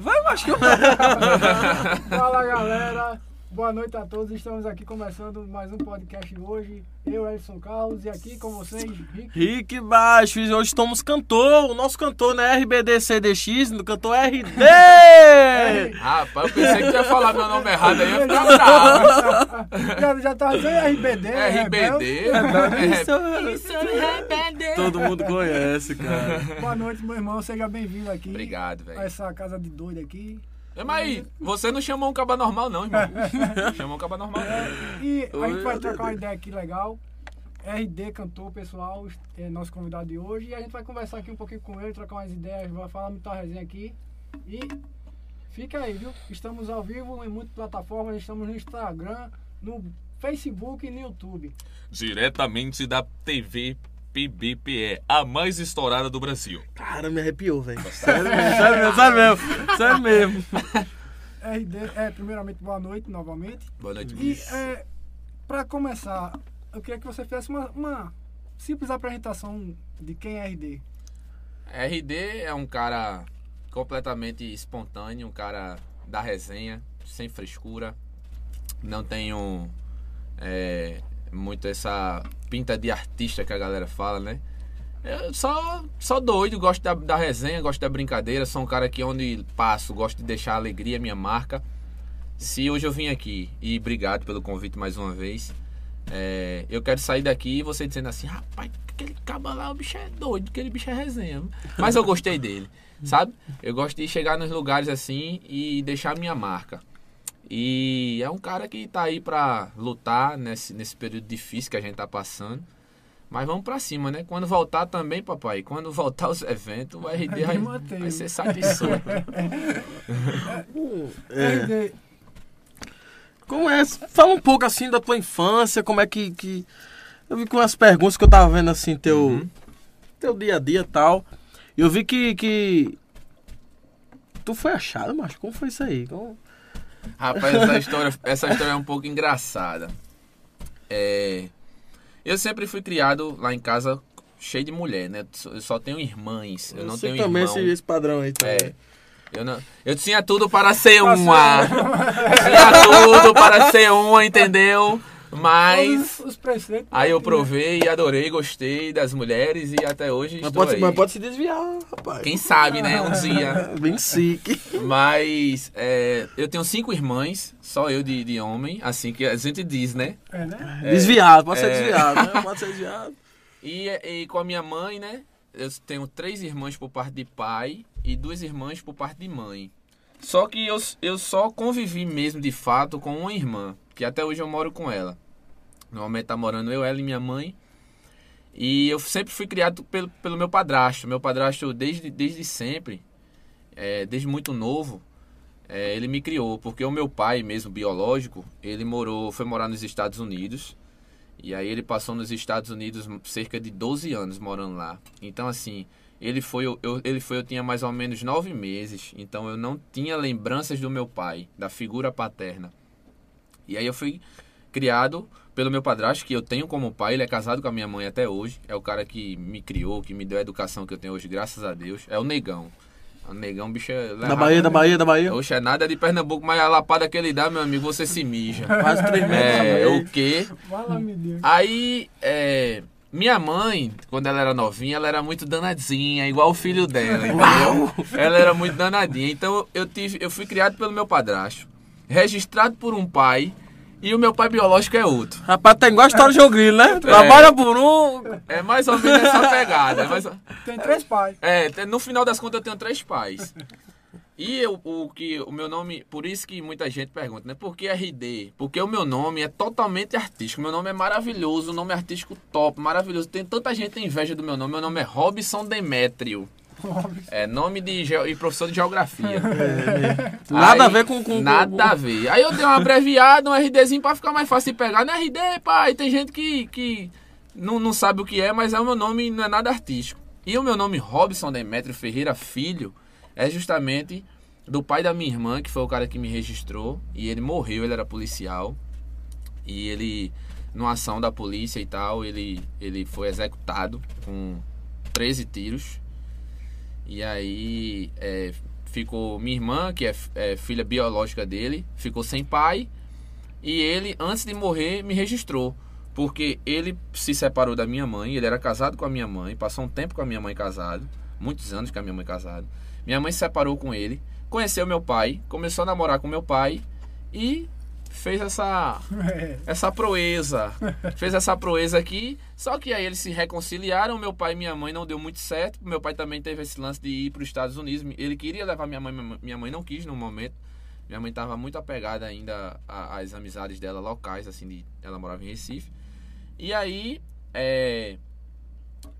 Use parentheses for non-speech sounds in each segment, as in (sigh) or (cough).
Vai, macho. Fala galera, boa noite a todos. Estamos aqui começando mais um podcast hoje. Eu, Edson Carlos, e aqui com vocês, Rick. Rick Baixo, e hoje estamos cantor, o nosso cantor, né? RBD CDX, no cantor RD! Rapaz, eu pensei que ia falar meu nome errado aí, eu ia ficar bravo. já, já tava dizendo RBD. né, RBD. Isso, É, Isso é RBD. Todo mundo conhece, cara. Boa noite, meu irmão. Seja bem-vindo aqui. Obrigado, A velho. essa casa de doido aqui. Mas aí, você não chamou um caba normal, não, irmão. (laughs) Chamou um caba normal. não. E a gente vai trocar uma ideia aqui legal. RD cantor, pessoal, é nosso convidado de hoje. E a gente vai conversar aqui um pouquinho com ele, trocar umas ideias, vai falar muita resenha aqui. E fica aí, viu? Estamos ao vivo em muitas plataformas, estamos no Instagram, no Facebook e no YouTube. Diretamente da TV PBPE, a mais estourada do Brasil. Cara, me arrepiou, velho. Sério mesmo, sério mesmo, sério mesmo. Sério mesmo. RD, é, primeiramente, boa noite novamente. Boa noite, E é, para começar, eu queria que você fizesse uma, uma simples apresentação de quem é RD. RD é um cara completamente espontâneo, um cara da resenha, sem frescura. Não tenho é, muito essa pinta de artista que a galera fala, né? Eu só, só doido, gosto da, da resenha, gosto da brincadeira. Sou um cara que onde passo, gosto de deixar a alegria, minha marca. Se hoje eu vim aqui, e obrigado pelo convite mais uma vez, é, eu quero sair daqui e você dizendo assim, rapaz, aquele caba lá, o bicho é doido, aquele bicho é resenha. Mas eu gostei dele, sabe? Eu gosto de chegar nos lugares assim e deixar minha marca. E é um cara que tá aí pra lutar nesse, nesse período difícil que a gente tá passando. Mas vamos pra cima, né? Quando voltar também, papai, quando (laughs) voltar os eventos, o RD vai, vai ser satisfeito. (laughs) É. RD, Como é? Fala um pouco assim da tua infância, como é que. que... Eu vi com as perguntas que eu tava vendo assim, teu, Uhum. teu dia a dia e tal. E eu vi que, que. Tu foi achado, macho? Como foi isso aí? Como- Rapaz, essa história, essa história é um pouco engraçada. É, eu sempre fui criado lá em casa cheio de mulher, né? Eu só tenho irmãs, eu, não sei tenho também irmão. esse, esse padrão aí também. É. Eu, não, eu tinha tudo para ser uma. tinha tudo para ser uma, entendeu? Mas Os, os preceitos. aí eu né? provei, adorei, gostei das mulheres e até hoje Mas estou pode, aí. mas pode se desviar, rapaz. Quem sabe, né? Um dia. (laughs) Bem sick. Mas é, eu tenho cinco irmãs, só eu de, de homem, assim que a gente diz, né? É, né? desviado, pode ser é. desviado, né? Pode ser desviado. (laughs) E, e com a minha mãe, né? Eu tenho três irmãs por parte de pai e duas irmãs por parte de mãe. Só que eu, eu só convivi mesmo de fato com uma irmã, que até hoje eu moro com ela. Normalmente tá morando eu, ela e minha mãe. E eu sempre fui criado pelo, pelo meu padrasto. Meu padrasto, desde, desde sempre, é, desde muito novo, é, ele me criou. Porque o meu pai, mesmo biológico, ele morou, foi morar nos Estados Unidos. E aí ele passou nos Estados Unidos cerca de 12 anos morando lá. Então, assim, ele foi, eu, ele foi, eu tinha mais ou menos nove meses. Então eu não tinha lembranças do meu pai, da figura paterna. E aí eu fui criado pelo meu padrasto, que eu tenho como pai. Ele é casado com a minha mãe até hoje. É o cara que me criou, que me deu a educação que eu tenho hoje, graças a Deus. É o negão. O negão, bicho é. Da Bahia, da Bahia, da Bahia. Oxe, é nada de Pernambuco, mas a lapada que ele dá, meu amigo, você se mija. (laughs) Quase três metros. É, também. o quê? Aí, é, minha mãe, quando ela era novinha, ela era muito danadinha, igual o filho dela, entendeu? ela era muito danadinha. Então eu tive, eu fui criado pelo meu padrasto, registrado por um pai, e o meu pai biológico é outro. Rapaz, tem igual a história de Jogrilo, né? Trabalha por um. É mais ou menos essa pegada. é mais Tem três pais. É, no final das contas eu tenho três pais. E eu, o que o meu nome, por isso que muita gente pergunta, né? Por que RD? Porque o meu nome é totalmente artístico. Meu nome é maravilhoso, o nome é artístico top, maravilhoso. Tem tanta gente que tem inveja do meu nome. Meu nome é Robson Demétrio. É nome de geo- e professor de geografia. Nada Aí, a ver com. com Nada com- a ver. Aí eu dei uma abreviada, um RDzinho pra ficar mais fácil de pegar. Não é RD, pai. Tem gente que, que não, não sabe o que é, mas é o meu nome não é nada artístico. E o meu nome Robson Demetrio Ferreira Filho é justamente do pai da minha irmã, que foi o cara que me registrou. E ele morreu, ele era policial. E ele, numa ação da polícia e tal, ele, ele foi executado com 13 tiros. E aí é, ficou minha irmã, que é, é filha biológica dele, ficou sem pai. E ele, antes de morrer, me registrou. Porque ele se separou da minha mãe, ele era casado com a minha mãe, passou um tempo com a minha mãe casado, muitos anos com a minha mãe casado. Minha mãe se separou com ele, conheceu meu pai, começou a namorar com meu pai e fez essa (laughs) É. essa proeza. Fez essa proeza aqui, só que aí eles se reconciliaram, meu pai e minha mãe não deu muito certo. Meu pai também teve esse lance de ir para os Estados Unidos. Ele queria levar minha mãe, minha mãe não quis no momento. Minha mãe estava muito apegada ainda às amizades dela locais, assim, de, ela morava em Recife. E aí, é,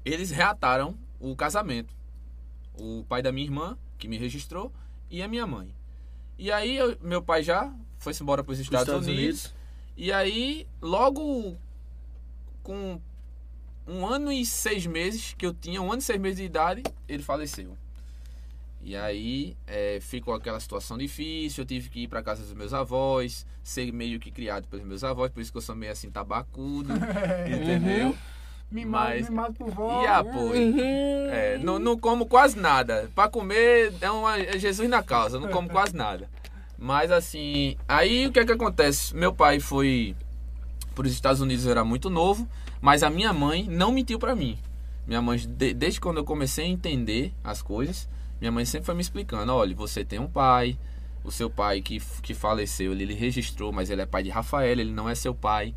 eles reataram o casamento. O pai da minha irmã, que me registrou, e a minha mãe. E aí, eu- meu pai já foi-se embora para os Estados, Estados Unidos. Unidos. E aí, logo com um ano e seis meses que eu tinha, um ano e seis meses de idade, ele faleceu. E aí é, ficou aquela situação difícil, eu tive que ir para casa dos meus avós, ser meio que criado pelos meus avós, por isso que eu sou meio assim tabacudo, (laughs) entendeu? Mimado, Mas- mimado por vó. E apoio. É, não, não como quase nada. Pra comer é, uma, é Jesus na causa, não como quase nada. Mas assim, aí o que é que acontece? Meu pai foi para os Estados Unidos, eu era muito novo, mas a minha mãe não mentiu pra mim. Minha mãe, de- desde quando eu comecei a entender as coisas, minha mãe sempre foi me explicando: olha, você tem um pai, o seu pai que, que faleceu, ele, ele registrou, mas ele é pai de Rafael, ele não é seu pai.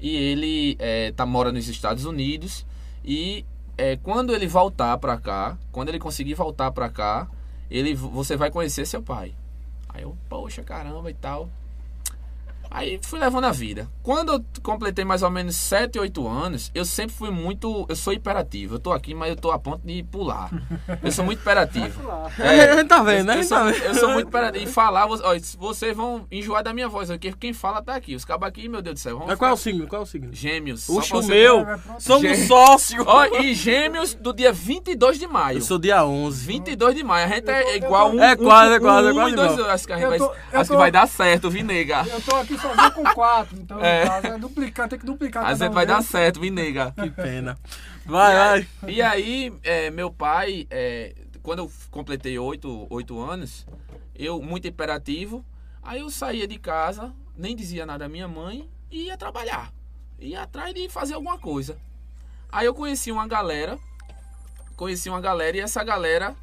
E ele é, tá, mora nos Estados Unidos. E é, quando ele voltar pra cá, quando ele conseguir voltar pra cá, ele, você vai conhecer seu pai. Aí eu, poxa, caramba e tal. Aí fui levando a vida. Quando eu completei mais ou menos 7, 8 anos, eu sempre fui muito. Eu sou hiperativo. Eu tô aqui, mas eu tô a ponto de pular. Eu sou muito hiperativo. (laughs) É, a (laughs) gente tá vendo, né? Eu, A eu, gente sou, tá vendo. eu sou muito hiperativo. E falar, ó, vocês vão enjoar da minha voz. Porque quem fala tá aqui. Os cabos aqui, meu Deus do céu. Mas qual é o signo? Qual é o signo? Gêmeos. Puxa o meu. Somos Gente. sócio. Ó, e gêmeos do dia 22 de maio. Eu sou dia 11. 22 de maio. A gente é igual um. É quase, um, é quase, é um, quase e dois, igual. Acho que, a gente Eu vai, tô- eu acho que tô- vai dar certo, vi nega. Eu tô aqui sozinho com quatro, então É. caso é duplicar, tem que duplicar. A cada gente um vai dar deles. certo, vi nega. Que (laughs) pena. Vai, vai. E aí, é, meu pai, é, quando eu completei oito, oito anos, eu, muito imperativo, aí eu saía de casa, nem dizia nada à minha mãe e ia trabalhar. Ia atrás de fazer alguma coisa. Aí eu conheci uma galera, conheci uma galera e essa galera,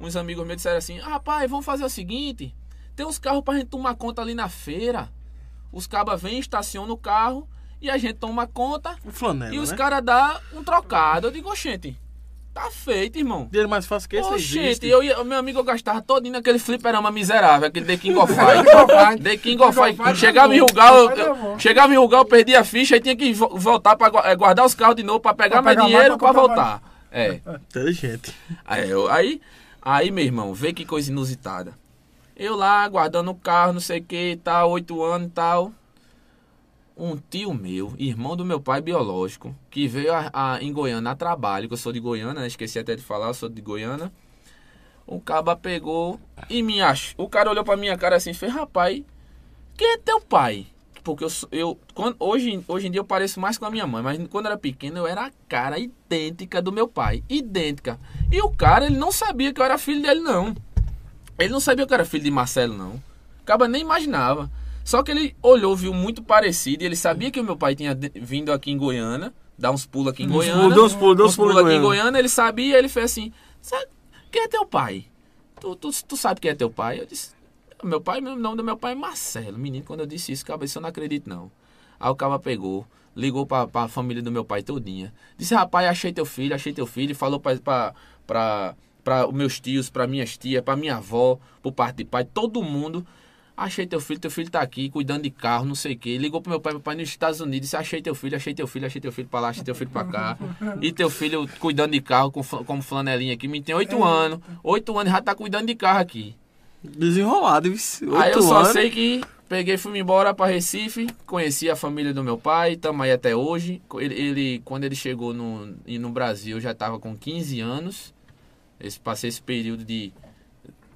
uns amigos meus disseram assim, ah, rapaz, vamos fazer o seguinte, tem uns carros pra gente tomar conta ali na feira. Os cabas vêm, estacionam o carro e a gente toma conta O flanela, e os né? caras dão um trocado. Eu digo, oxente, tá feito, irmão. Dinheiro mais fácil que esse Oxente, eu, ia- meu amigo eu gastava todinho naquele fliperama miserável, aquele The King of (laughs) Fight. The King of Fight. Chegava em. Rugal, eu, eu- chegava em Rugal, eu perdia a ficha e tinha que vo- voltar pra gua- eh, guardar os carros de novo pra pegar Pra meu pegar mais dinheiro comprar voltar. É. (laughs) Inteligente. Aí, eu- aí, aí, meu irmão, vê que coisa inusitada. Eu lá, guardando o carro, não sei o que e tal, oito anos e tal. Um tio meu, irmão do meu pai biológico, que veio a, a- em Goiânia a trabalho, que eu sou de Goiânia, né? esqueci até de falar, eu sou de Goiânia. O caba pegou e me achou. O cara olhou pra minha cara assim e fez, rapaz, quem é teu pai? Porque eu, eu quando, hoje, hoje em dia eu pareço mais com a minha mãe, mas quando era pequeno eu era a cara idêntica do meu pai. Idêntica. E o cara, ele não sabia que eu era filho dele, não. Ele não sabia que era filho de Marcelo, não. Acaba nem imaginava. Só que ele olhou, viu muito parecido, e ele sabia que o meu pai tinha vindo aqui em Goiânia, dar uns pulos aqui em Uns Goiânia. pulos, dá uns pulos, uns pulos pulos aqui em Goiânia. Ele sabia, ele fez assim, sabe, quem é teu pai? Tu, tu, tu sabe quem é teu pai? Eu disse, meu pai, o nome do meu pai é Marcelo. Menino, quando eu disse isso, isso eu não acredito não. Aí o cara pegou, ligou pra, pra família do meu pai todinha. Disse, rapaz, achei teu filho, achei teu filho. E falou pra, pra, pra, pra os meus tios, pra minhas tias, pra minha avó, pro parte de pai, todo mundo. Achei teu filho, teu filho tá aqui, cuidando de carro, não sei o quê. Ligou pro meu pai, meu pai nos Estados Unidos, disse, achei teu filho, achei teu filho, achei teu filho pra lá, achei teu filho pra cá. E teu filho cuidando de carro com, como flanelinha aqui. Me tem oito anos. Oito anos já tá cuidando de carro aqui. Desenrolado, viu? Aí eu só anos. sei que peguei, fui embora pra Recife, conheci a família do meu pai, tamo aí até hoje. Ele, ele- quando ele chegou no, no Brasil, eu já tava com 15 anos. Esse, passei esse período de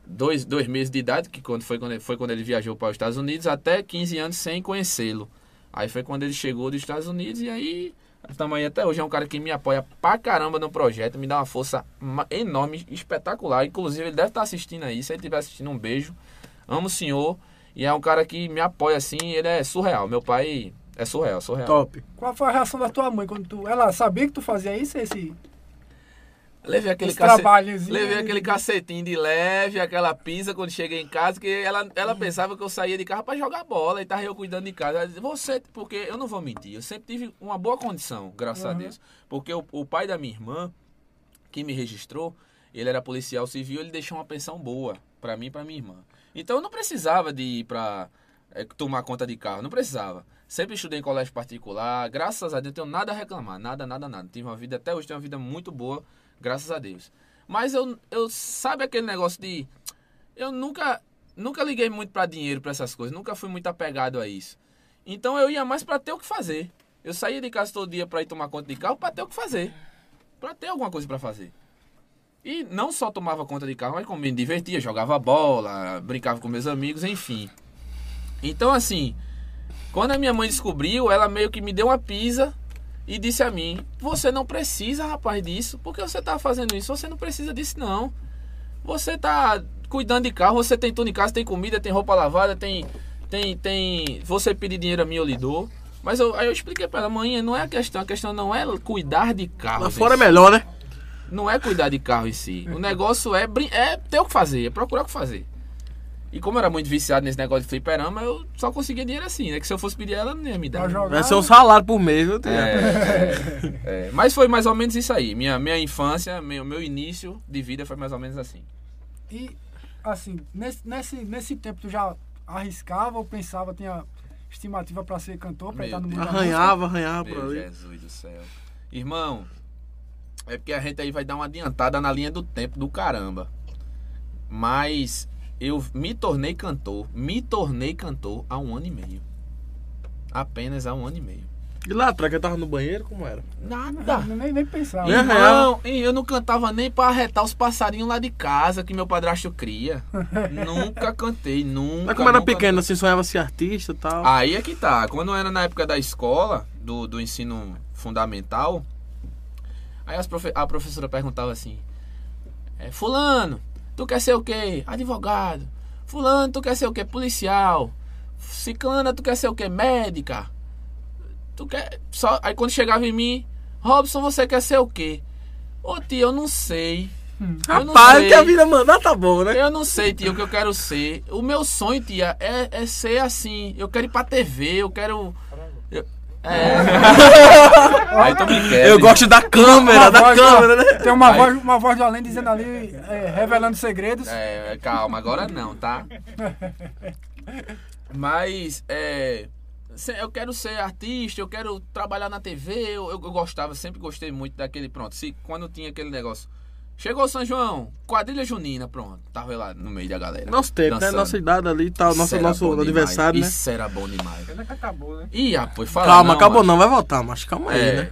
dois, dois meses de idade, que quando foi, quando ele, foi quando ele viajou para os Estados Unidos, até 15 anos sem conhecê-lo. Aí foi quando ele chegou dos Estados Unidos e aí Tamanho até hoje é um cara que me apoia pra caramba no projeto, me dá uma força enorme, espetacular. Inclusive, ele deve estar assistindo aí. Se ele estiver assistindo, um beijo. Amo o senhor. E é um cara que me apoia assim, ele é surreal. Meu pai é surreal, surreal. Top. Qual foi a reação da tua mãe quando tu. Ela sabia que tu fazia isso? Esse, Levei aquele, esse cace... trabalhozinho? Levei aquele cacetinho de leve, aquela pizza quando cheguei em casa, que ela, ela Hum. pensava que eu saía de casa pra jogar bola e tava eu cuidando de casa. Ela dizia, você, porque eu não vou mentir, eu sempre tive uma boa condição, graças a Uhum. Deus. Porque o, o pai da minha irmã, que me registrou, ele era policial civil, ele deixou uma pensão boa pra mim e pra minha irmã. Então eu não precisava de ir pra eh, tomar conta de carro, não precisava. Sempre estudei em colégio particular, graças a Deus, não tenho nada a reclamar, nada, nada, nada. Tive uma vida, até hoje tenho uma vida muito boa, graças a Deus. Mas eu, eu sabe aquele negócio de. Eu nunca, nunca liguei muito pra dinheiro, pra essas coisas, nunca fui muito apegado a isso. Então eu ia mais pra ter o que fazer. Eu saía de casa todo dia pra ir tomar conta de carro pra ter o que fazer. Pra ter alguma coisa pra fazer. E não só tomava conta de carro, mas como me divertia, jogava bola, brincava com meus amigos, enfim. Então assim, quando a minha mãe descobriu, ela meio que me deu uma pisa e disse a mim: Você não precisa, rapaz, disso. Porque você tá fazendo isso? Você não precisa disso, não. Você tá cuidando de carro, você tem tudo em casa, tem comida, tem roupa lavada, tem. Tem. tem você pedir dinheiro a mim, eu lhe dou. Mas eu, aí eu expliquei pra ela, mãe, não é a questão, a questão não é cuidar de carro. Lá fora é melhor, né? Não é cuidar de carro em si. O negócio é, é ter o que fazer, é procurar o que fazer. E como eu era muito viciado nesse negócio de fliperama, eu só conseguia dinheiro assim, né? Que se eu fosse pedir ela, não ia me dar. Pra. Vai ser um salário por mês, viu? Tia? É, é, é. Mas foi mais ou menos isso aí. Minha, minha infância, meu, meu início de vida foi mais ou menos assim. E, assim, nesse, nesse, nesse tempo tu já arriscava ou pensava, tinha estimativa pra ser cantor, pra Meu entrar no mundo? Arranhava, arranhava por Meu ali. Jesus do céu. Irmão, é porque a gente aí vai dar uma adiantada na linha do tempo do caramba. Mas eu me tornei cantor, me tornei cantor há um ano e meio. Apenas há um ano e meio. E lá atrás que eu tava no banheiro, como era? Nada. Não, nem, nem pensava. Né? Irmão, e eu não cantava nem pra arretar os passarinhos lá de casa que meu padrasto cria. (laughs) nunca cantei, nunca. Mas como era nunca- pequeno, assim, sonhava ser artista e tal. Aí é que tá. Quando era na época da escola, do, do ensino fundamental, aí as profe- a professora perguntava assim: é, Fulano, tu quer ser o quê? Advogado. Fulano, tu quer ser o quê? Policial. Ciclana, tu quer ser o quê? Médica. Tu quer. Só... Aí quando chegava em mim, Robson, você quer ser o quê? Ô tio, eu não sei. Eu não Rapaz, sei. que a vida mandar tá bom, né? Eu não sei, tia, o que eu quero ser. O meu sonho, tia, é, é ser assim. Eu quero ir pra TV, eu quero. (laughs) eu- É. Aí tu me quer. Eu gosto da câmera, da voz, câmera, né? Tem uma Aí- voz, uma voz do além dizendo ali, é, revelando segredos. É, calma, agora não, tá? Mas, é. Eu quero ser artista, eu quero trabalhar na TV. Eu, eu gostava, sempre gostei muito daquele. Pronto, se, quando tinha aquele negócio. Chegou o São João, quadrilha junina, pronto. Tava lá no meio da galera. Nosso tempo, né? dançando. Nossa idade ali e tal, nosso, nosso bom demais, aniversário, né? Isso era bom demais. Pena que acabou, né? Ih, ah, pois fala. Calma, acabou mas- não, vai voltar, mas calma aí, É. né?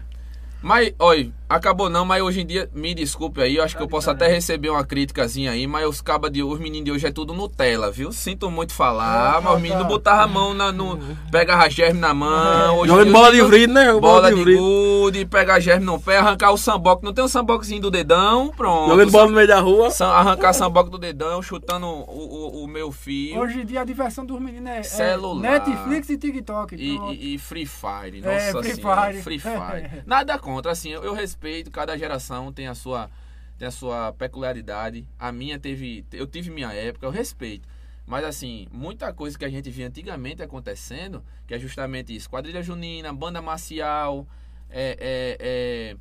Mas, olha, acabou não, mas hoje em dia, me desculpe aí, eu acho que eu posso até receber uma criticazinha aí, mas os cabas de os meninos de hoje é tudo Nutella, viu? Sinto muito falar, Ah, mas os meninos botavam a mão na, no. Pega a germe na mão. Hoje dia, bola de vride, né? Jogando Bola de gude, pega a germe no pé, arrancar o samboque. Não tem um samboquezinho do dedão, pronto. Jogando bola no meio da rua. Sam- Arrancar samboque do dedão, chutando o, o, o meu fio. Hoje em dia a diversão dos meninos é, é Celular. Netflix e TikTok. E, e- e Free Fire, nossa É, Free senhora, Fire. Free Fire. (laughs) Nada contra, assim, eu, eu respeito, cada geração tem a sua tem a sua peculiaridade. A minha teve, eu tive minha época, eu respeito. Mas assim, muita coisa que a gente via antigamente acontecendo, que é justamente isso, quadrilha junina, banda marcial, é, é, é,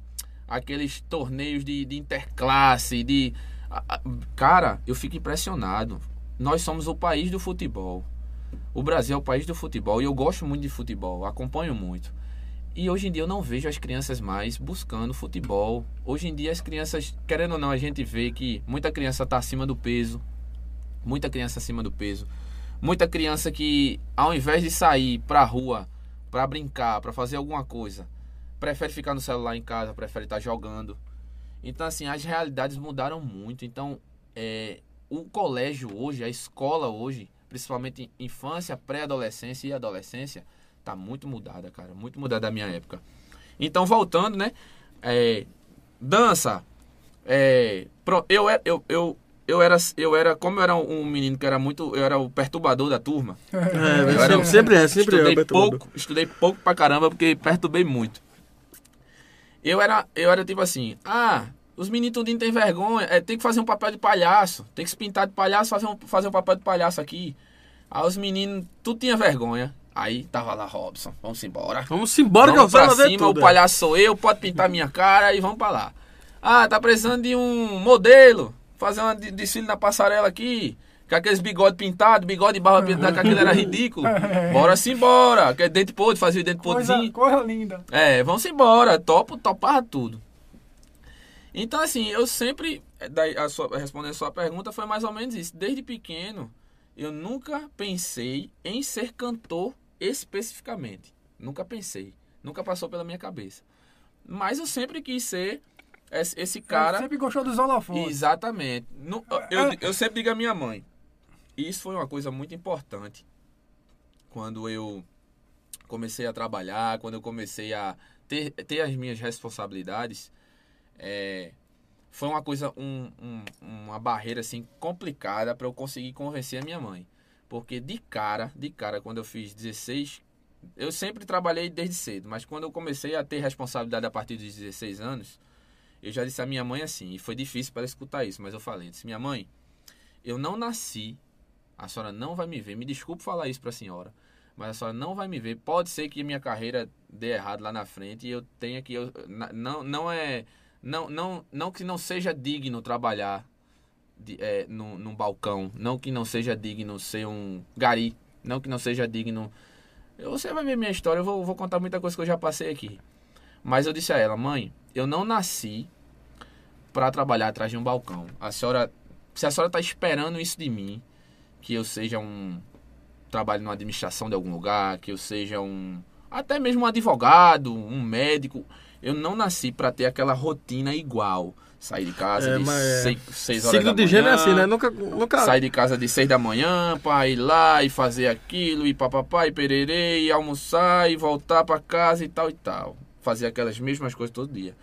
aqueles torneios de, de interclasse, de cara, eu fico impressionado. Nós somos o país do futebol. O Brasil é o país do futebol e eu gosto muito de futebol, acompanho muito. E hoje em dia eu não vejo as crianças mais buscando futebol. Hoje em dia as crianças, querendo ou não, a gente vê que muita criança está acima do peso. Muita criança acima do peso. Muita criança que, ao invés de sair pra rua pra brincar, pra fazer alguma coisa, prefere ficar no celular em casa, prefere estar jogando. Então, assim, as realidades mudaram muito. Então, é, o colégio hoje, a escola hoje, principalmente infância, pré-adolescência e adolescência, tá muito mudada, cara. Muito mudada da minha época. Então, voltando, né? É, dança. É, pro- eu, era- eu, eu, eu, era, eu era, como eu era um menino que era muito, eu era o perturbador da turma. (laughs) É, Eu era- sempre, sempre é, sempre é. estudei perturbador. pouco, estudei pouco pra caramba porque perturbei muito. Eu era, eu era tipo assim, ah, os meninos tudinho tem vergonha, é, tem que fazer um papel de palhaço, tem que se pintar de palhaço, fazer um, fazer um papel de palhaço aqui. Aí os meninos, tudo tinha vergonha. Aí tava lá, Robson, vamos embora. Vamos embora que eu vamos pra vou fazer cima, tudo. o palhaço sou eu, pode pintar minha cara e vamos pra lá. Ah, tá precisando de um modelo, fazer um de- desfile na passarela aqui, com aqueles bigode pintado, bigode de barba pintada, que aquilo era (laughs) ridículo. Bora sim, bora. Que é dente podre, fazia o dente podrezinho. coisa linda. É, vamos embora, topo, topava tudo. Então, assim, eu sempre, eh, daí, a sua, respondendo a sua pergunta, foi mais ou menos isso. Desde pequeno, eu nunca pensei em ser cantor especificamente. Nunca pensei. Nunca passou pela minha cabeça. Mas eu sempre quis ser esse, esse cara. Sempre gostou dos holofotes. Exatamente. Nu- eu, eu sempre digo à minha mãe. Isso foi uma coisa muito importante. Quando eu comecei a trabalhar, quando eu comecei a ter, ter as minhas responsabilidades, é, foi uma coisa, um, um- uma barreira assim complicada para eu conseguir convencer a minha mãe. Porque de cara, de cara, quando eu fiz 16, eu sempre trabalhei desde cedo, mas quando eu comecei a ter responsabilidade a partir dos 16 anos, eu já disse à minha mãe assim, e foi difícil para ela escutar isso, mas eu falei, disse, minha mãe, eu não nasci, a senhora não vai me ver, me desculpe falar isso para a senhora, mas a senhora não vai me ver, pode ser que minha carreira dê errado lá na frente e eu tenha que, eu, não, não é, não, não, não que não seja digno trabalhar é, num, num balcão, não que não seja digno ser um gari, não que não seja digno... Você vai ver minha história, eu vou, vou contar muita coisa que eu já passei aqui. Mas eu disse a ela, mãe, eu não nasci para trabalhar atrás de um balcão. A senhora, se a senhora está esperando isso de mim, que eu seja um trabalho numa administração de algum lugar, que eu seja um até mesmo um advogado, um médico, eu não nasci para ter aquela rotina igual. Sair de casa É, de mas é. 6, seis horas Signo da de gênero é manhã, assim, né? Nunca. nunca... Sair de casa de seis da manhã pra ir lá e fazer aquilo, e papapá, e pererê, e almoçar, e voltar pra casa e tal e tal. Fazer aquelas mesmas coisas todo dia.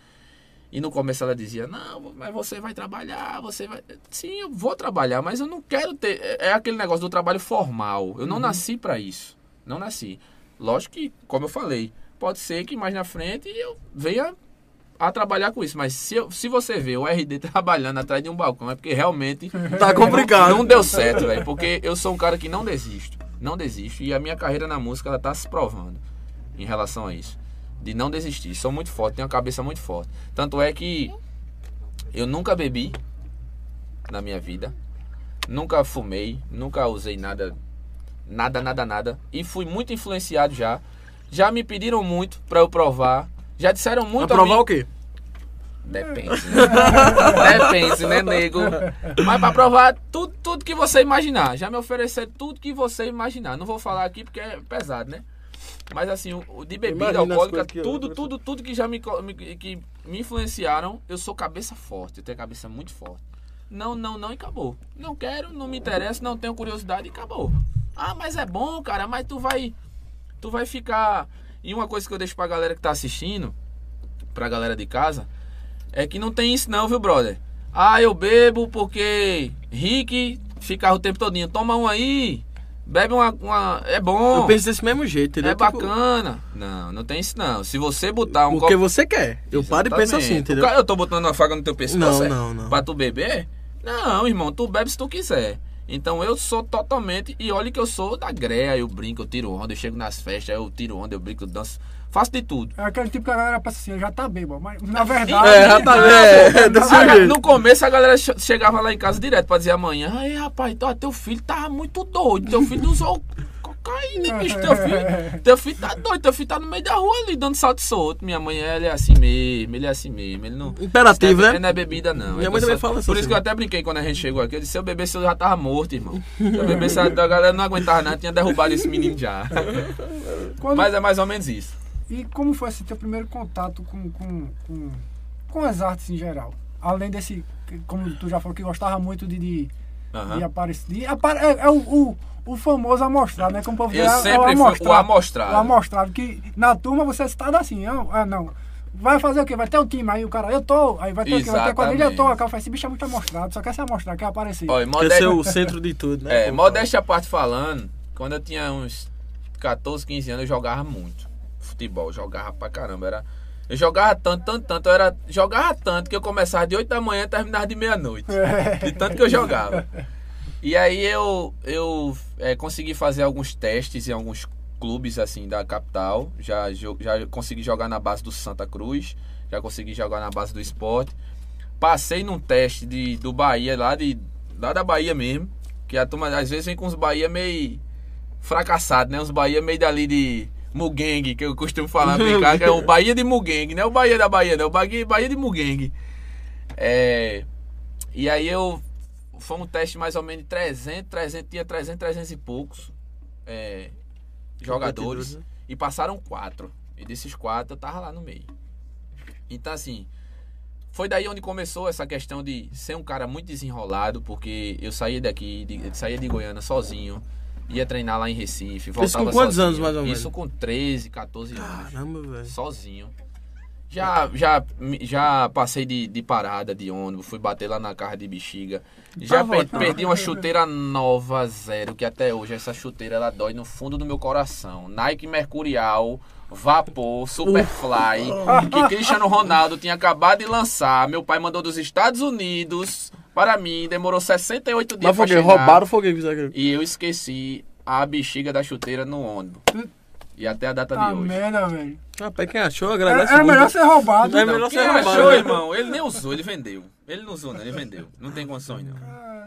E no começo ela dizia, não, mas você vai trabalhar, você vai... Sim, eu vou trabalhar, mas eu não quero ter... É é aquele negócio do trabalho formal. Eu não nasci pra isso. Não nasci. Lógico que, como eu falei, pode ser que mais na frente eu venha a trabalhar com isso. Mas se, eu- se você vê o RD (laughs) trabalhando atrás de um balcão, é porque realmente (laughs) Tá complicado. não, não deu certo, velho. Porque eu sou um cara que não desisto. Não desisto. E a minha carreira na música, ela tá se provando em relação a isso. De não desistir. Sou muito forte, tenho uma cabeça muito forte. Tanto é que eu nunca bebi na minha vida. Nunca fumei. Nunca usei nada. Nada, nada, nada. E fui muito influenciado já. Já me pediram muito pra eu provar. Já disseram Pra muito a provar mim- o quê? Depende, né? (laughs) Depende, né, nego? Mas pra provar tudo, tudo que você imaginar. Já me ofereceram tudo que você imaginar. Não vou falar aqui porque é pesado, né? Mas assim, o, de bebida Imagina alcoólica, que eu- tudo, tudo, tudo que já me- que me influenciaram, eu sou cabeça forte. Eu tenho cabeça muito forte. Não, não, não e acabou. Não quero, não me interessa, não tenho curiosidade e acabou. Ah, mas é bom, cara, mas tu vai. Tu vai ficar. E uma coisa que eu deixo pra galera que tá assistindo, pra galera de casa, é que não tem isso não, viu, brother? Ah, eu bebo porque Rick ficava o tempo todinho. Toma um aí, bebe uma... uma- é bom, Eu penso desse mesmo jeito, entendeu? é Tipo, bacana. Não, não tem isso não. Se você botar um Porque copo... você quer. Eu paro e penso assim, Exatamente. entendeu? O cara, eu tô botando uma faca no teu pescoço, Não, é? não, não. Pra tu beber? Não, irmão, tu bebe se tu quiser. Então eu sou totalmente. E olha que eu sou da greia, eu brinco, eu tiro onda, eu chego nas festas, eu tiro onda, eu brinco, eu danço. Faço de tudo. É aquele tipo que a galera pensa assim, já tá bêbado. Mas na verdade. É, já tá (laughs) é, Ah, jeito. no começo a galera che- chegava lá em casa direto pra dizer amanhã, aí rapaz, ó, teu filho tá muito doido, teu filho usou cocaína, (laughs) bicho, teu filho, teu filho tá doido, teu filho tá no meio da rua ali dando salto solto. Minha mãe, ele é assim mesmo, ele é assim mesmo, ele não... Imperativo, é, né? Não é bebida não. Minha É mãe também fala isso Por isso assim. que eu até brinquei quando a gente chegou aqui, eu disse, se eu bebesse eu já tava morto, irmão. Se eu bebesse a galera não aguentava nada, tinha derrubado esse menino já. Quando- Mas é mais ou menos isso. E como foi esse teu primeiro contato com, com, com, com as artes em geral? Além desse, como tu já falou, que gostava muito de, de, Aham. de aparecer. de apare- é é o, o, o famoso amostrado, né? Como o povo Eu diz, é- é sempre fui o amostrado. O amostrado, que na turma você está assim, ah, não. Vai fazer o quê? Vai ter um time aí, o cara, eu tô. Aí vai ter o quê? Vai ter quadrilha, eu tô. Exatamente. O cara fala, esse bicho é muito amostrado, só quer se amostrar, quer aparecer. Olha, Quer modéstia, ser o centro de tudo, né? é, modéstia à parte falando, quando eu tinha uns 14, 15 anos, eu jogava muito futebol, jogava pra caramba. Era, eu jogava tanto, tanto, tanto, eu era, jogava tanto que eu começava de 8 da manhã e terminava de meia-noite. De tanto que eu jogava. E aí eu, eu é, consegui fazer alguns testes em alguns clubes assim da capital. Já, já consegui jogar na base do Santa Cruz, já consegui jogar na base do esporte. Passei num teste de, do Bahia, lá, de, lá da Bahia mesmo. Que a turma às vezes vem com os Bahia meio fracassados, né? Os Bahia meio dali de Mugengue, que eu costumo falar, brincar, (laughs) que é o Bahia de Mugengue, não é o Bahia da Bahia, não, é o Bahia, Bahia de Mugengue. É, e aí eu. Foi um teste mais ou menos de 300, 300, tinha 300, 300 e poucos é, jogadores. Né? E passaram quatro. E desses quatro eu tava lá no meio. Então, assim, foi daí onde começou essa questão de ser um cara muito desenrolado, porque eu saía daqui, de, saía de Goiânia sozinho, ia treinar lá em Recife, voltava com quantos sozinho. anos, mais ou menos? Isso com 13, 14 anos Caramba, velho. sozinho. Já, já, já passei de, de parada de ônibus, fui bater lá na carra de bexiga. Já Pra per- perdi uma chuteira nova, zero, que até hoje essa chuteira ela dói no fundo do meu coração. Nike Mercurial, Vapor, Superfly, (laughs) que Cristiano Ronaldo tinha acabado de lançar. Meu pai mandou dos Estados Unidos para mim, demorou 68 dias Mas foi pra quê? chegar. Roubaram foi o aqui? E eu esqueci a bexiga da chuteira no ônibus. E até a data Tá de hoje. merda, velho. Rapaz, quem achou, Era, agradece era muito. melhor ser roubado. É Não, melhor quem ser roubado, achou, né? irmão? Ele nem usou, ele vendeu. Ele não usou, não, ele vendeu. Não tem condições, não.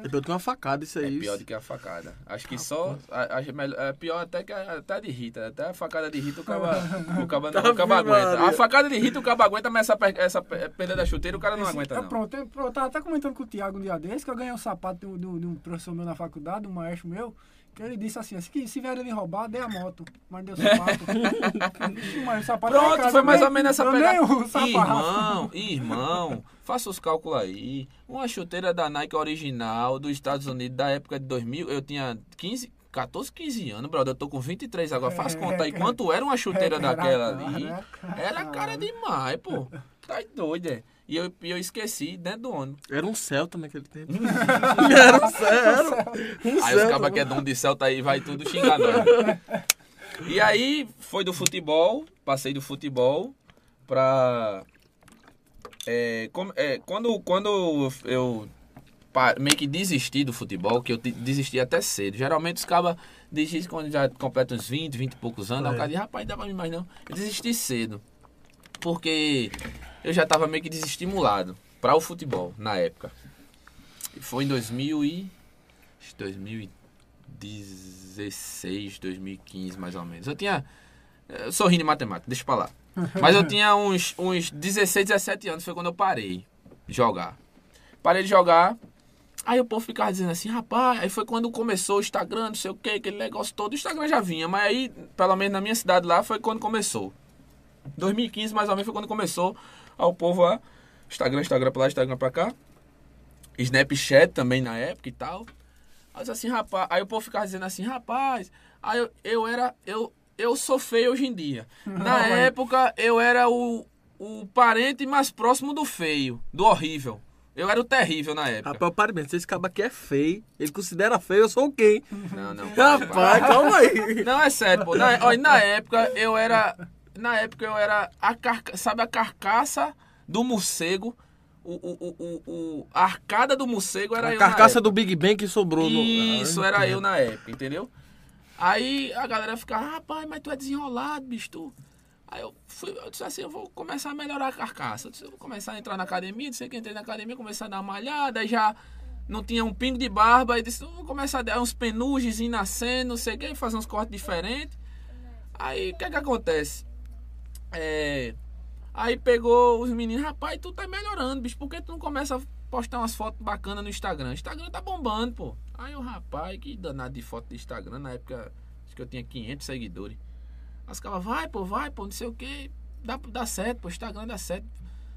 Eu tenho uma facada isso É aí. pior do que a facada. Acho que só. a- Acho melhor, é pior até que a, até a de Rita. Até a facada de Rita o caba, (laughs) o caba, não, o caba aguenta. A facada de Rita o caba aguenta, mas essa, essa per- perda da chuteira o cara não aguenta, É, não. pronto, eu, pronto, eu tava até comentando com o Thiago um dia desse, que eu ganhei um sapato de um- professor meu na faculdade, um maestro meu, que ele disse assim, assim que se vier ele roubar, dê a moto, mas deu sapato. (laughs) Ixi, mas o sapato é Pronto, caro, foi mais nem- ou menos essa pegada. Irmão, irmão, faça os cálculos aí. Uma chuteira da Nike original dos Estados Unidos da época de 2000, eu tinha 15, 14, 15 anos, brother. Eu tô com 23 agora. Faz conta aí quanto era uma chuteira Era daquela cara, ali. era cara. Era cara demais, pô. Tá doido, é. E eu, eu esqueci dentro do ônibus. Era um Celta naquele tempo. (laughs) era um Celta. Um Aí os cabas que é dono de Celta aí vai tudo xingar nós. E aí foi do futebol, passei do futebol pra. é, como- é, quando, quando eu meio que desisti do futebol, que eu desisti até cedo. Geralmente os cabas desistem quando já completam uns 20, 20 e poucos anos. Aí o É. cara diz, rapaz, dá pra mim mais não. Eu desisti cedo. Porque eu já tava meio que desestimulado para o futebol na época. E Foi em 2000 e... acho que 2016, 2015 mais ou menos. Eu tinha... Eu sou de matemática, deixa pra lá. (laughs) Mas eu tinha uns, uns 16, 17 anos, foi quando eu parei de jogar. Parei de jogar, aí o povo ficava dizendo assim, rapaz, aí foi quando começou o Instagram, não sei o que, aquele negócio todo. O Instagram já vinha, mas aí, pelo menos na minha cidade lá, foi quando começou. 2015 mais ou menos foi quando começou ao povo a Instagram, Instagram pra lá, Instagram pra cá. Snapchat também na época e tal. Aí, assim, rapaz, aí o povo ficava dizendo assim, rapaz, aí eu, eu era, eu, eu sou feio hoje em dia. Na mas- época eu era o, o parente mais próximo do feio, do horrível. Eu era o terrível na época. Rapaz, parabéns. Se esse cabo aqui é feio, ele considera feio, eu sou quem? Não, não. Rapaz, calma aí. Não, é sério, pô. Na, olha, na época eu era. Na época eu era a carca, sabe a carcaça do morcego? O, o, o, o, a arcada do morcego era A eu. na carcaça do Big Bang que sobrou. no- Isso, Ah, era eu na época, entendeu? Aí a galera ficava, rapaz, mas tu é desenrolado, bicho, tu. Aí eu, fui, eu disse assim, eu vou começar a melhorar a carcaça. Eu disse, eu vou começar a entrar na academia, disse que entrei na academia, comecei a dar uma malhada, aí já não tinha um pingo de barba, aí disse, vou começar a dar uns penugens nascendo, não sei o que, fazer uns cortes diferentes. Aí o que é que acontece? É, Aí pegou os meninos, rapaz, tu tá melhorando, bicho, por que tu não começa a postar umas fotos bacanas no Instagram? Instagram tá bombando, pô. Aí o rapaz, que danado de foto do Instagram, na época, acho que eu tinha 500 seguidores. As caras, vai, pô, vai, pô, não sei o que, dá, dá certo, pô, Instagram dá certo,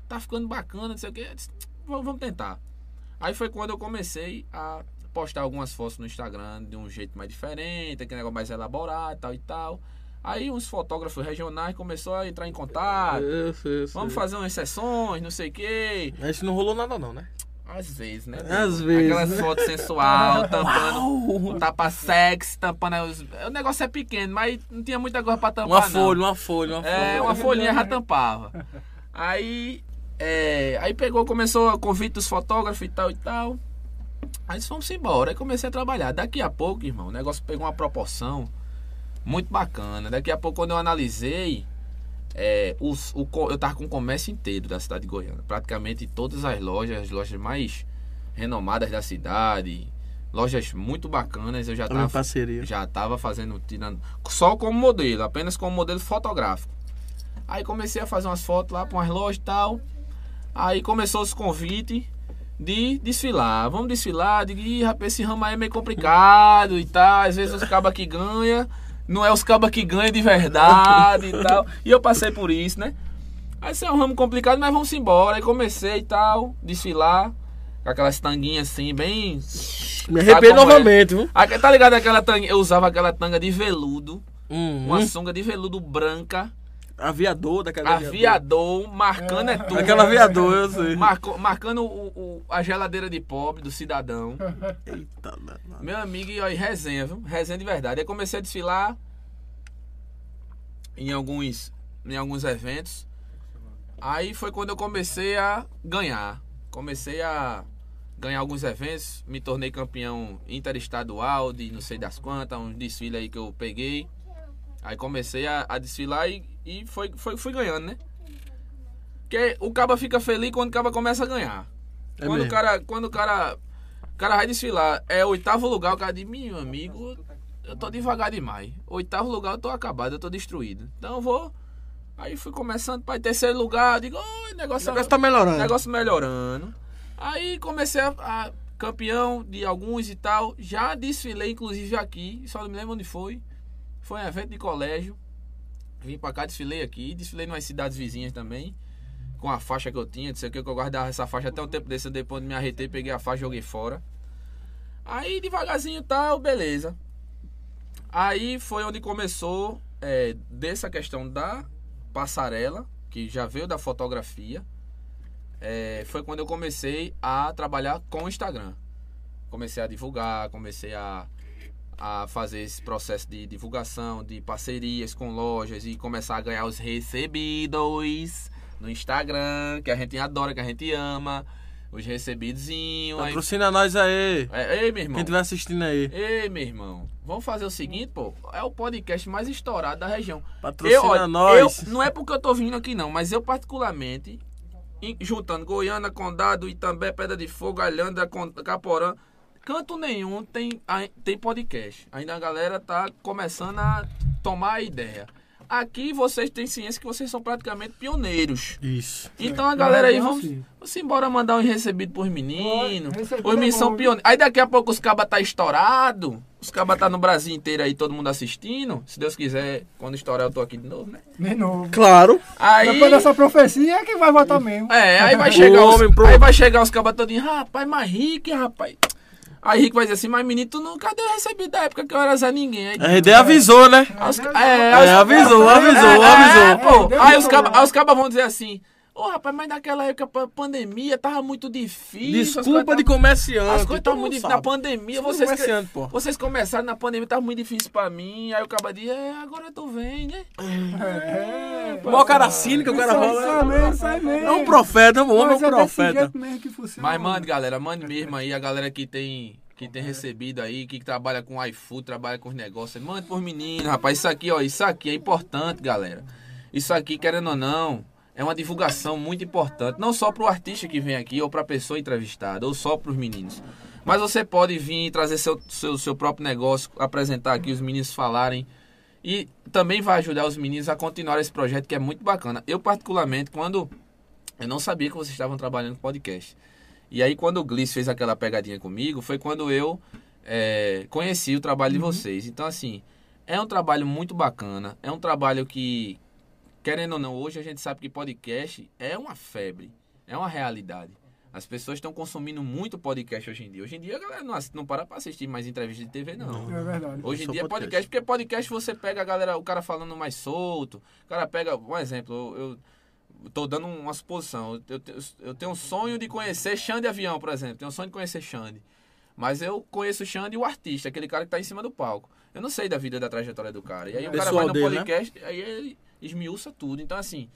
tá ficando bacana, não sei o que. Vamos, tentar. Aí foi quando eu comecei a postar algumas fotos no Instagram de um jeito mais diferente, aquele negócio mais elaborado, tal e tal. Aí uns fotógrafos regionais começou a entrar em contato. Isso, isso, Vamos isso. fazer umas sessões, não sei o quê. Mas não rolou nada não, né? Às vezes, né? Às vezes, Aquelas né? fotos sensual, (laughs) tampando. Tapa sexy, tampando. O negócio é pequeno, mas não tinha muita coisa pra tampar. Uma não. folha, uma folha, uma folha. É, uma folhinha já (laughs) tampava. Aí, é, aí pegou, começou a convite dos fotógrafos e tal e tal. Aí fomos embora, aí comecei a trabalhar. Daqui a pouco, irmão, o negócio pegou uma proporção muito bacana. Daqui a pouco, quando eu analisei, é, os, o, eu tava com o comércio inteiro da cidade de Goiânia. Praticamente todas as lojas, as lojas mais renomadas da cidade, lojas muito bacanas, eu já Tava em tava parceria. já tava fazendo, tirando só como modelo, apenas como modelo fotográfico. Aí comecei a fazer umas fotos lá para umas lojas e tal. Aí começou os convites de desfilar. Vamos desfilar, Ih, rapaz, esse ramo aí é meio complicado e tal. Às vezes os cabas que ganha, não é os cabas que ganham de verdade e tal. E eu passei por isso, né? Aí isso é um ramo complicado, mas vamos embora. Aí comecei e tal, desfilar. Com aquelas tanguinhas assim, bem. Me como é? novamente, viu? Ah, Tá ligado aquela tanga? Eu usava aquela tanga de veludo. Hum, Uma sunga de veludo branca. Aviador daquela Aviador, marcando é tudo. Aquela aviador, eu sei. Marco- marcando o- o- a geladeira de pobre do cidadão. Eita, danado. Meu amigo, e aí, resenha, viu? Resenha de verdade. Aí comecei a desfilar em alguns, em alguns eventos. Aí foi quando eu comecei a ganhar. Comecei a ganhar alguns eventos. Me tornei campeão interestadual de não sei das quantas, uns desfiles aí que eu peguei. Aí comecei a, a desfilar e, e foi, foi, fui ganhando, né? Porque o caba fica feliz quando o caba começa a ganhar. É quando, o cara, quando o cara. O cara vai desfilar, é oitavo lugar, o cara diz, meu amigo, eu tô devagar demais. Oitavo lugar eu tô acabado, eu tô destruído. Então eu vou. Aí fui começando para terceiro lugar, eu digo, "Oi, O negócio, negócio tá melhorando. negócio melhorando. Aí comecei a, a- campeão de alguns e tal. Já desfilei, inclusive, aqui. Só não me lembro onde foi. Foi um evento de colégio. Vim pra cá, desfilei aqui. Desfilei umas cidades vizinhas também. Com a faixa que eu tinha. Não sei o que, que eu guardava essa faixa até um tempo desse. Depois de me arretei, peguei a faixa e joguei fora. Aí devagarzinho tal, beleza. Aí foi onde começou é, dessa questão da passarela, que já veio da fotografia. É, foi quando eu comecei a trabalhar com o Instagram. Comecei a divulgar, comecei a, a fazer esse processo de divulgação, de parcerias com lojas e começar a ganhar os recebidos no Instagram, que a gente adora, que a gente ama. Os recebidozinhos. Aí, Patrocina nós aí. é, ei, meu irmão. Quem estiver assistindo aí. Ei, meu irmão. Vamos fazer o seguinte, pô. É o podcast mais estourado da região. Patrocina Eu, olha, nós. eu- não é porque eu tô vindo aqui, não, mas eu particularmente, juntando Goiânia, Condado, Itambé, Pedra de Fogo, Alhandra, Con- Caporã, canto nenhum tem, tem podcast. Ainda a galera tá começando a tomar a ideia. Aqui vocês têm ciência que vocês são praticamente pioneiros. Isso. Então a galera aí, Não, vamos, sim. vamos embora mandar um recebido pros meninos. Os meninos é são pioneiros. Aí daqui a pouco os cabas tá estourado. Os cabas tá no Brasil inteiro aí, todo mundo assistindo. Se Deus quiser, quando estourar eu tô aqui de novo, né? De novo. Claro. Aí. Depois dessa profecia é que vai votar mesmo. É, aí vai (laughs) chegar O os, homem pro- aí vai chegar os cabas todinhos, rapaz, mas Rick, rapaz. Aí Rick vai dizer assim, mas menino, tu não, cadê o recebido da época que eu era Zé Ninguém? Aí, A RD avisou, né? Os- É, é, É, avisou, é, avisou, é, avisou. pô. Aí deu os cabas problema. aí os cabas vão dizer assim, ô rapaz, mas naquela época pa- pandemia tava muito difícil. Desculpa coisas de comerciante. As coisas estavam muito difíceis. Na pandemia, Desculpa vocês, comerciante, pô. vocês começaram na pandemia, tava muito difícil pra mim. Aí o cabas diz, é, agora tu vem, né? É, pô. Mó cara cínica, o cara rola. isso aí mesmo, mesmo. É um profeta, um homem, um é desse profeta. Mas mande, galera, mande mesmo aí, a galera que tem, que tem recebido aí, que trabalha com iFood, trabalha com os negócios. Mande pros meninos, rapaz. Isso aqui, ó, isso aqui é importante, galera. Isso aqui, querendo ou não, é uma divulgação muito importante. Não só pro artista que vem aqui, ou pra pessoa entrevistada, ou só pros meninos. Mas você pode vir e trazer seu, seu, seu próprio negócio, apresentar aqui, os meninos falarem. E também vai ajudar os meninos a continuar esse projeto que é muito bacana. Eu, particularmente, quando. Eu não sabia que vocês estavam trabalhando com podcast. E aí, quando o Gliss fez aquela pegadinha comigo, foi quando eu é, conheci o trabalho de vocês. Então, assim, é um trabalho muito bacana. É um trabalho que, querendo ou não, hoje a gente sabe que podcast é uma febre, é uma realidade. As pessoas estão consumindo muito podcast hoje em dia. Hoje em dia a galera não, não para pra assistir mais entrevista de TV, não. É verdade. Hoje em dia é podcast. podcast, porque podcast você pega a galera, o cara falando mais solto, o cara pega, um exemplo, eu, eu tô dando uma suposição, eu, eu, eu tenho um sonho de conhecer Xande Avião, por exemplo, tenho um sonho de conhecer Xande, mas eu conheço o Xande o artista, aquele cara que tá em cima do palco, eu não sei da vida, da trajetória do cara, e aí o cara Pessoal vai no dele, né? podcast, aí ele esmiuça tudo, então assim,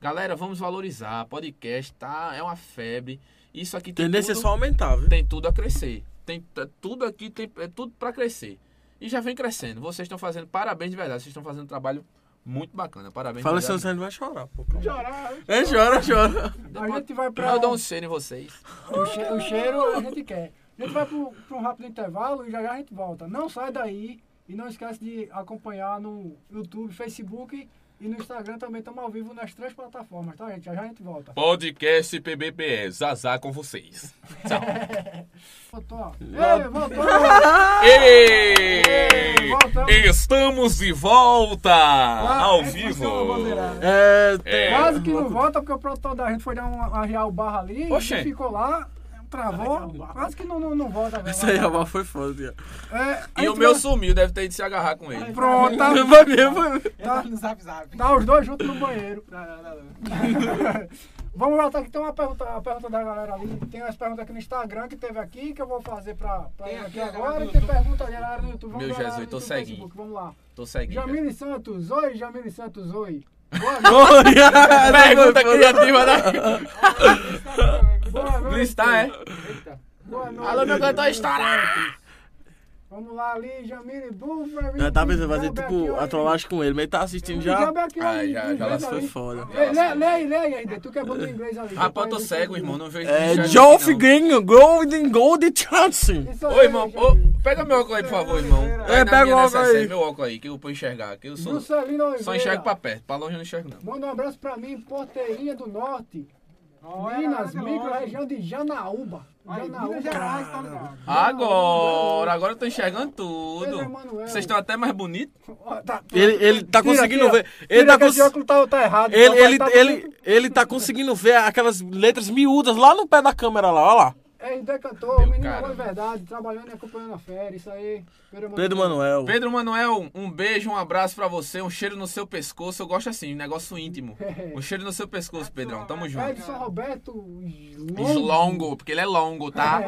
galera, vamos valorizar, podcast tá, é uma febre, isso aqui tem Tendência é tudo- só aumentar, viu? tem tudo a crescer. Tem tudo aqui, tem é tudo para crescer. E já vem crescendo. Vocês estão fazendo parabéns de verdade. Vocês estão fazendo um trabalho muito bacana. Parabéns. Fala se você não vai chorar, pô. Chorar. É, chora, chora. A gente vai pra. Eu dou um cheiro em vocês. O, che- o cheiro a gente quer. A gente vai pro, pro um rápido intervalo e já já a gente volta. Não sai daí e não esquece de acompanhar no YouTube, Facebook e no Instagram também. Estamos ao vivo nas três plataformas, tá, gente? Já já a gente volta. Podcast PBPE. Zazá com vocês. (laughs) Voltou, ó. Ei, voltou! (laughs) Ei! Voltamos. Estamos de volta! Ao É, vivo! bandeirada. É, É. Quase que não volta porque o produtor da gente foi dar uma arriar o barro ali Oxê. e ficou lá, travou. Quase que não, não, não volta. Isso aí, rapaz, foi foda. É, E o meu vai- sumiu, deve ter ido se agarrar com ele. Pronto, tá, Vai mesmo, mesmo. tá, no zap zap. tá os dois juntos no banheiro. Não, não, não, não. (laughs) Vamos voltar aqui, tem uma pergunta, a pergunta da galera ali. Tem umas perguntas aqui no Instagram que teve aqui, que eu vou fazer pra, pra Tem ele aqui agora. E tem pergunta da galera no YouTube. Vamos Meu Jesus, tô. Facebook, Vamos lá. Tô seguindo. Jamile Santos, oi, Jamile Santos, oi. Boa noite. Pergunta criativa da. Boa noite. Listar, é? Eita. Boa noite. Alô, meu cantor estourado. Vamos lá ali, Jamile Buffer. Eu tava pensando em fazer tipo a trollagem com ele, mas ele tá assistindo já. Ah, já- já lá Foi foi foda. Lê, lê, lê aí, lê aí, RD. Tu que é bom no inglês ali. Rapaz, eu tô cego, irmão. Não vejo. É, não. Figuinho, Golden Gold Chance. Isso aí, Ô, irmão, pega meu óculos aí, por favor, irmão. É, pega o óculos aí. Meu óculos aí, que eu vou enxergar. Que eu sou, só enxergo pra perto, pra longe eu não enxergo, não. Manda um abraço pra mim, Porteirinha do Norte. Minas, olha, micro-região de Janaúba. Olha, Janaúba. Minas Gerais, tá ligado? Agora, agora eu tô enxergando tudo. Vocês estão até mais bonitos. Ó, tá- Ele, ele tá Tira, conseguindo ver. Ele Tira tá, cons... tá, tá errado. ele, ele, tá ele, bonito. ele tá conseguindo ver aquelas letras miúdas lá no pé da câmera lá, ó lá. RD cantor, Meu menino caramba. é verdade, trabalhando e acompanhando a férias, isso aí. Pedro Pedro Manuel. Pedro Manuel, um beijo, um abraço pra você, um cheiro no seu pescoço. Eu gosto assim, um negócio íntimo. (laughs) Um cheiro no seu pescoço, Pedrão. Tamo junto. Edson Roberto Longo. Slongo, porque ele é longo, tá?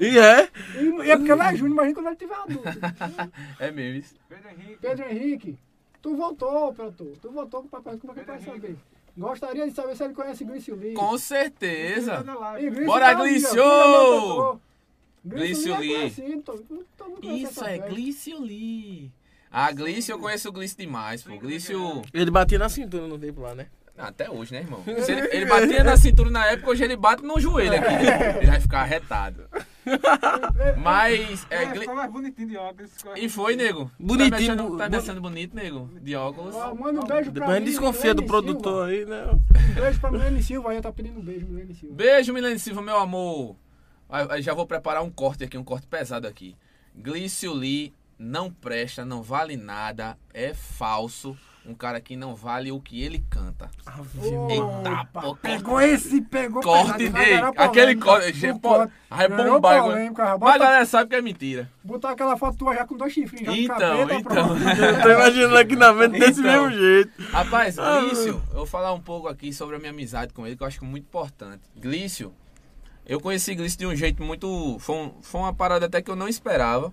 E é. E, e é porque ele é júnior, imagina quando ele tiver adulto. (laughs) É mesmo isso. Pedro Henrique. Pedro Henrique, tu voltou, Pedro. Tu voltou pro papai, como é que vai saber? Gostaria de saber se ele conhece Glício Lee. Com certeza. E Glício Bora, ali, ó, Glício! Glício é Lee. conhece Isso é. Glício Lee. Ah, Glício, eu conheço o Glício demais, pô. Glício. Ele batia na cintura no tempo lá, né? Ah, Até hoje, né, irmão? (laughs) Se ele, ele batia na cintura na época, hoje ele bate no joelho aqui. (laughs) Ele vai ficar arretado. (laughs) Mas. É, É, Gli- mais bonitinho de óculos. E foi, nego. Bonitinho, Tá me achando, bu- tá me bu- achando bonito, nego? De óculos. Ó, manda um beijo pra Depois a gente mim, desconfia do produtor aí, né? Um beijo pra Milene Silva, aí tá pedindo um beijo, Milene Silva. Beijo, Milene Silva, meu amor. Já vou preparar um corte aqui, um corte pesado aqui. Glício Lee não presta, não vale nada, é falso. Um cara que não vale o que ele canta. Eita, Opa, pô, Pegou esse, pegou Corte, gerar aquele corte, Gerou bombar. polêmica, Mas a galera sabe que é mentira. botar aquela foto tua já com dois chifrinhos, já Então, capeta, então. pronto. (laughs) Eu tô imaginando aqui na mente desse Então. mesmo jeito. Rapaz, Ah, Glício, eu vou falar um pouco aqui sobre a minha amizade com ele, que eu acho muito importante. Glício, eu conheci Glício de um jeito muito. Foi, um- foi uma parada até que eu não esperava.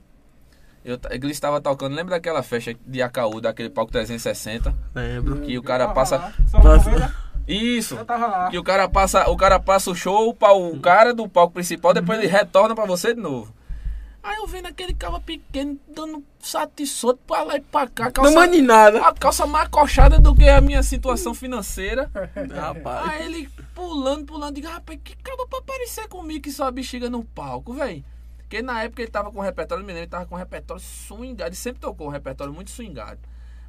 Eu, Glício estava tocando, lembra daquela festa de Acaú, daquele palco 360? Lembro. Que o cara passa. vez, Isso! eu tava lá. Que o cara passa, o cara passa o show, pau- o cara do palco principal, depois ele retorna pra você de novo. Aí eu vendo aquele cara pequeno dando satisfato pra lá e pra cá. Não Calça, mande nada. a calça mais coxada do que a minha situação financeira. (laughs) Rapaz. Aí ele pulando, pulando, diga, rapaz, que acaba pra aparecer comigo que só a bexiga no palco, velho. Porque na época ele tava com o repertório, me lembro, ele tava com um repertório swingado. Ele sempre tocou um repertório muito swingado.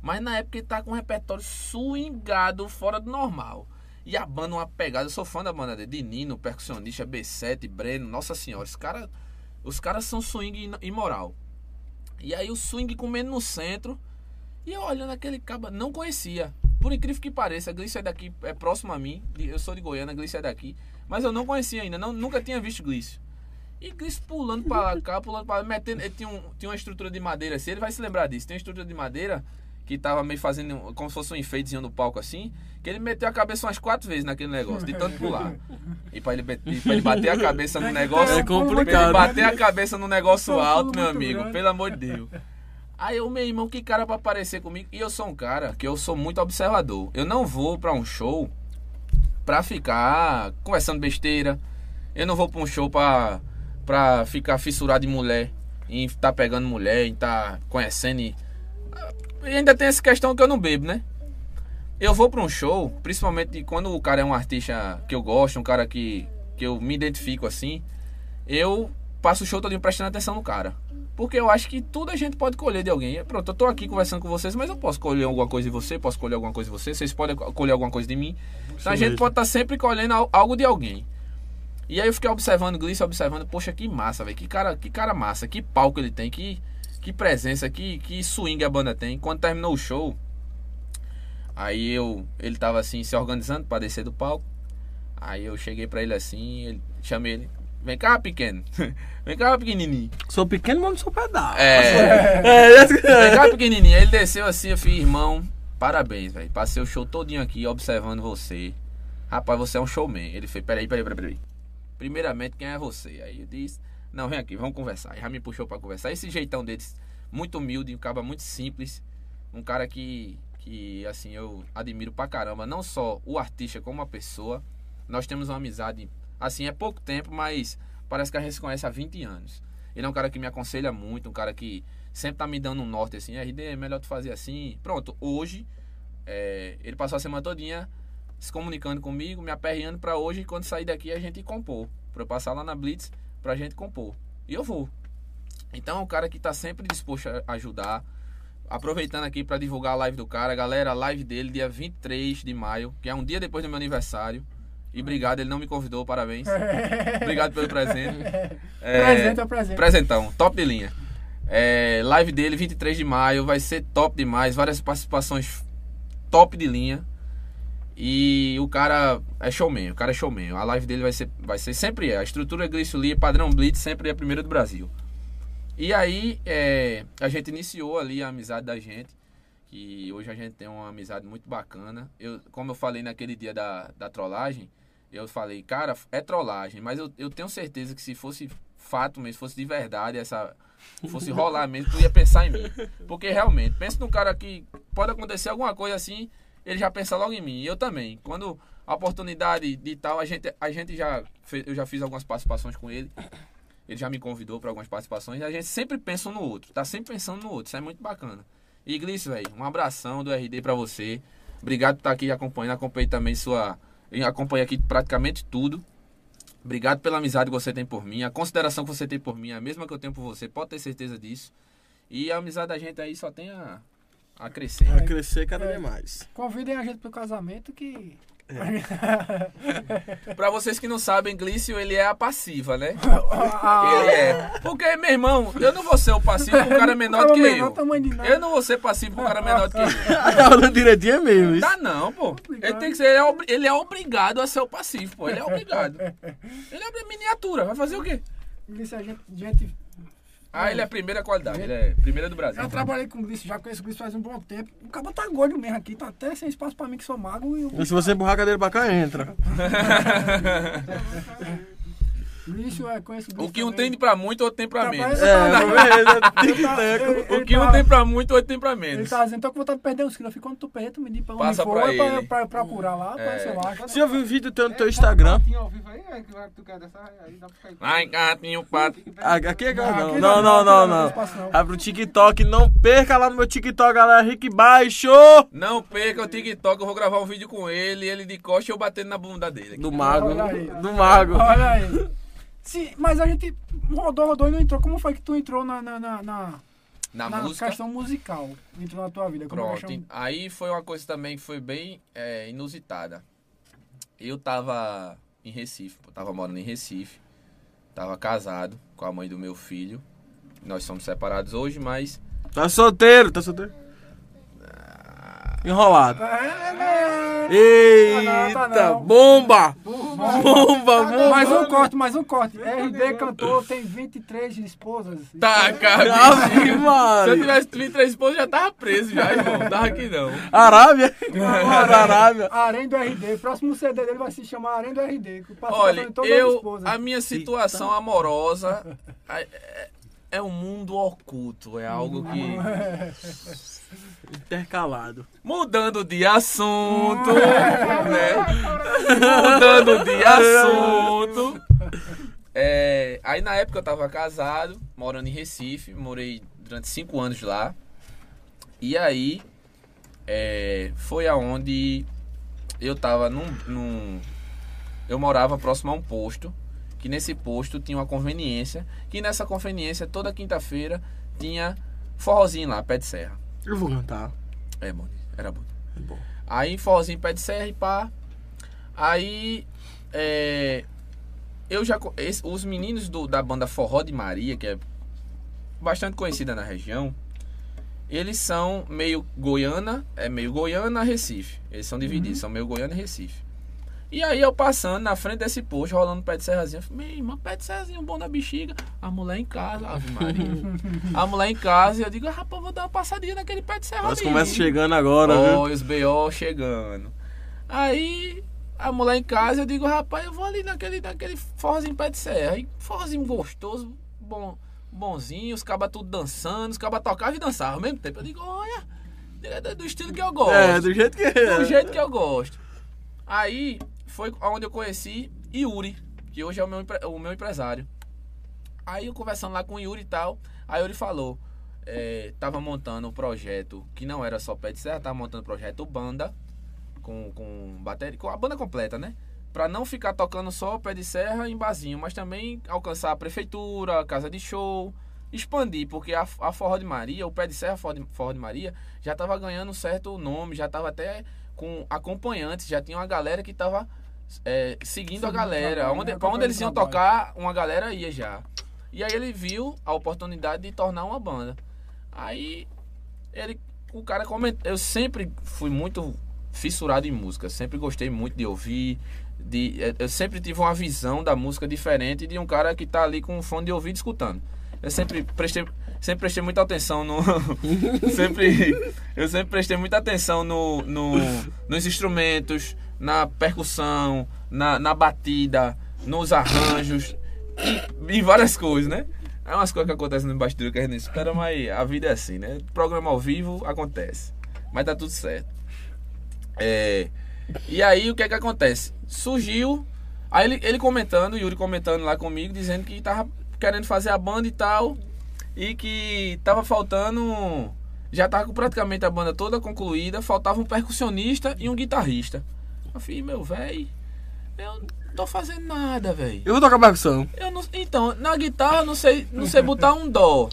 Mas na época ele tava com um repertório swingado, fora do normal. E a banda, uma pegada, eu sou fã da banda dele, de Nino, percussionista, B7, Breno, nossa senhora, os caras os caras são swing imo- imoral. E aí o swing comendo no centro. E eu olhando aquele caba, não conhecia. Por incrível que pareça, a Glícia é daqui, é próximo a mim. Eu sou de Goiânia, a Glícia é daqui. Mas eu não conhecia ainda, não, nunca tinha visto Glício. E Glício pulando pra cá, pulando pra lá, metendo. Ele tinha, um, tinha uma estrutura de madeira assim, ele vai se lembrar disso. Tem uma estrutura de madeira que tava meio fazendo como se fosse um enfeitezinho no palco assim, que ele meteu a cabeça umas quatro vezes naquele negócio, de tanto pular. E pra ele, ele bater a cabeça no negócio. É complicado, Pra ele né? bater a cabeça no negócio um alto, meu amigo, grande. pelo amor de Deus. Aí eu, meu irmão, que cara pra aparecer comigo? E eu sou um cara que eu sou muito observador. Eu não vou pra um show pra ficar conversando besteira. Eu não vou pra um show pra, pra ficar fissurado em mulher. Em tá pegando mulher, em tá conhecendo. E... e ainda tem essa questão que eu não bebo, né? Eu vou pra um show, principalmente quando o cara é um artista que eu gosto, um cara que, que eu me identifico assim. Eu passo o show todo prestando atenção no cara. Porque eu acho que tudo a gente pode colher de alguém. Pronto, eu tô aqui conversando com vocês, mas eu posso colher alguma coisa de você, posso colher alguma coisa de você, vocês podem colher alguma coisa de mim. Então a gente mesmo. pode estar sempre colhendo al- algo de alguém. E aí eu fiquei observando o Gleice, observando, poxa, que massa, velho. Que cara, que cara massa, que palco ele tem, que, que presença, que, que swing a banda tem. Quando terminou o show, aí eu, ele tava assim, se organizando pra descer do palco. Aí eu cheguei pra ele assim, ele, chamei ele, vem cá, pequeno. (laughs) vem cá, pequenininho. Sou pequeno, mas não sou pedaço. É. (laughs) É, Vem cá, pequenininho. Aí ele desceu assim, eu fiz, irmão, parabéns, velho. Passei o show todinho aqui observando você. Rapaz, você é um showman. Ele fez, peraí, peraí, peraí, peraí. Primeiramente, quem é você? Aí eu disse, não, vem aqui, vamos conversar. Já me puxou pra conversar. Esse jeitão deles, muito humilde, um cara muito simples. Um cara que, que, assim, eu admiro pra caramba. Não só o artista, como a pessoa. Nós temos uma amizade, assim, é pouco tempo, mas parece que a gente se conhece há 20 anos. Ele é um cara que me aconselha muito, um cara que sempre tá me dando um norte assim, RD, é melhor tu fazer assim. Pronto, hoje, é, ele passou a semana todinha se comunicando comigo, me aperreando pra hoje, quando sair daqui a gente compor. Pra eu passar lá na Blitz pra gente compor. E eu vou. Então é um cara que tá sempre disposto a ajudar. Aproveitando aqui pra divulgar a live do cara, galera, a live dele dia 23 de maio, que é um dia depois do meu aniversário. E obrigado, ele não me convidou, parabéns. (laughs) Obrigado pelo presente. (laughs) É, Presente é presente. Presentão, top de linha. É, live dele, 23 de maio, vai ser top demais. Várias participações top de linha. E o cara é showman, o cara é showman. A live dele vai ser, vai ser sempre é. A estrutura Glício Lee, padrão Blitz, sempre é a primeira do Brasil. E aí, é, a gente iniciou ali a amizade da gente. Que hoje a gente tem uma amizade muito bacana. Eu, como eu falei naquele dia da, da trollagem, eu falei, cara, é trollagem, mas eu, eu tenho certeza que se fosse fato mesmo, fosse de verdade, essa fosse rolar mesmo, tu ia pensar em mim. (laughs) Porque realmente, pensa num cara que pode acontecer alguma coisa assim, ele já pensa logo em mim. E eu também. Quando a oportunidade de tal, a gente, a gente já fez, eu já fiz algumas participações com ele. Ele já me convidou para algumas participações. A gente sempre pensa no outro. Tá sempre pensando no outro. Isso é muito bacana. Glício, velho, um abração do RD para você. Obrigado por estar aqui acompanhando. Acompanhei também sua. Acompanhei aqui praticamente tudo. Obrigado pela amizade que você tem por mim. A consideração que você tem por mim é a mesma que eu tenho por você. Pode ter certeza disso. E a amizade da gente aí só tem a, a crescer. Vai crescer cada É. vez mais. Convidem a gente pro casamento que. (laughs) Pra vocês que não sabem, Glício, ele é a passiva, né? Ah, Ele é. Porque, meu irmão, eu não vou ser o passivo com um cara menor do que eu. (laughs) Eu não vou ser passivo com um cara menor do que eu. Ah, tá direitinho é mesmo. Dá não, pô. Ele tem que ser, ele é, ele é obrigado a ser o passivo, pô. Ele é obrigado. (laughs) Ele é miniatura, vai fazer o quê? Glício, a gente, gente. Ah, ele é primeira qualidade, ele é primeira do Brasil. Eu trabalhei com o Glício, já conheço o Glício faz um bom tempo. O cara tá gordo mesmo aqui, tá até sem espaço pra mim que sou magro. E o Mas se você empurrar a cadeira pra cá, entra. (laughs) (laughs) Glício é, conheço o. O que um também. tem pra muito, outro tem pra menos. É, Ele- (laughs) ter. O que um tem pra muito, outro tem pra Ele menos. tá dizendo, tô com vontade de perder uns quilos. Eu fico, quando tu perder, tu me diz pra onde Passa for, pra pra, ele. pra, procurar lá, pra É. ver se eu acho. Se eu vi um vídeo teu no teu É, Instagram. ao vivo aí, é que vai- tu quer dessa, aí dá pra ficar aí. Ai, gatinho, pato. Ah, Aqui é Não, não. aqui Não, não, não. Vai pro TikTok, não perca lá no meu TikTok, galera. Rick Baixo! Não perca o TikTok, eu vou gravar um vídeo com ele, ele de costa e eu batendo na bunda dele. Do mago. Olha aí. Do mago. Olha aí. Sim, mas a gente rodou, rodou e não entrou. Como foi que tu entrou na, na, na, na, Na, na música. questão musical? Entrou na tua vida? Como Pronto. Aí foi uma coisa também que foi bem é, inusitada. Eu tava em Recife, tava morando em Recife. Tava casado com a mãe do meu filho. Nós somos separados hoje, mas. Tá solteiro, tá solteiro. Enrolado. É, Eita, Tá tá bomba! Bomba. Bomba, bomba. Mais um corte, mais um corte. RD cantor tem 23 esposas. Tá, cara. (laughs) Ave Se eu tivesse 23 esposas, já tava preso já, irmão. Não Tava aqui não. Arábia. (laughs) Arábia. Arém do RD. Próximo CD dele vai se chamar Arém do RD. Olha, eu, a minha situação amorosa (laughs) é, um mundo oculto, é algo que... (laughs) Intercalado. Mudando de assunto, (laughs) né? Mudando de assunto. É, aí na época eu tava casado, morando em Recife, morei durante cinco anos lá. E aí é, foi aonde eu tava num, num- Eu morava próximo a um posto. Que nesse posto tinha uma conveniência. Que nessa conveniência, toda quinta-feira, tinha forrozinho lá, pé de serra. Eu vou cantar. É, bom, era bom. Bom. Aí forrozinho pé de serra e pá. Aí é, eu já esse- os meninos do- da banda Forró de Maria, que é bastante conhecida na região, eles são meio Goiânia, é meio Goiânia, Recife. Eles são divididos, são meio Goiânia e Recife. E aí eu passando na frente desse posto, rolando pé de serrazinho, eu falei, meu irmão, pé de serrazinho bom da bexiga. A mulher em casa, Ave Maria. (laughs) a mulher em casa, e eu digo, "Ah, rapaz, vou dar uma passadinha naquele pé de serra Nós ali." começa chegando agora, viu? Ó, os B.O. chegando. Aí, a mulher em casa, eu digo, rapaz, eu vou ali naquele, naquele forrozinho pé de serra. Aí, forrozinho gostoso, bom, bonzinho, os cabas tudo dançando, os cabas tocavam e dançavam ao mesmo tempo. Eu digo, olha, é do- do estilo que eu gosto. É, do jeito que é. do jeito que eu gosto. Aí, foi onde eu conheci Yuri, que hoje é o meu, o meu empresário. Aí eu conversando lá com o Yuri e tal, aí Yuri falou, é, tava montando um projeto que não era só pé de serra, tava montando um projeto banda, com, com bateria, com a banda completa, né? Pra não ficar tocando só pé de serra em barzinho, mas também alcançar a prefeitura, a casa de show, expandir, porque a, a Forró de Maria, o pé de serra Forró de, Forró de Maria, já tava ganhando um certo nome, já tava até com acompanhantes, já tinha uma galera que tava é, seguindo a Seguindo o galera. trabalho, Onde, pra onde eles iam tocar, uma galera ia já. E aí ele viu a oportunidade de tornar uma banda. Aí ele, o cara comentou. Eu sempre fui muito fissurado em música, sempre gostei muito de ouvir. De, eh, eu sempre tive uma visão da música diferente de um cara que tá ali com um fone de ouvido escutando. Eu sempre prestei, sempre prestei muita atenção no. (laughs) sempre, eu sempre prestei muita atenção no, no, nos instrumentos, na percussão, na, na batida, nos arranjos, e, em várias coisas, né? É umas coisas que acontecem no bastidor que a gente espera, mas a vida é assim, né? Programa ao vivo acontece. Mas tá tudo certo. É, e aí o que é que acontece? Surgiu. Aí ele, ele comentando, Yuri comentando lá comigo, dizendo que tava querendo fazer a banda e tal. E que tava faltando. Já tava com praticamente a banda toda concluída. Faltava um percussionista e um guitarrista. Eu falei, meu velho, eu não tô fazendo nada, velho. Eu vou tocar percussão. Eu não, então, na guitarra eu não sei, não sei botar um dó.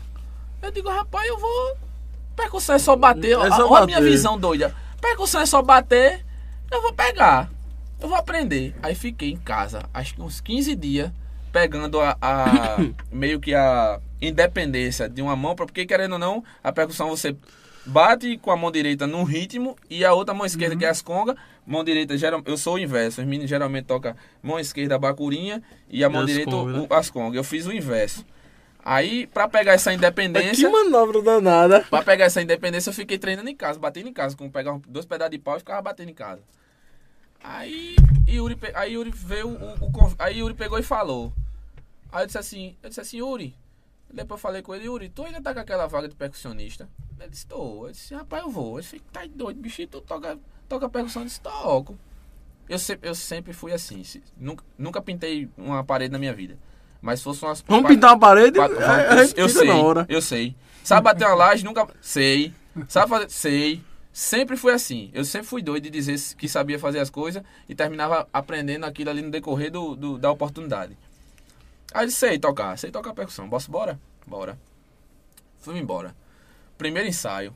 Eu digo, rapaz, eu vou. Percussão é só bater. É só Olha a minha visão doida. Percussão é só bater. Eu vou pegar. Eu vou aprender. Aí fiquei em casa, acho que uns 15 dias, pegando a, a- (coughs) meio que a independência de uma mão, porque querendo ou não, a percussão você bate com a mão direita num ritmo e a outra mão esquerda, que é as congas, mão direita, geral, eu sou o inverso. Os meninos geralmente tocam mão esquerda a bacurinha e a mão as direita congas, né? o- as congas. Eu fiz o inverso. Aí, pra pegar essa Que independência, manobra danada. pra pegar essa independência, eu fiquei treinando em casa, batendo em casa, com pegar dois pedaços de pau e ficava batendo em casa. Aí Yuri, aí Yuri veio o, o aí Yuri pegou e falou. Aí eu disse assim, eu disse assim, Yuri. Depois eu falei com ele, Yuri, tu ainda tá com aquela vaga de percussionista? Ele disse, tô. Eu disse, rapaz, eu vou. Ele disse, tá doido, bicho, tu toca, toca percussão? Eu disse, toco. Eu sempre, eu sempre fui assim. se- Nunca, nunca pintei uma parede na minha vida. Mas se fosse uma. Vamos pintar uma parede? Pa- É, eu, eu sei, na hora. eu sei. Sabe bater uma laje? Nunca. Sei. Sabe fazer? Sei. Sempre fui assim. Eu sempre fui doido de dizer que sabia fazer as coisas e terminava aprendendo aquilo ali no decorrer do, do- da oportunidade. Aí eu disse, sei tocar, sei tocar percussão. Posso bora? Bora. Fui embora. Primeiro ensaio.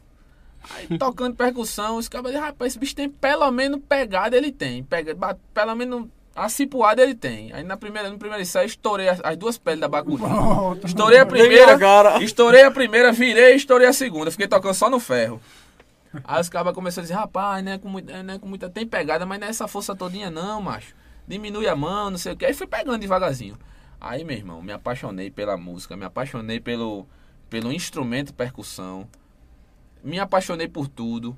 Aí tocando percussão, os caras disseram, rapaz, esse bicho tem pelo menos pegada, ele tem. Pega, ba- pelo menos a cipuada ele tem. Aí na primeira, no primeiro ensaio, estourei as, as duas peles da. Pronto. Estourei a primeira, cara. estourei a primeira, virei e estourei a segunda. Fiquei tocando só no ferro. Aí os cabas começaram a dizer, rapaz, não é com muita, não é com muita. Tem pegada, mas não é essa força todinha, não, macho. diminui a mão, não sei o que. Aí fui pegando devagarzinho. Aí, meu irmão, me apaixonei pela música, me apaixonei pelo, pelo instrumento percussão, me apaixonei por tudo.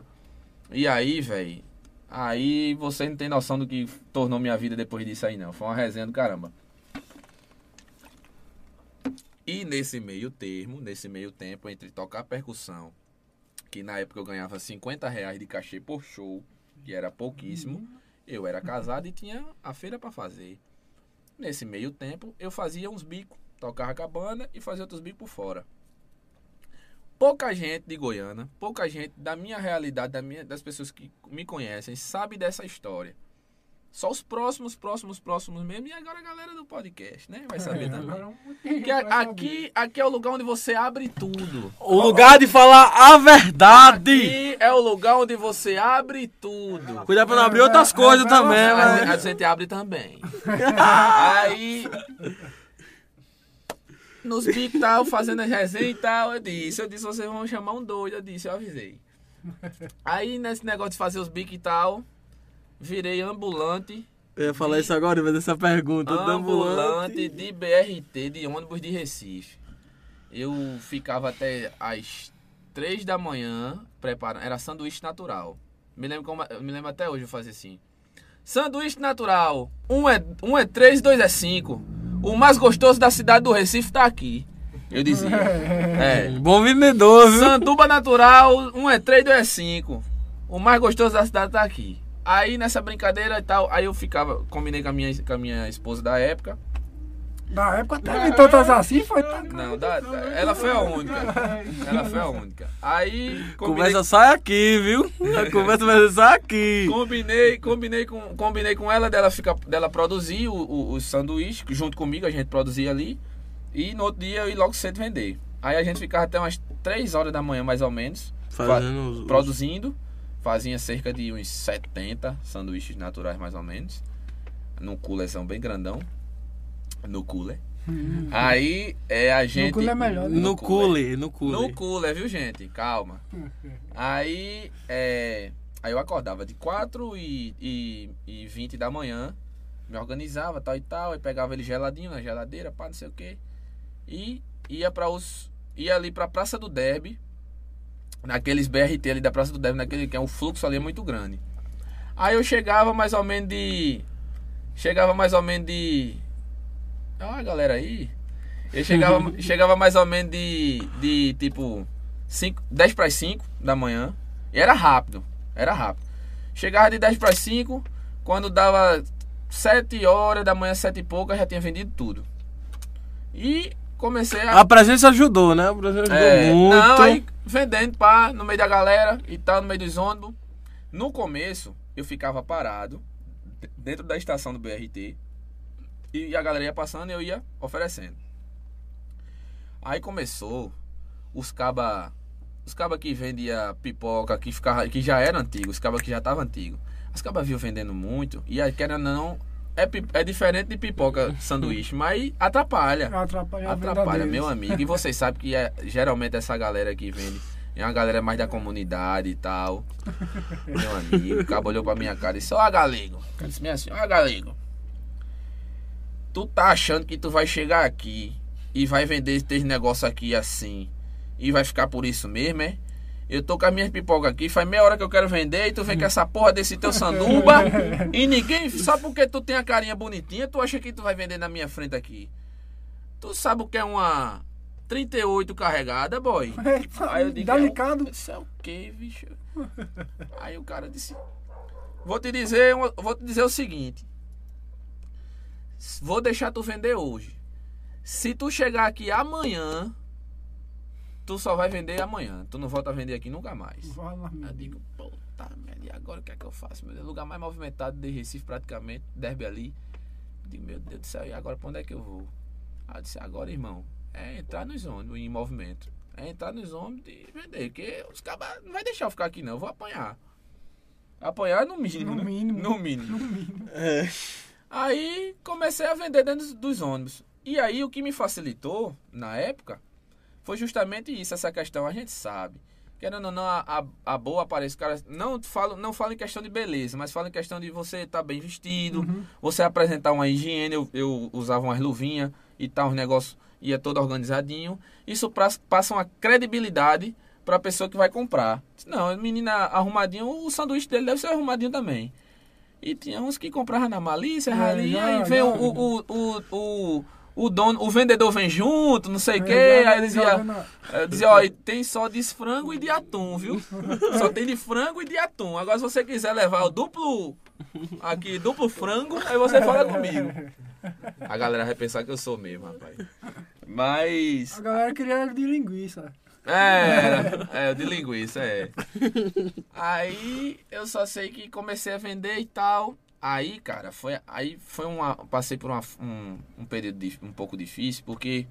E aí, velho, aí você não tem noção do que tornou minha vida depois disso aí, não. Foi uma resenha do caramba. E nesse meio termo, nesse meio tempo, entre tocar percussão, que na época eu ganhava 50 reais de cachê por show, que era pouquíssimo, eu era casado e tinha a feira para fazer. Nesse meio tempo, eu fazia uns bicos, tocava com a banda e fazia outros bicos por fora. Pouca gente de Goiânia, pouca gente da minha realidade, da minha, das pessoas que me conhecem, sabe dessa história. Só os próximos, próximos, próximos mesmo. E agora a galera do podcast, né? Vai saber também. Agora muita gente Que a- aqui, aqui é o lugar onde você abre tudo. O lugar de falar a verdade. Aqui é o lugar onde você abre tudo. Cuidado pra não abrir outras coisas também, A, né? a gente abre também. (laughs) Aí. Nos bicos tal, fazendo as resenhas e tal, eu disse, eu disse, vocês vão chamar um doido, eu disse, eu avisei. Aí nesse negócio de fazer os bicos e tal, virei ambulante, Eu ia falar isso agora, mas essa pergunta. do ambulante de BRT, de ônibus de Recife. Eu ficava até às três da manhã preparando, era sanduíche natural. Me lembro, como, me lembro até hoje eu fazia assim. Sanduíche natural, um é, um é três, dois é cinco. O mais gostoso da cidade do Recife tá aqui. Eu dizia. (laughs) É. Bom vendedor, viu? Sanduba natural, um é 3, dois é 5. O mais gostoso da cidade tá aqui. Aí nessa brincadeira e tal, aí eu ficava, combinei com a minha, com a minha esposa da época. Na época teve tantas assim, foi tá- Não, da- da- ela foi a única. Ela foi a única. Aí combinei, Conversa sai aqui, viu? A conversa vai ser só aqui. combinei, combinei, com, combinei com ela dela, ficar, dela produzir o, o, o sanduíche, junto comigo, a gente produzia ali. E no outro dia eu ia logo cedo vender. Aí a gente ficava até umas 3 horas da manhã, mais ou menos. Fazendo os- produzindo. Fazia cerca de uns 70 sanduíches naturais, mais ou menos. Num coolerzão bem grandão. No cooler. Aí é a gente. cooler é melhor, né? No cooler, no cooler. No cooler, viu, gente? Calma. (laughs) Aí, é, aí eu acordava de 4 e, e, e 20 da manhã, me organizava, tal e tal, aí pegava ele geladinho na geladeira, pá, não sei o que. E ia para os. ia ali pra Praça do Derby, naqueles BRT ali da Praça do Derby, naquele que é o fluxo ali é muito grande. Aí eu chegava mais ou menos de. Chegava mais ou menos de. Ó, a galera aí. Eu chegava, (laughs) chegava mais ou menos de. de tipo. 5, 10 para as 5 da manhã. E era rápido. Era rápido. Chegava de 10 para as 5. Quando dava 7 horas da manhã, 7 e pouco, eu já tinha vendido tudo. E comecei a. A presença ajudou, né? A presença ajudou É, muito. Não, aí vendendo pá, no meio da galera e tal, no meio dos ônibus. No começo, eu ficava parado dentro da estação do BRT e a galera ia passando e eu ia oferecendo. Aí começou os caba os caba que vendia pipoca, que ficava que já era antigo, os caba que já tava antigo. Os caba viu vendendo muito e aí querendo não é, é diferente de pipoca sanduíche, mas atrapalha. Atrapalha, Atrapalha, meu amigo. E vocês sabem que é, geralmente essa galera que vende é uma galera mais da comunidade e tal. Meu amigo, o cabo olhou pra minha cara e disse, ó galego. Eu disse assim, ó galego. Tu tá achando que tu vai chegar aqui e vai vender esse negócio aqui assim e vai ficar por isso mesmo, é? Eu tô com as minhas pipocas aqui, faz meia hora que eu quero vender e tu vem com essa porra desse teu sanduba e ninguém, só porque tu tem a carinha bonitinha, tu acha que tu vai vender na minha frente aqui. Tu sabe o que é uma 38 carregada, boy? Eita, (laughs) Aí eu digo, delicado. Eu disse, é o que, bicho? Aí o cara disse, vou te dizer, vou te dizer o seguinte. Vou deixar tu vender hoje. Se tu chegar aqui amanhã, tu só vai vender amanhã. Tu não volta a vender aqui nunca mais. Fala, Eu digo, puta merda, e agora o que é que eu faço? Meu Deus, lugar mais movimentado de Recife praticamente, derby ali. Eu digo, meu Deus do céu, e agora pra onde é que eu vou? Aí eu disse, agora irmão, é entrar nos ônibus em movimento. É entrar nos ônibus e vender, porque os cabas não vai deixar eu ficar aqui não, eu vou apanhar. Apanhar no mínimo, No né? mínimo. No mínimo. No mínimo. (laughs) É. Aí comecei a vender dentro dos ônibus. E aí o que me facilitou na época foi justamente isso, essa questão. A gente sabe que querendo ou não, a, a, a boa aparência, cara, não falo, não falo em questão de beleza, mas falo em questão de você estar bem vestido, Uhum. você apresentar uma higiene, eu, eu usava umas luvinhas e tal, os negócios ia todo organizadinho. Isso pra, passa uma credibilidade para a pessoa que vai comprar. Não, menina arrumadinho, o sanduíche dele deve ser arrumadinho também. E tinha uns que compravam na malícia, É, ali, já, aí vem já. o, o, o, o, o dono, o vendedor vem junto, não sei o quê, É, aí dizia, eu dizia, ó, tem só de frango e de atum, viu? (laughs) Só tem de frango e de atum. Agora, se você quiser levar o duplo, aqui, duplo frango, aí você fala comigo. (laughs) A galera vai pensar que eu sou mesmo, rapaz. Mas. A galera queria de linguiça. É, é, de linguiça, é. (laughs) Aí eu só sei que comecei a vender e tal. Aí, cara, foi, aí foi uma. Passei por uma- um, um período dif- um pouco difícil, porque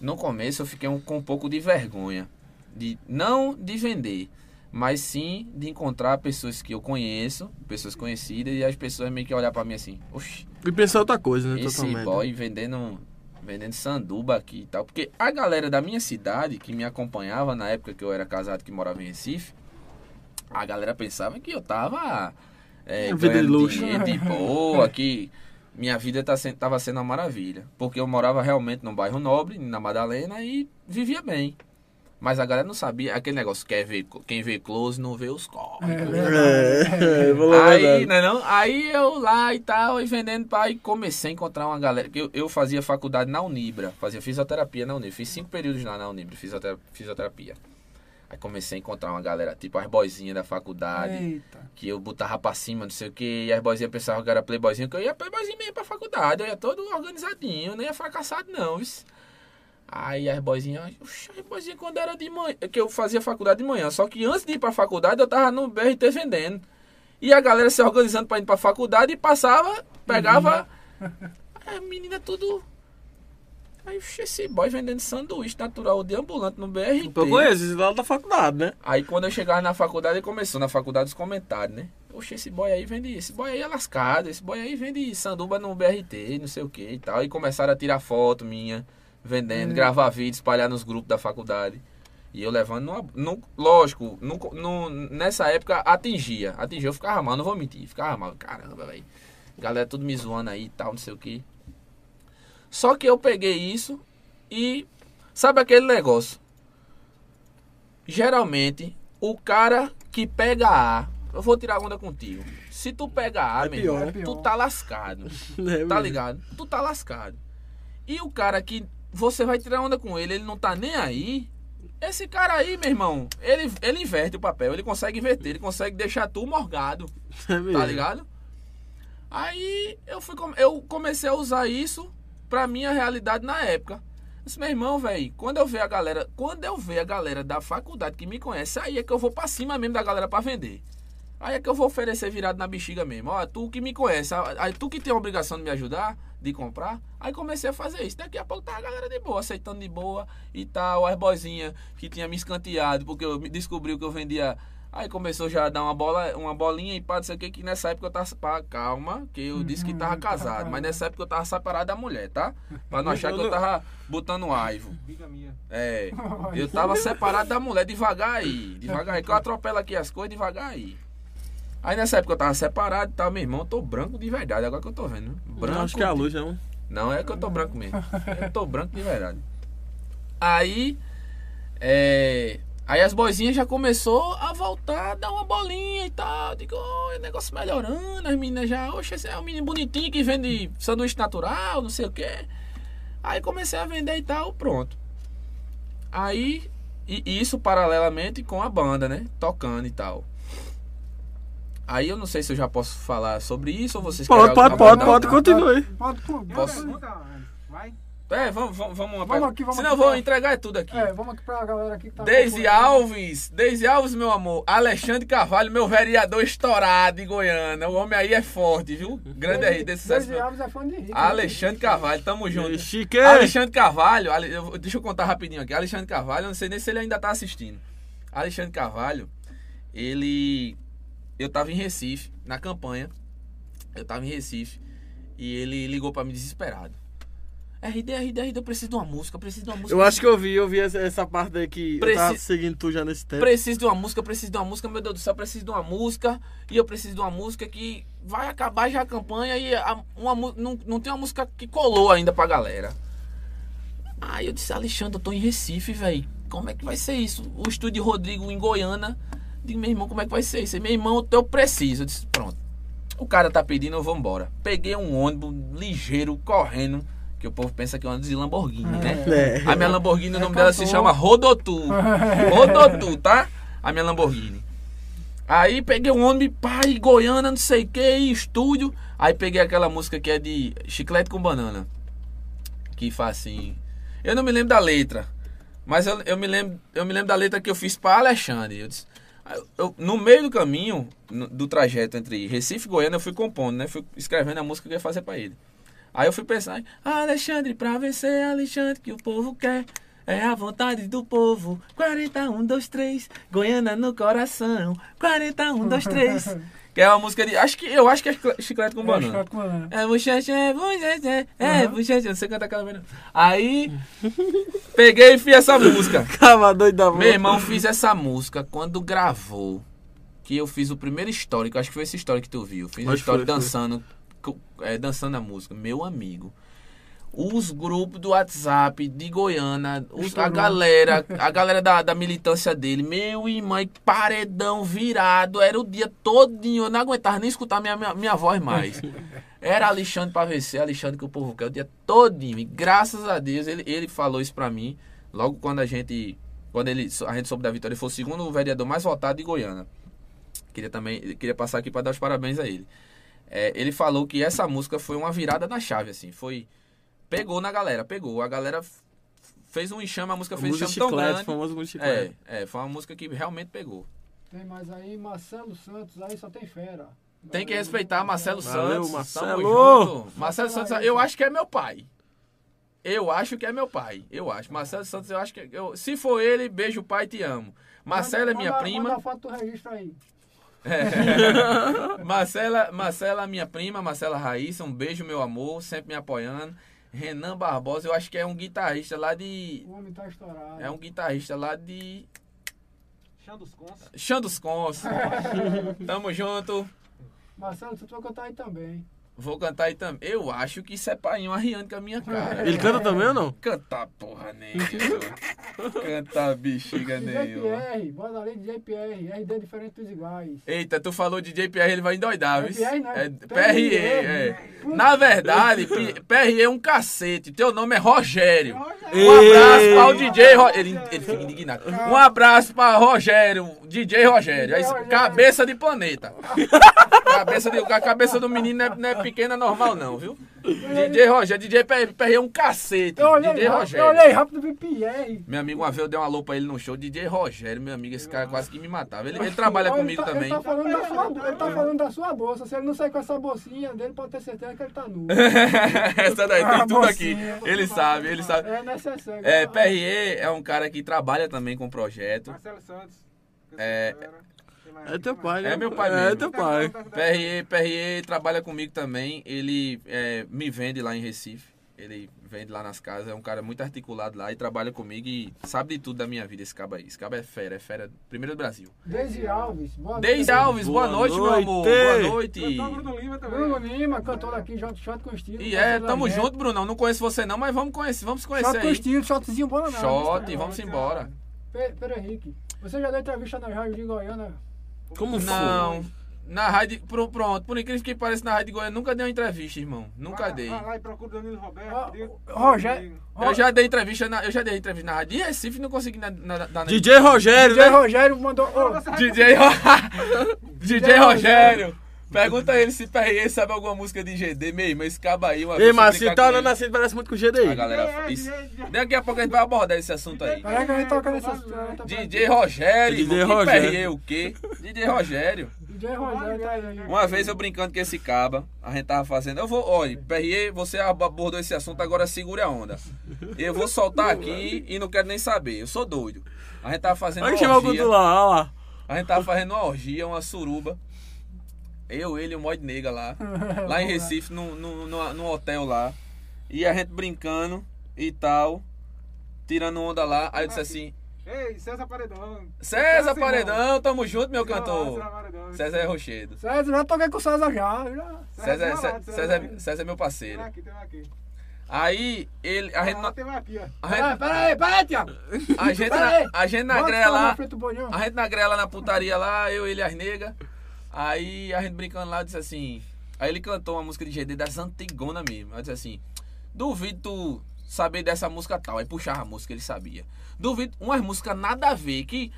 no começo eu fiquei um- com um pouco de vergonha. De, não de vender, mas sim de encontrar pessoas que eu conheço, pessoas conhecidas, e as pessoas meio que olhar pra mim assim, oxi, E pensar outra coisa, né? esse Totalmente. boy vendendo, vendendo sanduba aqui e tal. Porque a galera da minha cidade, que me acompanhava na época que eu era casado, que morava em Recife, a galera pensava que eu tava é, Vida de luxo. dinheiro de boa, que minha vida tá sendo, tava sendo uma maravilha. Porque eu morava realmente num bairro nobre, na Madalena, e vivia bem. Mas a galera não sabia aquele negócio, quer ver, quem vê close não vê os corres. É. É, vou levar Aí, né, não? Aí eu lá e tal, e vendendo e comecei a encontrar uma galera. que Eu, eu fazia faculdade na Unibra, fazia fisioterapia na Unibra. Fiz cinco períodos lá na Unibra, fisiotera- fisioterapia. Aí comecei a encontrar uma galera, tipo as boizinhas da faculdade, Eita. que eu botava pra cima, não sei o que, e as boizinhas pensavam que eu era playboyzinho, que eu ia playboyzinho mesmo pra faculdade, eu ia todo organizadinho, eu não ia fracassado não, viu? Aí as boizinhas, oxe, as boizinhas quando era de manhã, que eu fazia faculdade de manhã, só que antes de ir pra faculdade eu tava no BRT vendendo. E a galera se organizando pra ir pra faculdade e passava, pegava. (laughs) A menina tudo. Aí, oxe, esse boy vendendo sanduíche natural de ambulante no BRT. Eu conheço esse lado da faculdade, né? Aí quando eu chegava na faculdade, começou na faculdade os comentários, né? Oxe, esse boy aí vende. Esse boy aí é lascado, esse boy aí vende sanduba no BRT, não sei o que e tal. E começaram a tirar foto minha, vendendo, Hum. gravar vídeo, espalhar nos grupos da faculdade. E eu levando numa, no, lógico, no, no- nessa época atingia. Atingia, eu ficava mal, não vou mentir. Ficava mal, caramba, velho. Galera tudo me zoando aí e tal, não sei o que. Só que eu peguei isso e. Sabe aquele negócio? Geralmente, o cara que pega A. Eu vou tirar onda contigo. Se tu pega A, É meu pior, irmão, é tu tá lascado. (laughs) É, Tá ligado? Tu tá lascado. E o cara que você vai tirar onda com ele, ele não tá nem aí. Esse cara aí, meu irmão, ele, ele inverte o papel, ele consegue inverter, ele consegue deixar tu morgado, É tá ligado? Aí eu, fui, eu comecei a usar isso pra minha realidade na época. Disse, meu irmão, velho, quando eu ver a galera, quando eu ver a galera da faculdade que me conhece, aí é que eu vou pra cima mesmo da galera pra vender. Aí é que eu vou oferecer virado na bexiga mesmo. Ó, tu que me conhece, aí tu que tem a obrigação de me ajudar, de comprar. Aí comecei a fazer isso. Daqui a pouco tá a galera de boa, aceitando de boa e tal. As boizinhas que tinha me escanteado, porque eu descobriu que eu vendia. Aí começou já a dar uma bola, uma bolinha e pá, não sei o que, que nessa época eu tava. Pá, calma, que eu disse que tava Uhum, casado. tá Mas nessa época eu tava separado da mulher, tá? Pra não achar que eu tava botando aivo. É. (laughs) Eu tava separado da mulher, devagar aí. Devagar aí. Que eu atropelo aqui as coisas, devagar aí. Aí nessa época eu tava separado e tal, meu irmão, eu tô branco de verdade, agora que eu tô vendo. Branco. Não, acho que é a luz, não. Não, é que eu tô branco mesmo. (laughs) Eu tô branco de verdade. Aí. É. Aí as boizinhas já começou a voltar, a dar uma bolinha e tal. Digo, oh, o negócio melhorando, as meninas já, oxe, esse é um menino bonitinho que vende sanduíche natural, não sei o quê. Aí comecei a vender e tal, pronto. Aí, e isso paralelamente com a banda, né? Tocando e tal. Aí eu não sei se eu já posso falar sobre isso ou vocês Pode, querem pode, pode, pode, continue. Pode, pode. Posso? É, vamos, vamos, vamos, Vamos aqui, vamos Senão aqui eu vou pra- entregar tudo aqui. É, vamos aqui pra galera aqui que tá. Deise. Alves, Deise Alves, meu amor. Alexandre Carvalho, meu vereador estourado de Goiânia. O homem aí é forte, viu? Grande aí, desse sucesso. Deise Alves é fã de Rico. Alexandre Carvalho, tamo junto. Chique! Alexandre Carvalho, Ale- deixa eu contar rapidinho aqui. Alexandre Carvalho, eu não sei nem se ele ainda tá assistindo. Alexandre Carvalho, ele. Eu tava em Recife, na campanha. Eu tava em Recife. E ele ligou pra mim desesperado. RD, RD, RD, eu preciso de uma música, eu preciso de uma música. Eu acho que eu vi, eu vi essa, essa parte aí que eu tava Preci- seguindo tu já nesse tempo. Preciso de uma música, preciso de uma música, meu Deus do céu, preciso de uma música. E eu preciso de uma música que vai acabar já a campanha e a- uma, não, não tem uma música que colou ainda pra galera. Aí eu disse, Alexandre, eu tô em Recife, velho. Como é que vai ser isso? O estúdio Rodrigo em Goiânia. Digo, meu irmão, como é que vai ser isso? Meu irmão, eu preciso. Eu disse, pronto. O cara tá pedindo, eu vou embora. Peguei um ônibus ligeiro, correndo. Que o povo pensa que é um ônibus de Lamborghini, né? É. A minha Lamborghini, o É nome dela se chama Rodotu. (laughs) Rodotu, tá? A minha Lamborghini. Aí peguei um ônibus, pai, Goiânia, não sei o que, estúdio. Aí peguei aquela música que é de Chiclete com Banana. Que faz assim. Eu não me lembro da letra. Mas eu, eu me, lembro, eu me lembro da letra que eu fiz para Alexandre. Eu disse- eu- eu- no meio do caminho, no- do trajeto entre Recife e Goiânia, eu fui compondo, né? Fui escrevendo a música que eu ia fazer para ele. Aí eu fui pensar, Alexandre, pra vencer, Alexandre, que o povo quer. É a vontade do povo. 41, 2, 3. Goiânia no coração. 41, 2, 3. Que é uma música de. Acho que, eu acho que é chiclete- com banana. Chiclete com banana. É bochecha, é bochecha, é Uhum. bochecha. Você canta aquela vez. não. Aí, peguei e fiz essa música. (laughs) Ficava doido da Meu irmão fiz essa música quando gravou. Que eu fiz o primeiro histórico, acho que foi esse histórico que tu viu. Fiz o que histórico foi, foi. dançando, co- é, dançando a música. Meu amigo. Os grupos do WhatsApp de Goiânia, os- a galera, a (laughs) galera da, da militância dele, meu irmão, paredão virado, era o dia todinho, eu não aguentava nem escutar minha, minha, minha voz mais. (laughs) Era Alexandre pra vencer, Alexandre que o povo quer o dia todinho. E graças a Deus ele, ele falou isso pra mim. Logo quando a gente. Quando ele, a gente soube da vitória, ele foi o segundo vereador mais votado de Goiânia. Queria também. Queria passar aqui pra dar os parabéns a ele. É, ele falou que essa música foi uma virada na chave, assim. Foi. Pegou na galera, pegou. A galera fez um enxame, a música fez um enxame tão chiclete, grande. famoso música É, chiclete. é, foi uma música que realmente pegou. Tem mais aí, Marcelo Santos, aí só tem fera. Tem que respeitar Marcelo Valeu, Santos. Marcelo. Marcelo Santos, eu acho que é meu pai. Eu acho que é meu pai. Eu acho. Marcelo Santos, eu acho que. Eu, se for ele, beijo, pai, te amo. Marcela é minha Manda- prima. Manda a foto do registro aí. É. (laughs) Marcela, Marcela, minha prima, Marcela Raíssa, um beijo, meu amor, sempre me apoiando. Renan Barbosa, eu acho que é um guitarrista lá de. O homem tá estourado. É um guitarrista lá de. Chão dos Cons. Chão dos Cons. Tamo junto. Marcelo, tu vai cantar aí também. Vou cantar aí também. Eu acho que isso é painho arriando com a minha cara. Ele canta também ou não? Cantar porra nenhuma. (laughs) Cantar bexiga DJ nenhuma. Pierre, bora ali, DJ Pierre. RD diferente dos iguais. Eita, tu falou de JPR, ele vai endoidar, viu? JPR não, É PRE, PRE, é. Na verdade, PRE é um cacete. Teu nome é Rogério. Um abraço para o DJ Rogério. Ele, ele fica indignado. Um abraço para Rogério, DJ Rogério. É Rogério. cabeça de planeta. (laughs) Cabeça de, a cabeça do menino não é, não é pequena normal, não, viu? DJ Rogério, DJ PRE é um cacete. Eu olhei, DJ rápido, eu Rogério. olhei rápido Pierre. Meu amigo, uma vez eu dei uma pra ele no show, DJ Rogério, meu amigo, esse cara quase que me matava. Ele, ele trabalha Olha, comigo ele tá, também. Ele tá, falando da sua, ele tá falando da sua bolsa. Se ele não sair com essa bolsinha dele, pode ter certeza que ele tá nu. (laughs) Essa daí tem Ah, tudo aqui. Ele sabe, ele sabe. É necessário. É, PRE é um cara que trabalha também com projeto. Marcelo Santos. É- É teu pai, né? É meu pai É mesmo. teu pai. PRE, PRE trabalha comigo também. Ele é, me vende lá em Recife. Ele vende lá nas casas. É um cara muito articulado lá e trabalha comigo e sabe de tudo da minha vida esse cabo aí. Esse cabo é fera, é fera. Primeiro do Brasil. Deise Alves, boa Deise noite. Alves, boa, Boa noite, meu amor. Boa noite. Bruno Lima também. Bruno Lima, cantor aqui, Shot, shot com estilo. E é, tamo junto, Brunão. Não conheço você não, mas vamos conhecer, vamos conhecer Shot com estilo, shotzinho bora não. Shot, vamos embora. Pe- Pedro Henrique, você já deu entrevista na rádio de Goiânia? Como foi? Não. Na rádio. pro- Pronto, por incrível que pareça, na rádio Goiânia nunca dei uma entrevista, irmão. Nunca Vai- dei. Vai lá e procura o Danilo Roberto. Diga- Rogério- Eu já dei entrevista na, eu já dei entrevista na rádio Recife e não consegui na, na, na, na DJ Rogério, DJ né? Rogério mandou. ô, DJ, Ro- (laughs) DJ Rogério. Pergunta a ele se PRE sabe alguma música de GD, meu irmão. Esse cabo aí, uma Ei, Marcinho, brincar tá olhando assim, parece muito com o A GDI. galera. Isso. Daqui a pouco a gente vai abordar esse assunto aí. Peraí que a gente toca nessa. tá DJ Rogério, DJ Rogério. PRE o quê? DJ Rogério. DJ Rogério tá aí. Uma vez eu brincando com esse caba, a gente tava fazendo. Eu vou, olha, PRE, você abordou esse assunto, agora segure a onda. Eu vou soltar aqui e não quero nem saber. Eu sou doido. A gente tava fazendo Olha uma que chamar o lá, olha lá. A gente tava fazendo uma orgia, uma suruba. Eu, ele e o Mod Nega lá. (laughs) Lá em Recife, num, num, num, num hotel lá. E a gente brincando e tal, tirando onda lá. Aí eu disse assim: Ei, César Paredão. César César, Paredão, tamo junto, meu César cantor. Paredão. César é rochedo. César, já toquei com o César já. já. César, César, César, César. César, César é meu Tem parceiro. aqui, tem aqui. Aí ele. A gente, Ah, na- tem aqui, ó. a gente, Tiago. a gente, na, a gente na cara lá. A gente na grela na putaria lá, eu, ele e as negas. Aí a gente brincando lá, disse assim. Aí ele cantou uma música de GD das antigonas mesmo. Aí disse assim: Duvido tu saber dessa música tal. Aí puxava a música, ele sabia. Duvido, umas músicas nada a ver, que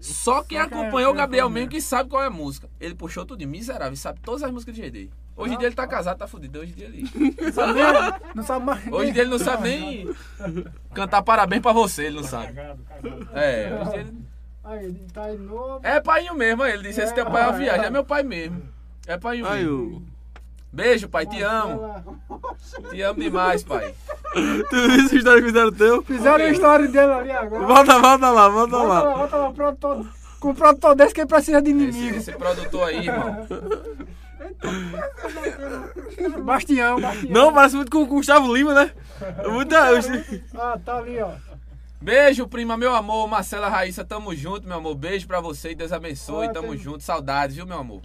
só quem Só acompanhou o Gabriel fã mesmo que sabe qual é a música. Ele puxou tudo de miserável, sabe todas as músicas de GD. Hoje em dia ele tá casado, tá fudido. Hoje em dia ele. Não (laughs) sabe, nem- não sabe mais. Hoje em dia ele não sabe nem (laughs) cantar parabéns pra você, ele não sabe. É, hoje em dia ele. Aí, ele tá aí novo. É paiinho mesmo, ele disse, esse teu pai é uma viagem, é meu pai mesmo. É paiinho Aí, mesmo. o... Beijo, pai, te amo. Te amo demais, pai. (laughs) Tu viu essa história que fizeram teu? Fizeram a história dele ali agora. Volta, volta lá, volta Volta lá, lá. volta lá, produtor. Com o produtor desse que precisa de Esse, inimigo. esse produtor aí, irmão. Bastião, Bastião. Não, parece muito com o Gustavo Lima, né? Muita... Ah, tá ali, ó. Beijo, prima, meu amor. Marcela Raíssa, tamo junto, meu amor. Beijo pra você e Deus abençoe. Ah, Tamo tem- junto. Saudades, viu, meu amor?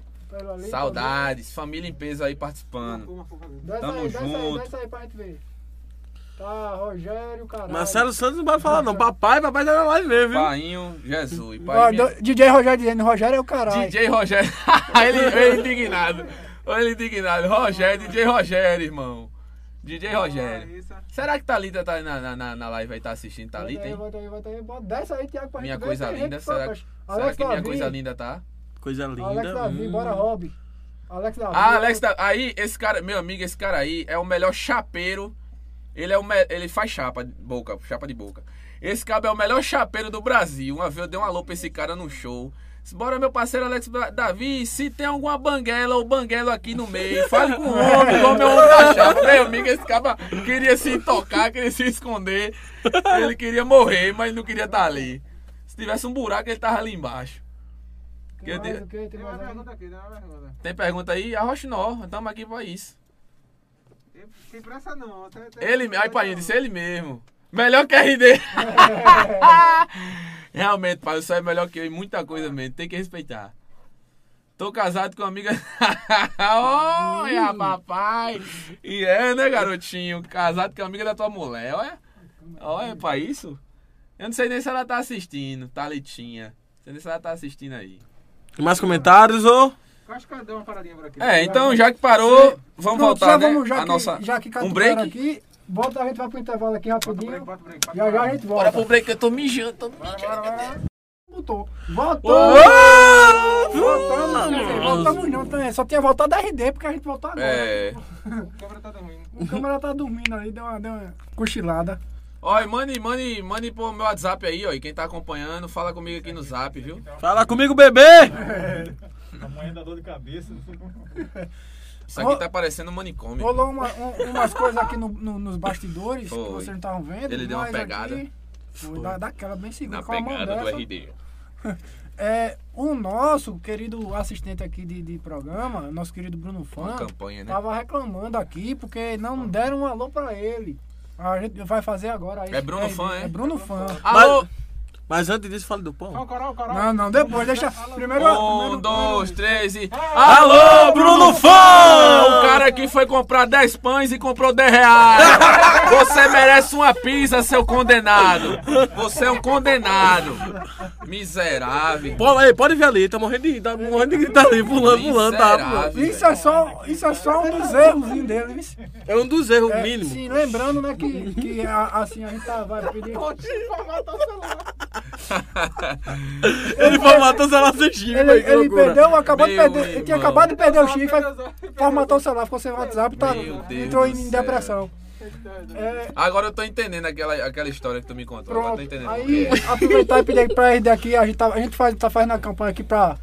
Saudades. Família em peso aí participando. Desce Tamo aí, desce aí, junto. desce aí pra gente ver. Tá, Rogério, caralho. Marcelo Santos não pode falar não. Papai, papai tá na live mesmo, viu? Painho, Jesus. Pai, minha- DJ Rogério dizendo, Rogério é o caralho. (laughs) DJ Rogério. (laughs) ele, ele indignado. Olha ele indignado. Rogério, DJ Rogério, irmão. DJ Rogério. Será que Thalita tá aí na, na, na, na live aí, tá assistindo Volta Thalita, aí, hein? volta aí, volta aí. Bota- Desce aí, Thiago, pra Minha gente coisa gente linda, será, toca. será Alex que minha Davi, coisa linda tá? Coisa linda. Alex Davi, Hum. bora, Rob. Alex Davi. Ah, Alex, da- aí, esse cara, meu amigo, esse cara aí é o melhor chapeiro. Ele é o me- ele faz chapa de boca, chapa de boca. Esse cara é o melhor chapeiro do Brasil. Uma vez eu dei um alô pra esse cara no show. Bora, meu parceiro Alex Davi, se tem alguma banguela ou banguelo aqui no meio, fale com o homem, o homem é da chapa. Meu amigo, esse cara queria se tocar, queria se esconder. Ele queria morrer, mas não queria estar ali. Se tivesse um buraco, ele tava ali embaixo. Tem que mais quê? Tem Tem mais pergunta aqui, tem uma pergunta. Tem pergunta aí? Arrocha nós, estamos aqui pra isso. Tem, pressa não. Tem, tem Ele, aí, pai, não. disse ele mesmo. Melhor que RD. (laughs) (laughs) Realmente, pai, você é melhor que eu em muita coisa mesmo. Tem que respeitar. Tô casado com uma amiga. (laughs) Olha, papai. E é, né, garotinho? Casado com uma amiga da tua mulher. Olha. Olha, pai, isso. Eu não sei nem se ela tá assistindo, Thalitinha. Não sei nem se ela tá assistindo aí. Mais comentários, ô? Eu acho que eu dei uma paradinha por aqui. É, então, já que parou, vamos Pronto, voltar, já né? vamos, já a que, nossa... já que um break? aqui, bota, a gente vai pro intervalo aqui Bota o break, rapidinho. bota o break. bota Já o já a gente Bora volta. pro break que eu tô mijando, tô mijando. Bora, bora, bora. Voltou. Voltou. Ô! Voltamos, não, voltamos não, também. Só tinha voltado da RD, porque a gente voltou agora. É. A câmera tá dormindo. O câmera tá dormindo ali, deu uma, deu uma cochilada. E mande, mande, mande pro meu WhatsApp aí, ó. E quem tá acompanhando, fala comigo aqui no zap, viu? Fala comigo, bebê! Amanhã dá dor de cabeça. (laughs) Isso aqui tá parecendo um manicômio. Rolou uma- um- umas coisas aqui no- no- nos bastidores que Foi. vocês não estavam vendo. Ele deu uma pegada. aqui Foi, da- daquela bem segura Na com a mão pegada do dessa. RD. (laughs) É, o nosso querido assistente aqui de, de programa, nosso querido Bruno Fã, campanha, né? tava reclamando aqui porque não deram um alô pra ele. A gente vai fazer agora aí. É Bruno Fã, é? É Bruno Fã. Alô? Mas antes disso, fale do pão. Ó, o coral, coral. Não, não, depois, deixa. Primeiro. Um, primeiro- dois, três e. Alô, Bruno Fã! O cara aqui foi comprar 10 pães e comprou 10 reais. (laughs) Você merece uma pizza, seu condenado. Você é um condenado. Miserável. Pô, aí, pode ver ali, tá morrendo de, tá morrendo de gritar ali, pulando, pulando, tá? Isso é só, isso é só um dos erros dele. isso. É um dos erros É, mínimos. sim, lembrando, né, que, que a- assim a gente tá, vai pedir. (laughs) Ele formatou o celular sem chip, Ele, ele perdeu, acabou de Meu perder. Ele tinha irmão. acabado de perder o chifre, formatou o celular, ficou sem WhatsApp, tá, entrou em céu. depressão. É, Agora eu tô entendendo aquela, aquela história que tu me contou. Agora eu tô pronto. entendendo. Aí, aproveitar e pedir pra RD aqui, a gente, tá, a gente faz, tá fazendo a campanha aqui pra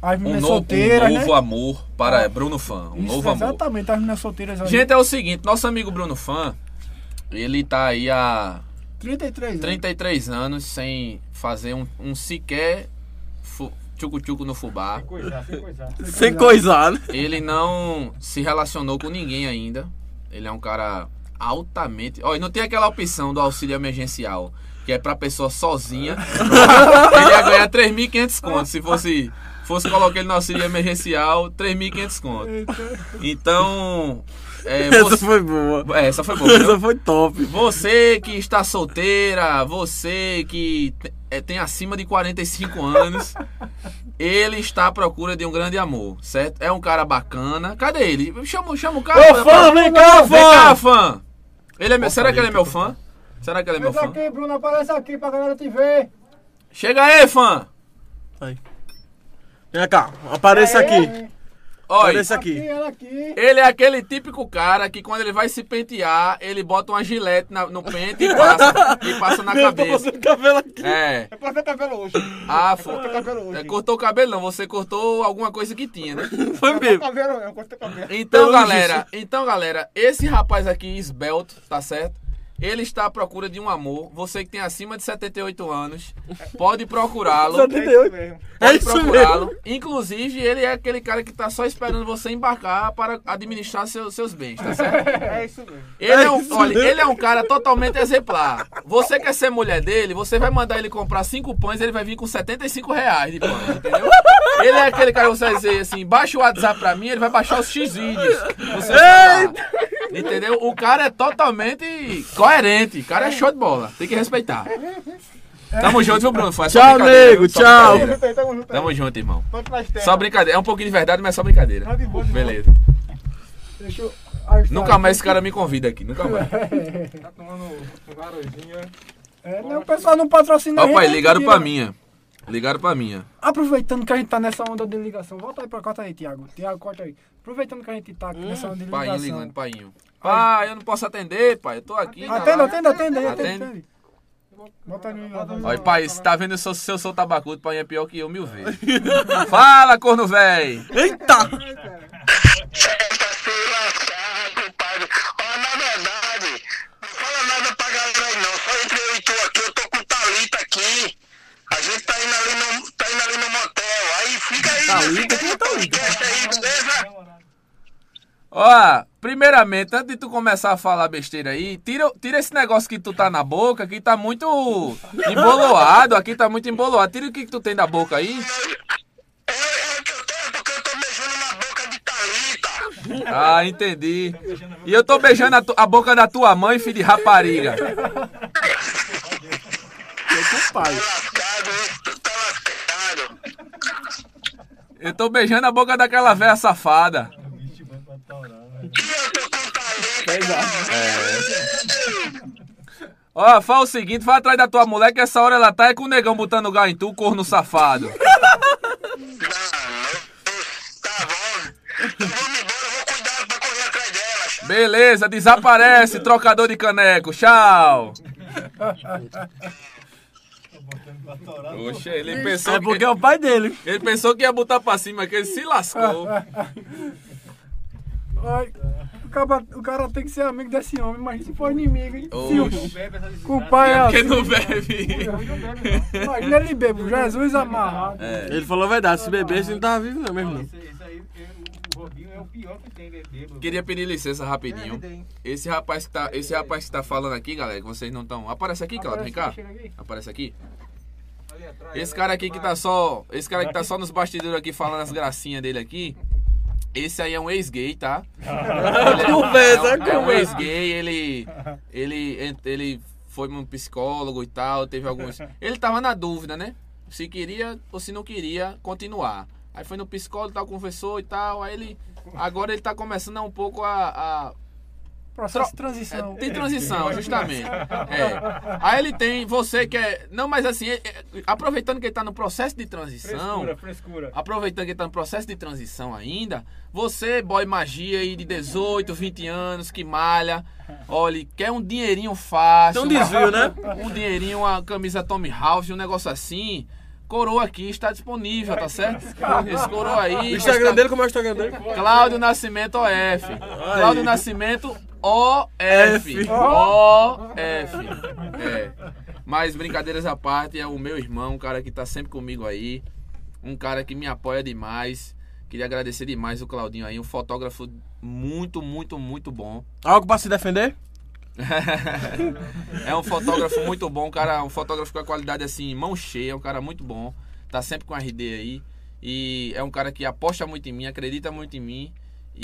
as um meninas novo, solteiras, um novo né? amor para Bruno Fã. Um Isso, novo amor. exatamente, as meninas solteiras aí. Gente, é o seguinte, nosso amigo Bruno Fã, ele tá aí há 33 anos. 33 anos sem fazer um, um sequer tchucu-tchucu no fubá. Coisar, sem coisar. Sem coisar, né? Ele não se relacionou com ninguém ainda. Ele é um cara altamente. Olha, não tem aquela opção do auxílio emergencial, que é pra pessoa sozinha. (laughs) ele ia ganhar 3.500 contos se fosse. Fosse colocar ele no auxílio emergencial, 3.500 contos. Então. É, (laughs) Essa você- foi boa. é, essa foi boa. Essa foi top. Você que está solteira, você que é, tem acima de 45 anos, ele está à procura de um grande amor, certo? É um cara bacana. Cadê ele? Chama, chama o cara. Ô, fã, vem cá, Vem cá, fã! Ele é meu, Opa, será que ele é meu fã? Será que ele é meu fã? aqui, Bruno, aparece aqui pra galera te ver. Chega aí, fã! Aí. Vem cá, apareça aqui. Olha, Apareça aqui. aqui. ele é aquele típico cara que quando ele vai se pentear, ele bota uma gilete na- no pente e passa, e passa na Meu, tô cabeça. fazendo cabelo aqui. É. Eu cortei cabelo hoje. Ah, foi. Cortei cabelo hoje. É, cortou o cabelo não, você cortou alguma coisa que tinha, né? Foi Eu cortei mesmo. cabelo, eu cortei cabelo. Então, Pelo galera, então, galera, esse rapaz aqui, esbelto, tá certo? Ele está à procura de um amor. Você que tem acima de 78 anos, pode procurá-lo. (laughs) É isso mesmo. É Pode isso procurá-lo. mesmo. Inclusive, ele é aquele cara que tá só esperando você embarcar para administrar seus, seus bens, tá certo? É isso mesmo. Ele é, É um, isso olha, mesmo. ele é um cara totalmente exemplar. Você quer ser mulher dele, você vai mandar ele comprar cinco pães, ele vai vir com 75 reais de pães, entendeu? Ele é aquele cara que você vai dizer assim, baixa o WhatsApp pra mim, ele vai baixar os X vídeos. Entendeu? O cara é totalmente coerente. O cara é show de bola. Tem que respeitar. Tamo junto, viu, Bruno? Foi Tchau, só tchau. Tamo junto irmão. Só brincadeira. É um pouquinho de verdade, mas só brincadeira. Tá de boa. Beleza. Deixa eu Nunca mais esse cara me convida aqui, nunca mais. (laughs) Tá tomando um garojinha. É, não, o pessoal não patrocina Ó, pai, ligaram pra minha. Ligaram pra minha. Aproveitando que a gente tá nessa onda de ligação, volta aí pra corta aí, Thiago. Thiago, corta aí. Aproveitando que a gente tá aqui nessa onda de Painho ligação. ligando, painho. Pai, eu não posso atender, pai. Eu tô aqui. Atenda, atenda, atenda aí, Atende. atenda. atende. Bota aí no ligador. Olha, pai, você tá vendo se eu, se eu sou tabacudo, pai é pior que eu mil vezes. (laughs) Fala, corno véi. Eita! Eita, se lascar, compadre. Ó, na verdade, não fala nada pra galera aí não. Só entre eu e tu aqui, eu tô com o Thalita aqui. A gente tá indo ali no, tá indo ali no motel. Aí fica aí, Thalita? fica Quem é aí no Thalita? podcast aí, beleza? Ó, primeiramente, antes de tu começar a falar besteira aí, tira, tira esse negócio que tu tá na boca, que tá muito emboloado. Aqui tá muito emboloado. Tira o que, que tu tem da boca aí. É, é o que eu tenho, porque eu tô beijando na boca de Thalita. Ah, entendi. E eu tô beijando a, tu- a boca da tua mãe, filho de rapariga. Pai. Lascado, tá lascado. Eu tô beijando a boca daquela véia safada. E eu tô com Thalita. Ó, fala o seguinte, vai atrás da tua mulher que essa hora ela tá é com o negão botando gás em tu, corno safado. Não, tá bom. Eu vou me embora, eu vou cuidar pra correr atrás delas. Beleza, desaparece, trocador de caneco. Tchau. (laughs) Oxe, ele pensou, É porque que, é o pai dele. ele pensou que ia botar pra cima, que ele se lascou. Ai, o, cara, o cara tem que ser amigo desse homem, mas se for inimigo, hein? Se o- Bebe pai é porque assim. não bebe. Imagina ele bebo, Jesus amarrado. Ele falou a verdade. Se bebesse, ele não tava vivo não mesmo. Não. Esse, esse aí, é- o Robinho é o pior que tem de bêbado. Queria pedir licença rapidinho. Esse rapaz que tá, esse rapaz que tá falando aqui, galera, que vocês não estão. Aparece aqui, Claudio, vem cá. Aparece aqui. Esse cara aqui que tá só. Esse cara que tá só nos bastidores aqui falando as gracinhas dele aqui. Esse aí é um ex-gay, tá? Ele é, é um- é um conversa. ex-gay, ele. Ele. Ele foi um psicólogo e tal, teve alguns. Ele tava na dúvida, né? Se queria ou se não queria continuar. Aí foi no psicólogo e tal, conversou e tal. Aí ele. Agora ele tá começando um pouco a- a Processo de é, transição. tem transição, justamente. (laughs) É. Aí ele tem, você que é. Não, mas assim, é- é- aproveitando que ele tá no processo de transição. Frescura, frescura. Aproveitando que ele tá no processo de transição ainda, você, boy magia aí de 18, 20 anos, que malha, olha, quer um dinheirinho fácil. Tem um desvio, né? Um dinheirinho, uma camisa Tommy House, um negócio assim. Coroa aqui está disponível, tá certo? Esse coroa aí. O Instagram está- dele, como é o Instagram dele? Cláudio Nascimento OF. Cláudio Nascimento OF. F. OF. É. Mas brincadeiras à parte, é o meu irmão, um cara que tá sempre comigo aí. Um cara que me apoia demais. Queria agradecer demais o Claudinho aí, um fotógrafo muito, muito, muito bom. Algo pra se defender? (laughs) é um fotógrafo muito bom, um cara, um fotógrafo com a qualidade assim, mão cheia, um cara muito bom. Tá sempre com RD aí. E é um cara que aposta muito em mim, acredita muito em mim.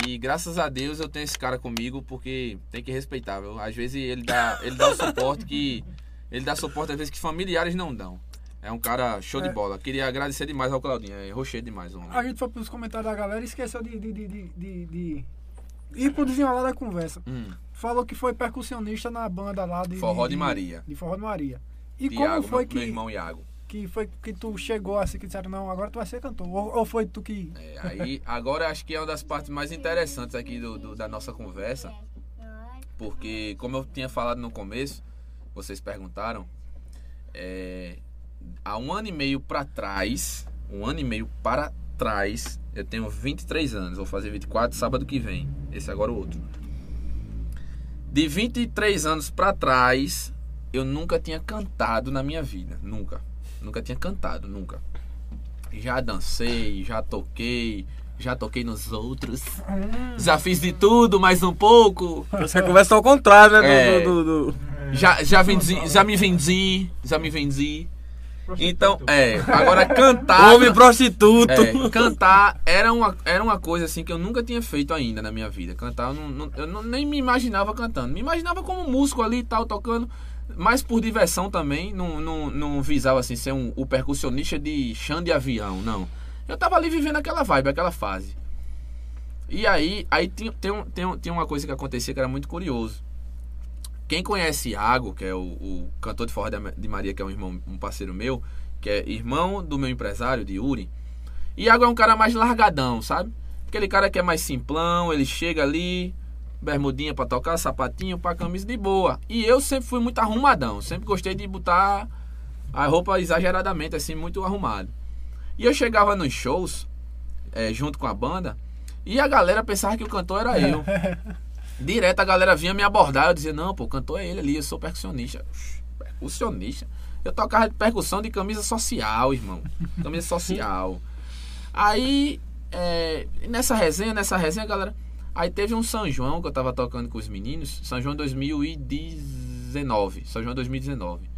E graças a Deus eu tenho esse cara comigo, porque tem que respeitar, viu? Às vezes ele dá, ele dá o suporte que. Ele dá suporte às vezes que familiares não dão. É um cara show de É. bola. Queria agradecer demais ao Claudinho. É rochê demais, homem. A gente foi pros comentários da galera e esqueceu de, de, de, de, de, de ir pro desenrolar da conversa. Hum, Falou que foi percussionista na banda lá de. Forró de Maria. De Forró de Maria. E Iago, como foi meu, meu que, irmão Iago. que foi que tu chegou assim, que disseram, não, agora tu vai ser cantor? Ou, ou foi tu que. É, aí, (laughs) agora acho que é uma das partes mais interessantes aqui do, do- da nossa conversa. Porque, como eu tinha falado no começo, vocês perguntaram, é, há um ano e meio para trás, um ano e meio para trás, eu tenho 23 anos, vou fazer 24 sábado que vem, esse agora é o outro. De 23 anos para trás, eu nunca tinha cantado na minha vida, nunca. Nunca tinha cantado, nunca. Já dancei, já toquei, já toquei nos outros. Já fiz de tudo, mais um pouco. Você conversa ao contrário, né? É. Do, do- do- Já, já, vendi, já me vendi, já me vendi. Então, é, agora cantar. Homem prostituto. É, cantar era uma, era uma coisa assim que eu nunca tinha feito ainda na minha vida. Cantar, eu, não, não- eu não- nem me imaginava cantando. Me imaginava como músico ali e tal, tocando, mas por diversão também. Não, não, não visava assim ser um, o percussionista de chão de avião, não. Eu tava ali vivendo aquela vibe, aquela fase. E aí, aí tem, tem, tem, tem uma coisa que acontecia que era muito curioso. Quem conhece Iago, que é o, o cantor de forró de Maria, que é um irmão, um parceiro meu, que é irmão do meu empresário, de Yuri. Iago é um cara mais largadão, sabe? Aquele cara que é mais simplão, ele chega ali, bermudinha pra tocar, sapatinho pra camisa de boa. E eu sempre fui muito arrumadão, sempre gostei de botar a roupa exageradamente, assim, muito arrumado. E eu chegava nos shows, eh, junto com a banda, e a galera pensava que o cantor era eu. (laughs) Direto a galera vinha me abordar, eu dizia, não, pô, cantor é ele ali, eu sou percussionista. Percussionista? Eu tocava de percussão de camisa social, irmão. Camisa social. Aí, é, nessa resenha, nessa resenha, galera. Aí teve um São João que eu tava tocando com os meninos. São João 2019. São João 2019.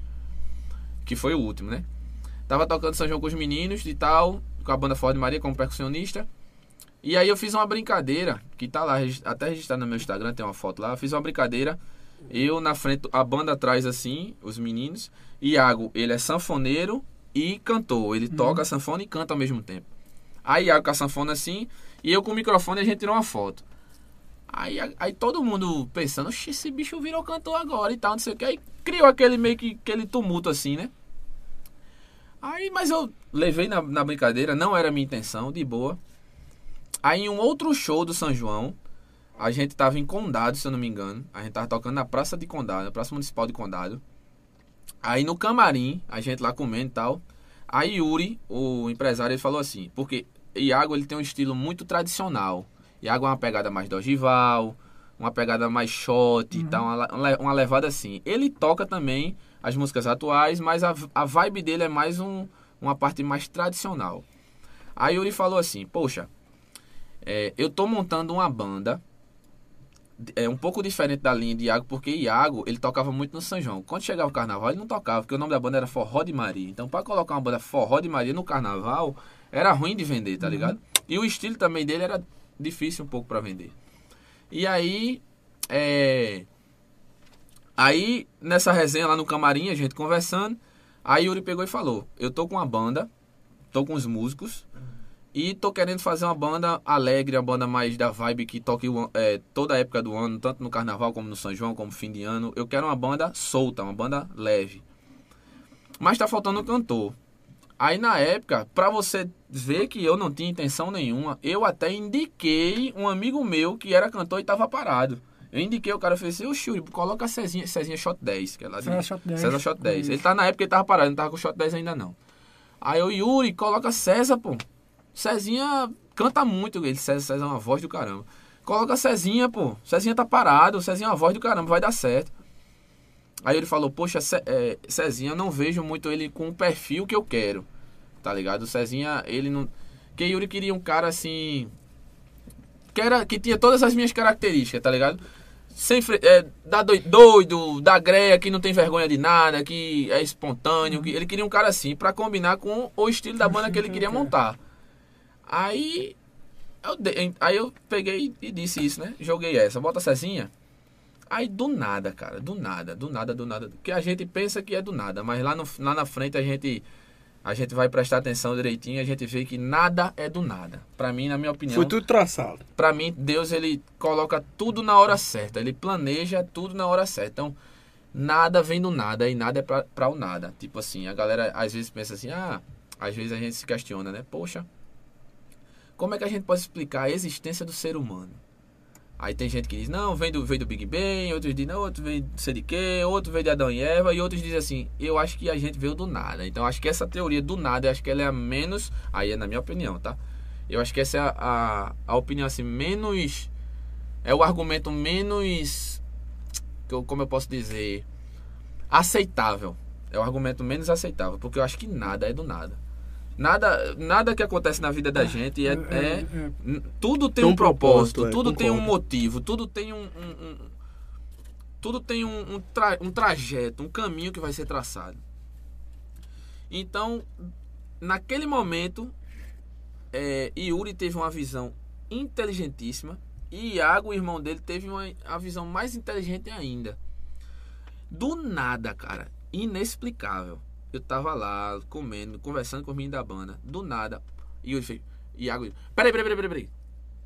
Que foi o último, né? Tava tocando São João com os meninos e tal. Com a banda Ford Maria como percussionista. E aí eu fiz uma brincadeira. Que tá lá, até registrado no meu Instagram, tem uma foto lá. Eu fiz uma brincadeira. Eu na frente, a banda atrás assim, os meninos. Iago, ele é sanfoneiro e cantor. Ele toca sanfona e canta ao mesmo tempo. Aí Iago com a sanfona assim, e eu com o microfone a gente tirou uma foto. Aí, aí todo mundo pensando, "Oxi, esse bicho virou cantor agora e tal, não sei o que. Aí criou aquele meio que aquele tumulto assim, né? Aí, mas eu levei na, na brincadeira, não era minha intenção, de boa. Aí em um outro show do São João, a gente tava em Condado, se eu não me engano. A gente tava tocando na Praça de Condado, na Praça Municipal de Condado. Aí no camarim, a gente lá comendo e tal. Aí Yuri, o empresário, ele falou assim, porque Iago ele tem um estilo muito tradicional. Iago é uma pegada mais dogival, uma pegada mais shot e tal, uma, uma levada assim. Ele toca também as músicas atuais, mas a, a vibe dele é mais um, uma parte mais tradicional. Aí Yuri falou assim, poxa, é, eu tô montando uma banda é um pouco diferente da linha de Iago, porque Iago, ele tocava muito no São João. Quando chegava o carnaval, ele não tocava, porque o nome da banda era Forró de Maria. Então, para colocar uma banda Forró de Maria no carnaval, era ruim de vender, tá ligado? E o estilo também dele era difícil um pouco para vender. E aí, é... Aí, nessa resenha lá no camarim, a gente conversando, aí Yuri pegou e falou: Eu tô com uma banda, tô com os músicos, e tô querendo fazer uma banda alegre, uma banda mais da vibe que toque é, toda a época do ano, tanto no carnaval como no São João, como fim de ano. Eu quero uma banda solta, uma banda leve. Mas tá faltando um cantor. Aí na época, pra você ver que eu não tinha intenção nenhuma, eu até indiquei um amigo meu que era cantor e tava parado. Eu indiquei o cara, falei assim, ô Shuri, coloca Cezinha, Cezinha Shot 10, que é lá de... César Shot 10. César Shot 10. Ele tá na época ele tava parado, não tava com Shot 10 ainda não. Aí o Yuri, coloca César, pô. Cezinha canta muito, ele César é uma voz do caramba. Coloca Cezinha, pô. Cezinha tá parado, Cezinha é uma voz do caramba, vai dar certo. Aí ele falou, poxa, Ce- é, Cezinha, não vejo muito ele com o perfil que eu quero. Tá ligado? Cezinha, ele não. Que Yuri queria um cara assim. Que, era, que tinha todas as minhas características, tá ligado? sem é, da doi- doido, da greia, que não tem vergonha de nada, que é espontâneo. Que, ele queria um cara assim, pra combinar com o estilo da banda que ele queria montar. Aí eu, aí eu peguei e disse isso, né? Joguei essa, bota a Cezinha. Aí do nada, cara, do nada, do nada, do nada. Que a gente pensa que é do nada, mas lá, no, lá na frente a gente a gente vai prestar atenção direitinho e a gente vê que nada é do nada. Pra mim, na minha opinião, Foi tudo traçado. Pra mim, Deus ele coloca tudo na hora certa. Ele planeja tudo na hora certa. Então, nada vem do nada e nada é pra, pra o nada. Tipo assim, a galera às vezes pensa assim, ah, às vezes a gente se questiona, né? Poxa, como é que a gente pode explicar a existência do ser humano? Aí tem gente que diz, não, vem do, vem do Big Bang, outros dizem, não, outro vem de sei de quê, outro vem de Adão e Eva, e outros dizem assim, eu acho que a gente veio do nada. Então acho que essa teoria do nada, eu acho que ela é a menos, aí é na minha opinião, tá? Eu acho que essa é a, a, a opinião assim, menos. É o argumento menos. que eu- Como eu posso dizer? Aceitável. É o argumento menos aceitável. Porque eu acho que nada é do nada. Nada, nada que acontece na vida da gente é. é- n- tudo tem, Tem um um propósito, é, tudo tem um motivo, tudo tem um. um- um- tudo tem um, um, tra- um trajeto, um caminho que vai ser traçado. Então, naquele momento, é, Yuri teve uma visão inteligentíssima e Iago, o irmão dele, teve uma a visão mais inteligente ainda. Do nada, cara, inexplicável. Eu tava lá comendo, conversando com o menino da banda. Do nada, Yuri fez. Iago, peraí, peraí, peraí, peraí, peraí.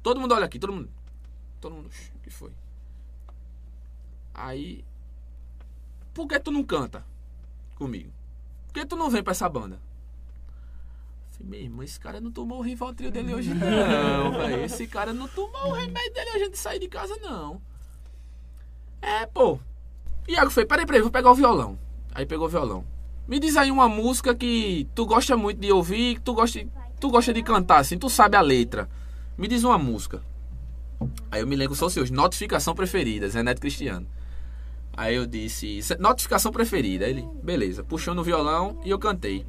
Todo mundo olha aqui, todo mundo. Todo mundo. "Shh, O que foi? Aí. Por que tu não canta comigo? Por que tu não vem pra essa banda? Falei, meu irmão, esse cara não tomou o Rivotril dele hoje (laughs) não, velho. Esse cara não tomou o remédio dele hoje de sair de casa, não. É, pô. Iago fez, peraí, peraí, vou pegar o violão. Aí pegou o violão. Me diz aí uma música que tu gosta muito de ouvir, que tu gosta, tu gosta de cantar, assim, tu sabe a letra. Me diz uma música. Aí eu me lembro só seus notificação preferida, Zé Neto Cristiano. Aí eu disse, "Cê- notificação preferida. Aí ele, beleza, puxou no violão e eu cantei.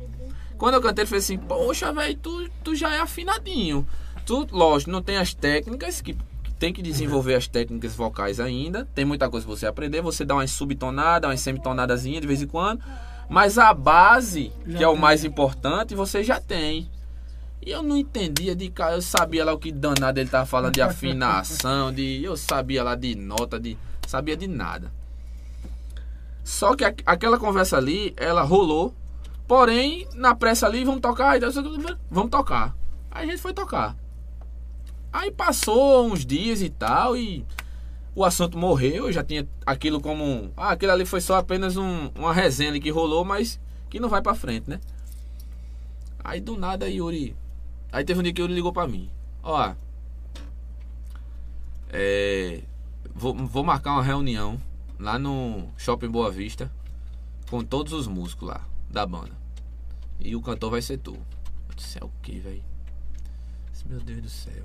Quando eu cantei, ele fez assim: Poxa, velho, tu, tu já é afinadinho. Tu, lógico, não tem as técnicas, que, que tem que desenvolver as técnicas vocais ainda. Tem muita coisa pra você aprender. Você dá umas subtonadas, umas semitonadazinhas de vez em quando. Mas a base, Já que é o mais importante, você já tem. E eu não entendia de cara, eu sabia lá o que danado ele tava falando de afinação, de. Eu sabia lá de nota, de. Sabia de nada. Só que a- aquela conversa ali, ela rolou. Porém, na pressa ali, vamos tocar. Vamos tocar. Aí a gente foi tocar. Aí passou uns dias e tal, e o assunto morreu. Eu já tinha aquilo como. Ah, aquilo ali foi só apenas um- uma resenha que rolou, mas que não vai pra frente, né? Aí do nada, Yuri. Aí teve um dia que Yuri ligou pra mim: Ó, é. Vou, vou marcar uma reunião lá no Shopping Boa Vista com todos os músicos lá da banda. E o cantor vai ser tu. Eu disse, é o que, velho? Meu Deus do céu.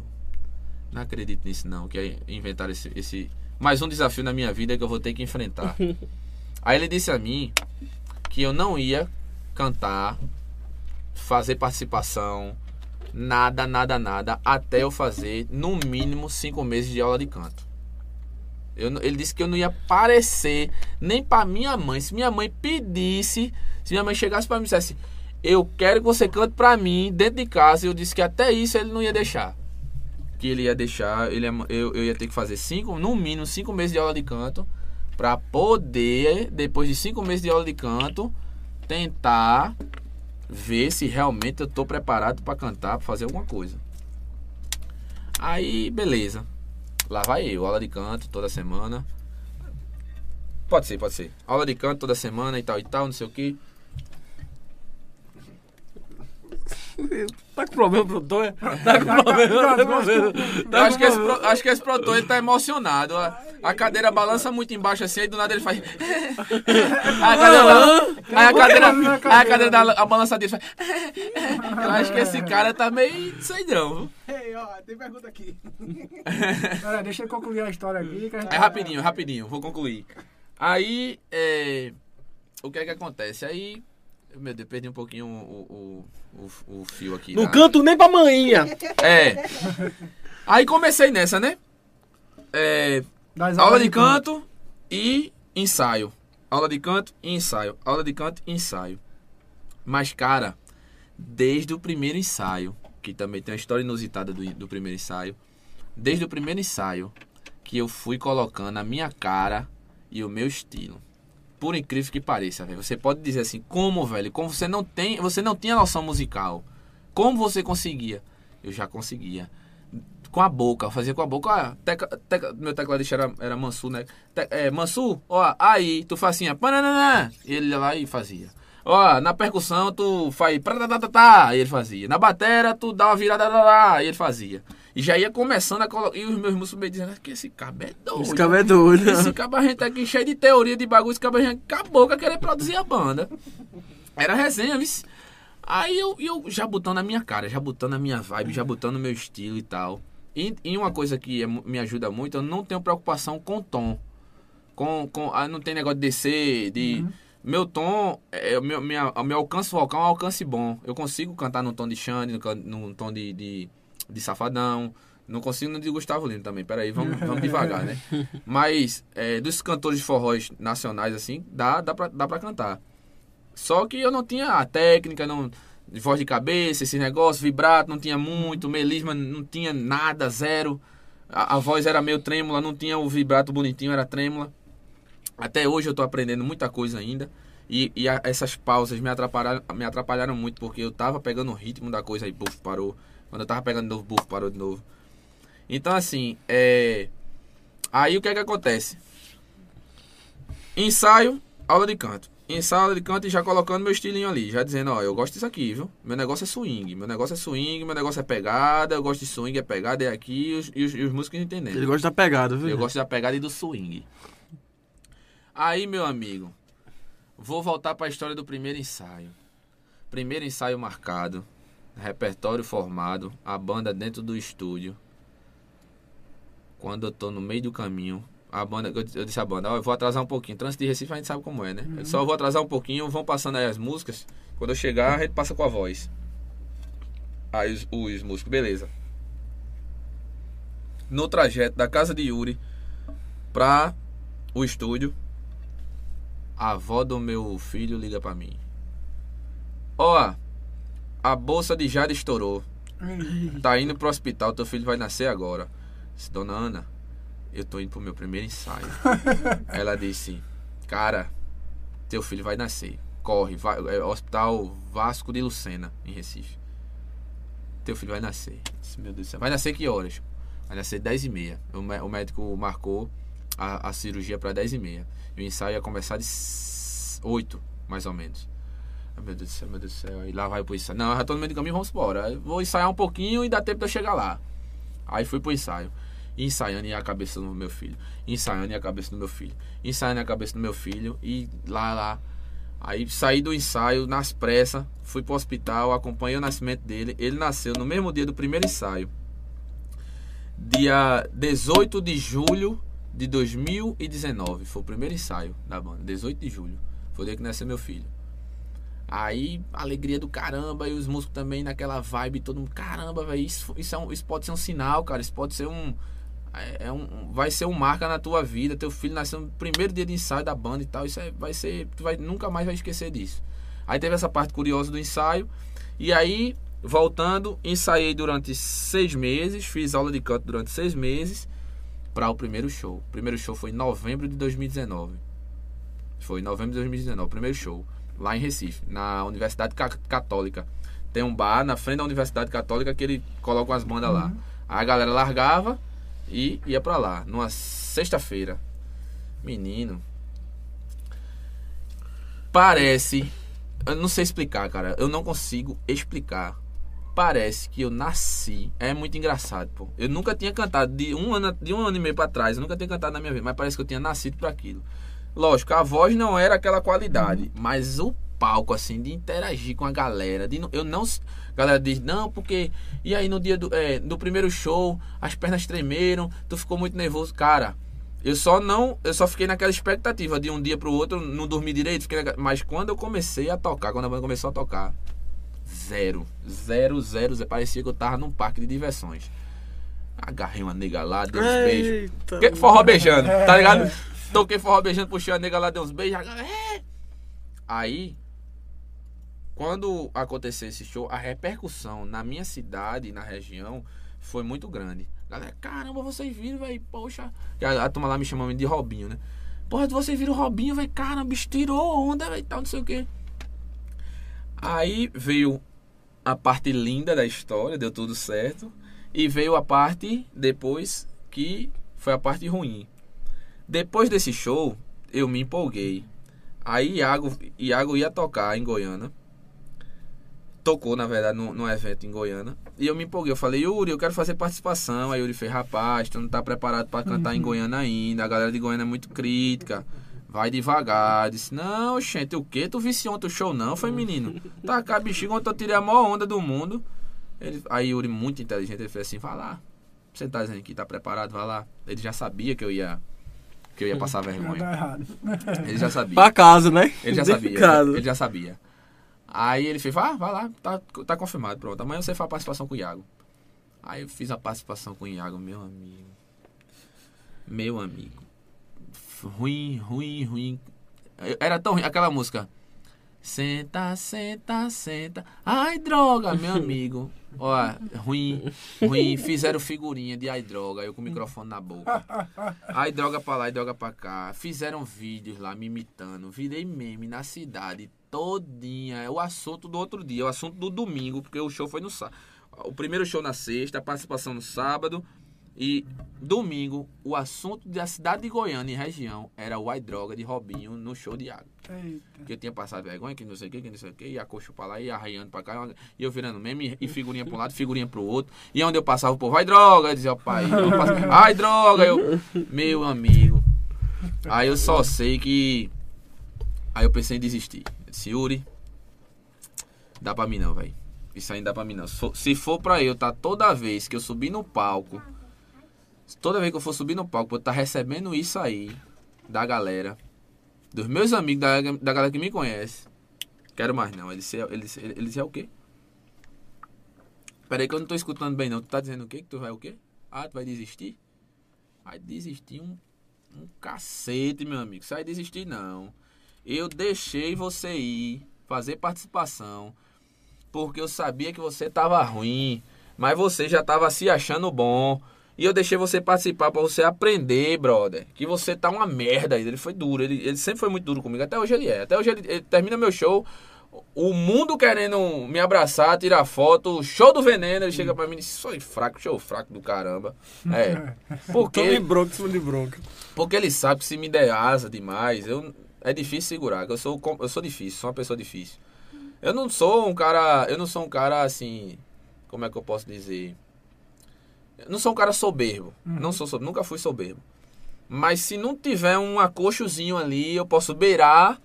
Não acredito nisso não, que inventaram esse, esse. Mais um desafio na minha vida que eu vou ter que enfrentar. (laughs) Aí ele disse a mim que eu não ia cantar, fazer participação, nada, nada, nada, até eu fazer no mínimo cinco meses de aula de canto. Eu ele disse que eu não ia aparecer nem pra minha mãe. Se minha mãe pedisse, se minha mãe chegasse pra mim e dissesse, eu quero que você cante pra mim dentro de casa, eu disse que até isso ele não ia deixar. Que ele ia deixar, ele ia- eu, eu ia ter que fazer cinco, no mínimo cinco meses de aula de canto, pra poder, depois de cinco meses de aula de canto, tentar ver se realmente eu tô preparado pra cantar, pra fazer alguma coisa. Aí, beleza. Lá vai eu, aula de canto toda semana. Pode ser, pode ser. Aula de canto toda semana e tal e tal, não sei o que. (laughs) Tá com problema, produtor? é? Tá com problema, tá com problema. Eu acho que, esse, pro- acho que esse produtor ele tá emocionado. A, a cadeira balança muito embaixo assim, aí do nada ele faz. Aí a cadeira, aí a cadeira, aí a cadeira dá a balança dele faz. (laughs) Eu acho que esse cara tá meio. sei não. viu? Ei, ó, tem pergunta aqui. (laughs) Pera, deixa eu concluir a história aqui. A É rapidinho, rapidinho, vou concluir. Aí, é, o que é que acontece? Aí, meu Deus, perdi um pouquinho o, o, o, o fio aqui. Não da- canto nem pra manhinha. É. Aí comecei nessa, né? É, Aula de canto e ensaio. Aula de canto e ensaio. Aula de canto e ensaio. Mas, cara, desde o primeiro ensaio, que também tem uma história inusitada do, do primeiro ensaio, desde o primeiro ensaio, que eu fui colocando a minha cara e o meu estilo. Por incrível que pareça, velho. Você pode dizer assim, como, velho? Como você não tem, você não tinha noção musical. Como você conseguia? Eu já conseguia. Com a boca, eu fazia com a boca. Ó, teca, teca, meu tecladista era, era Mansu, né? Te, é, Mansu, ó, aí, tu fazia assim, pananana. E ele ia lá e fazia. Ó, na percussão tu faz tá, e ele fazia. Na batera tu dá uma virada e ele fazia. E já ia começando a colocar. E os meus músicos dizendo que esse cabo é doido. Esse cabo é doido. Esse cabo a gente tá aqui cheio de teoria de bagulho. Esse cabo a gente acabou com querer produzir a banda. Era resenha, viu? Aí eu, eu já botando a minha cara, já botando a minha vibe, já botando o meu estilo e tal. E, e uma coisa que é me ajuda muito, eu não tenho preocupação com tom. Com, com, ah, não tem negócio de descer, de. Meu tom, é, meu, minha, meu alcance vocal é um alcance bom. Eu consigo cantar num tom de Xande, num, num tom de, de, de Safadão. Não consigo no de Gustavo Lima também. Peraí, vamos, (laughs) vamos devagar, né? Mas é, dos cantores de forróis nacionais, assim, dá, dá, pra, dá pra cantar. Só que eu não tinha a técnica, não, de voz de cabeça, esse negócio, vibrato, não tinha muito, melisma, não tinha nada, zero. A, a voz era meio trêmula, não tinha o vibrato bonitinho, era trêmula. Até hoje eu tô aprendendo muita coisa ainda. E, e a- essas pausas me atrapalharam, me atrapalharam muito, porque eu tava pegando o ritmo da coisa e buf, parou. Quando eu tava pegando de novo, buf, parou de novo. Então assim, é. Aí o que é que acontece? Ensaio, aula de canto. Ensaio, aula de canto e já colocando meu estilinho ali. Já dizendo, ó, eu gosto disso aqui, viu? Meu negócio é swing. Meu negócio é swing, meu negócio é pegada. Eu gosto de swing, é pegada, é aqui. E os, e os, e os músicos entendendo. Ele gosta da pegada, viu? Eu gosto da pegada e do swing. Aí, meu amigo, vou voltar para a história do primeiro ensaio. Primeiro ensaio marcado, repertório formado, a banda dentro do estúdio. Quando eu tô no meio do caminho, a banda, eu, eu disse à banda, ó, eu vou atrasar um pouquinho. Trânsito de Recife a gente sabe como é, né? Eu só vou atrasar um pouquinho, vão passando aí as músicas. Quando eu chegar, a gente passa com a voz. Aí os, os músicos, beleza. No trajeto da casa de Yuri pra o estúdio, a avó do meu filho liga pra mim. Ó, a bolsa de Jade estourou. Tá indo pro hospital, teu filho vai nascer agora. Disse, Dona Ana, eu tô indo pro meu primeiro ensaio. (laughs) Ela disse, cara, teu filho vai nascer. Corre, vai, é, Hospital Vasco de Lucena, em Recife. Teu filho vai nascer. Disse, Meu Deus do céu. Vai nascer que horas? Vai nascer 10 e meia. O, o médico marcou a, a cirurgia para 10 e meia. E o ensaio ia começar de 8, mais ou menos. Ai, meu Deus do céu, meu Deus do céu. Aí lá vai pro ensaio. Não, eu já tô no meio do caminho, vamos embora. Vou ensaiar um pouquinho e dá tempo de eu chegar lá. Aí fui pro ensaio. E ensaiando e a cabeça do meu filho. Ensaiando e a cabeça do meu filho. Ensaiando e a cabeça do meu filho. E lá, lá. Aí saí do ensaio nas pressas. Fui pro hospital, acompanhei o nascimento dele. Ele nasceu no mesmo dia do primeiro ensaio. Dia 18 de julho de 2019. Foi o primeiro ensaio da banda. 18 de julho. Foi o dia que nasceu meu filho. Aí, alegria do caramba, e os músicos também naquela vibe, todo mundo, caramba, velho, isso, isso, é um- isso pode ser um sinal, cara, isso pode ser um, é, é um. Vai ser um marca na tua vida, teu filho nasceu no primeiro dia de ensaio da banda e tal, isso é, vai ser. Tu vai, nunca mais vai esquecer disso. Aí teve essa parte curiosa do ensaio, e aí, voltando, ensaiei durante seis meses, fiz aula de canto durante seis meses para o primeiro show. O primeiro show foi em novembro de 2019. Foi em novembro de 2019, o primeiro show, lá em Recife, na Universidade Ca- Católica. Tem um bar na frente da Universidade Católica que ele coloca umas bandas lá. Aí a galera largava e ia pra lá, numa sexta-feira. Menino. Parece. Eu não sei explicar, cara. Eu não consigo explicar. Parece que eu nasci. É muito engraçado, pô. Eu nunca tinha cantado. De um ano, de um ano e meio pra trás, eu nunca tinha cantado na minha vida. Mas parece que eu tinha nascido pra aquilo. Lógico, a voz não era aquela qualidade. Mas o palco, assim, de interagir com a galera. De, eu não. A galera diz, não, porque. E aí no dia do, é, do primeiro show, as pernas tremeram, tu ficou muito nervoso. Cara, eu só não. Eu só fiquei naquela expectativa de um dia pro outro, não dormir direito. Naquela- mas quando eu comecei a tocar, quando a banda começou a tocar, zero. Zero, zero, zero. Parecia que eu tava num parque de diversões. Agarrei uma nega lá, dei uns beijos. Forró beijando, tá ligado? Toquei forró beijando, puxei a nega lá, dei uns beijos. "É!" Aí, quando aconteceu esse show, a repercussão na minha cidade na região foi muito grande. Galera, caramba, vocês viram, velho, poxa. A, a turma lá me chamando de Robinho, né? Porra, vocês viram o Robinho, velho, caramba, bicho, tirou onda, velho, tal, não sei o quê. Aí veio a parte linda da história, deu tudo certo. E veio a parte depois que foi a parte ruim. Depois desse show, eu me empolguei. Aí Iago, Iago ia tocar em Goiânia. Tocou, na verdade, num, num evento em Goiânia. E eu me empolguei. Eu falei, Yuri, eu quero fazer participação. Aí Yuri fez, rapaz, tu não tá preparado pra cantar em Goiânia ainda. A galera de Goiânia é muito crítica. Vai devagar. Eu Disse, não, gente, o quê? Tu visse ontem o show, não? Foi, menino. Tá cá, bichinho, ontem eu tirei a maior onda do mundo. Ele, aí Yuri, muito inteligente, ele fez assim, vai lá. Você tá dizendo que tá preparado, vai lá. Ele já sabia que eu ia. Que eu ia passar vergonha. (laughs) Ele já sabia. Pra casa, né? Ele já sabia. casa. Ele já sabia. Aí ele fez, vá, vai lá, tá, tá confirmado, pronto. Amanhã você faz a participação com o Iago. Aí eu fiz a participação com o Iago, meu amigo. Meu amigo. Ruim, ruim, ruim. Era tão ruim, aquela música. Senta, senta, senta. Ai, droga, meu (laughs) amigo. Ó, ruim, ruim. Fizeram figurinha de ai, droga. Eu com o microfone na boca. Ai, droga pra lá e droga pra cá. Fizeram vídeos lá me imitando. Virei meme na cidade todinha. É o assunto do outro dia, é o assunto do domingo, porque o show foi no sábado. O primeiro show na sexta, a participação no sábado. E domingo, o assunto da cidade de Goiânia e região era o Ai Droga de Robinho no show de água. Eita. Que eu tinha passado vergonha, que não sei o que, que não sei o que, e a coxa pra lá, e arraiando pra cá, e eu virando meme, e figurinha pra um lado, figurinha pro outro. E onde eu passava, o povo, ai droga, eu dizia, pai, eu passava, (laughs) ai droga, eu, meu amigo. Aí eu só sei que. Aí eu pensei em desistir. Eu disse, Yuri, dá pra mim não, velho. Isso aí não dá pra mim não. Se for- Se for pra eu, tá toda vez que eu subir no palco, toda vez que eu for subir no palco, eu tá recebendo isso aí da galera dos meus amigos, da, da galera que me conhece. Quero mais não. Ele disse, ele, disse- ele, ele disse é o quê? Peraí que eu não tô escutando bem não. Tu tá dizendo o quê? Que tu vai o quê? Ah, tu vai desistir? Vai desistir um, um cacete, meu amigo. Vai desistir não. Eu deixei você ir fazer participação porque eu sabia que você tava ruim, mas você já tava se achando bom. E eu deixei você participar pra você aprender, brother. Que você tá uma merda. Ele foi duro. Ele, ele sempre foi muito duro comigo. Até hoje ele é. Até hoje ele, ele termina meu show. O mundo querendo me abraçar, tirar foto. Show do veneno. Ele chega pra mim e diz: Sou fraco, show fraco do caramba. (laughs) É. Porque, em cima de Bronco. porque ele sabe que se me der asa demais, eu, é difícil segurar. Eu sou, eu sou difícil, sou uma pessoa difícil. Eu não sou um cara. Eu não sou um cara assim. Como é que eu posso dizer? Eu não sou um cara soberbo. Não sou soberbo, nunca fui soberbo. Mas se não tiver um acolchozinho ali, eu posso beirar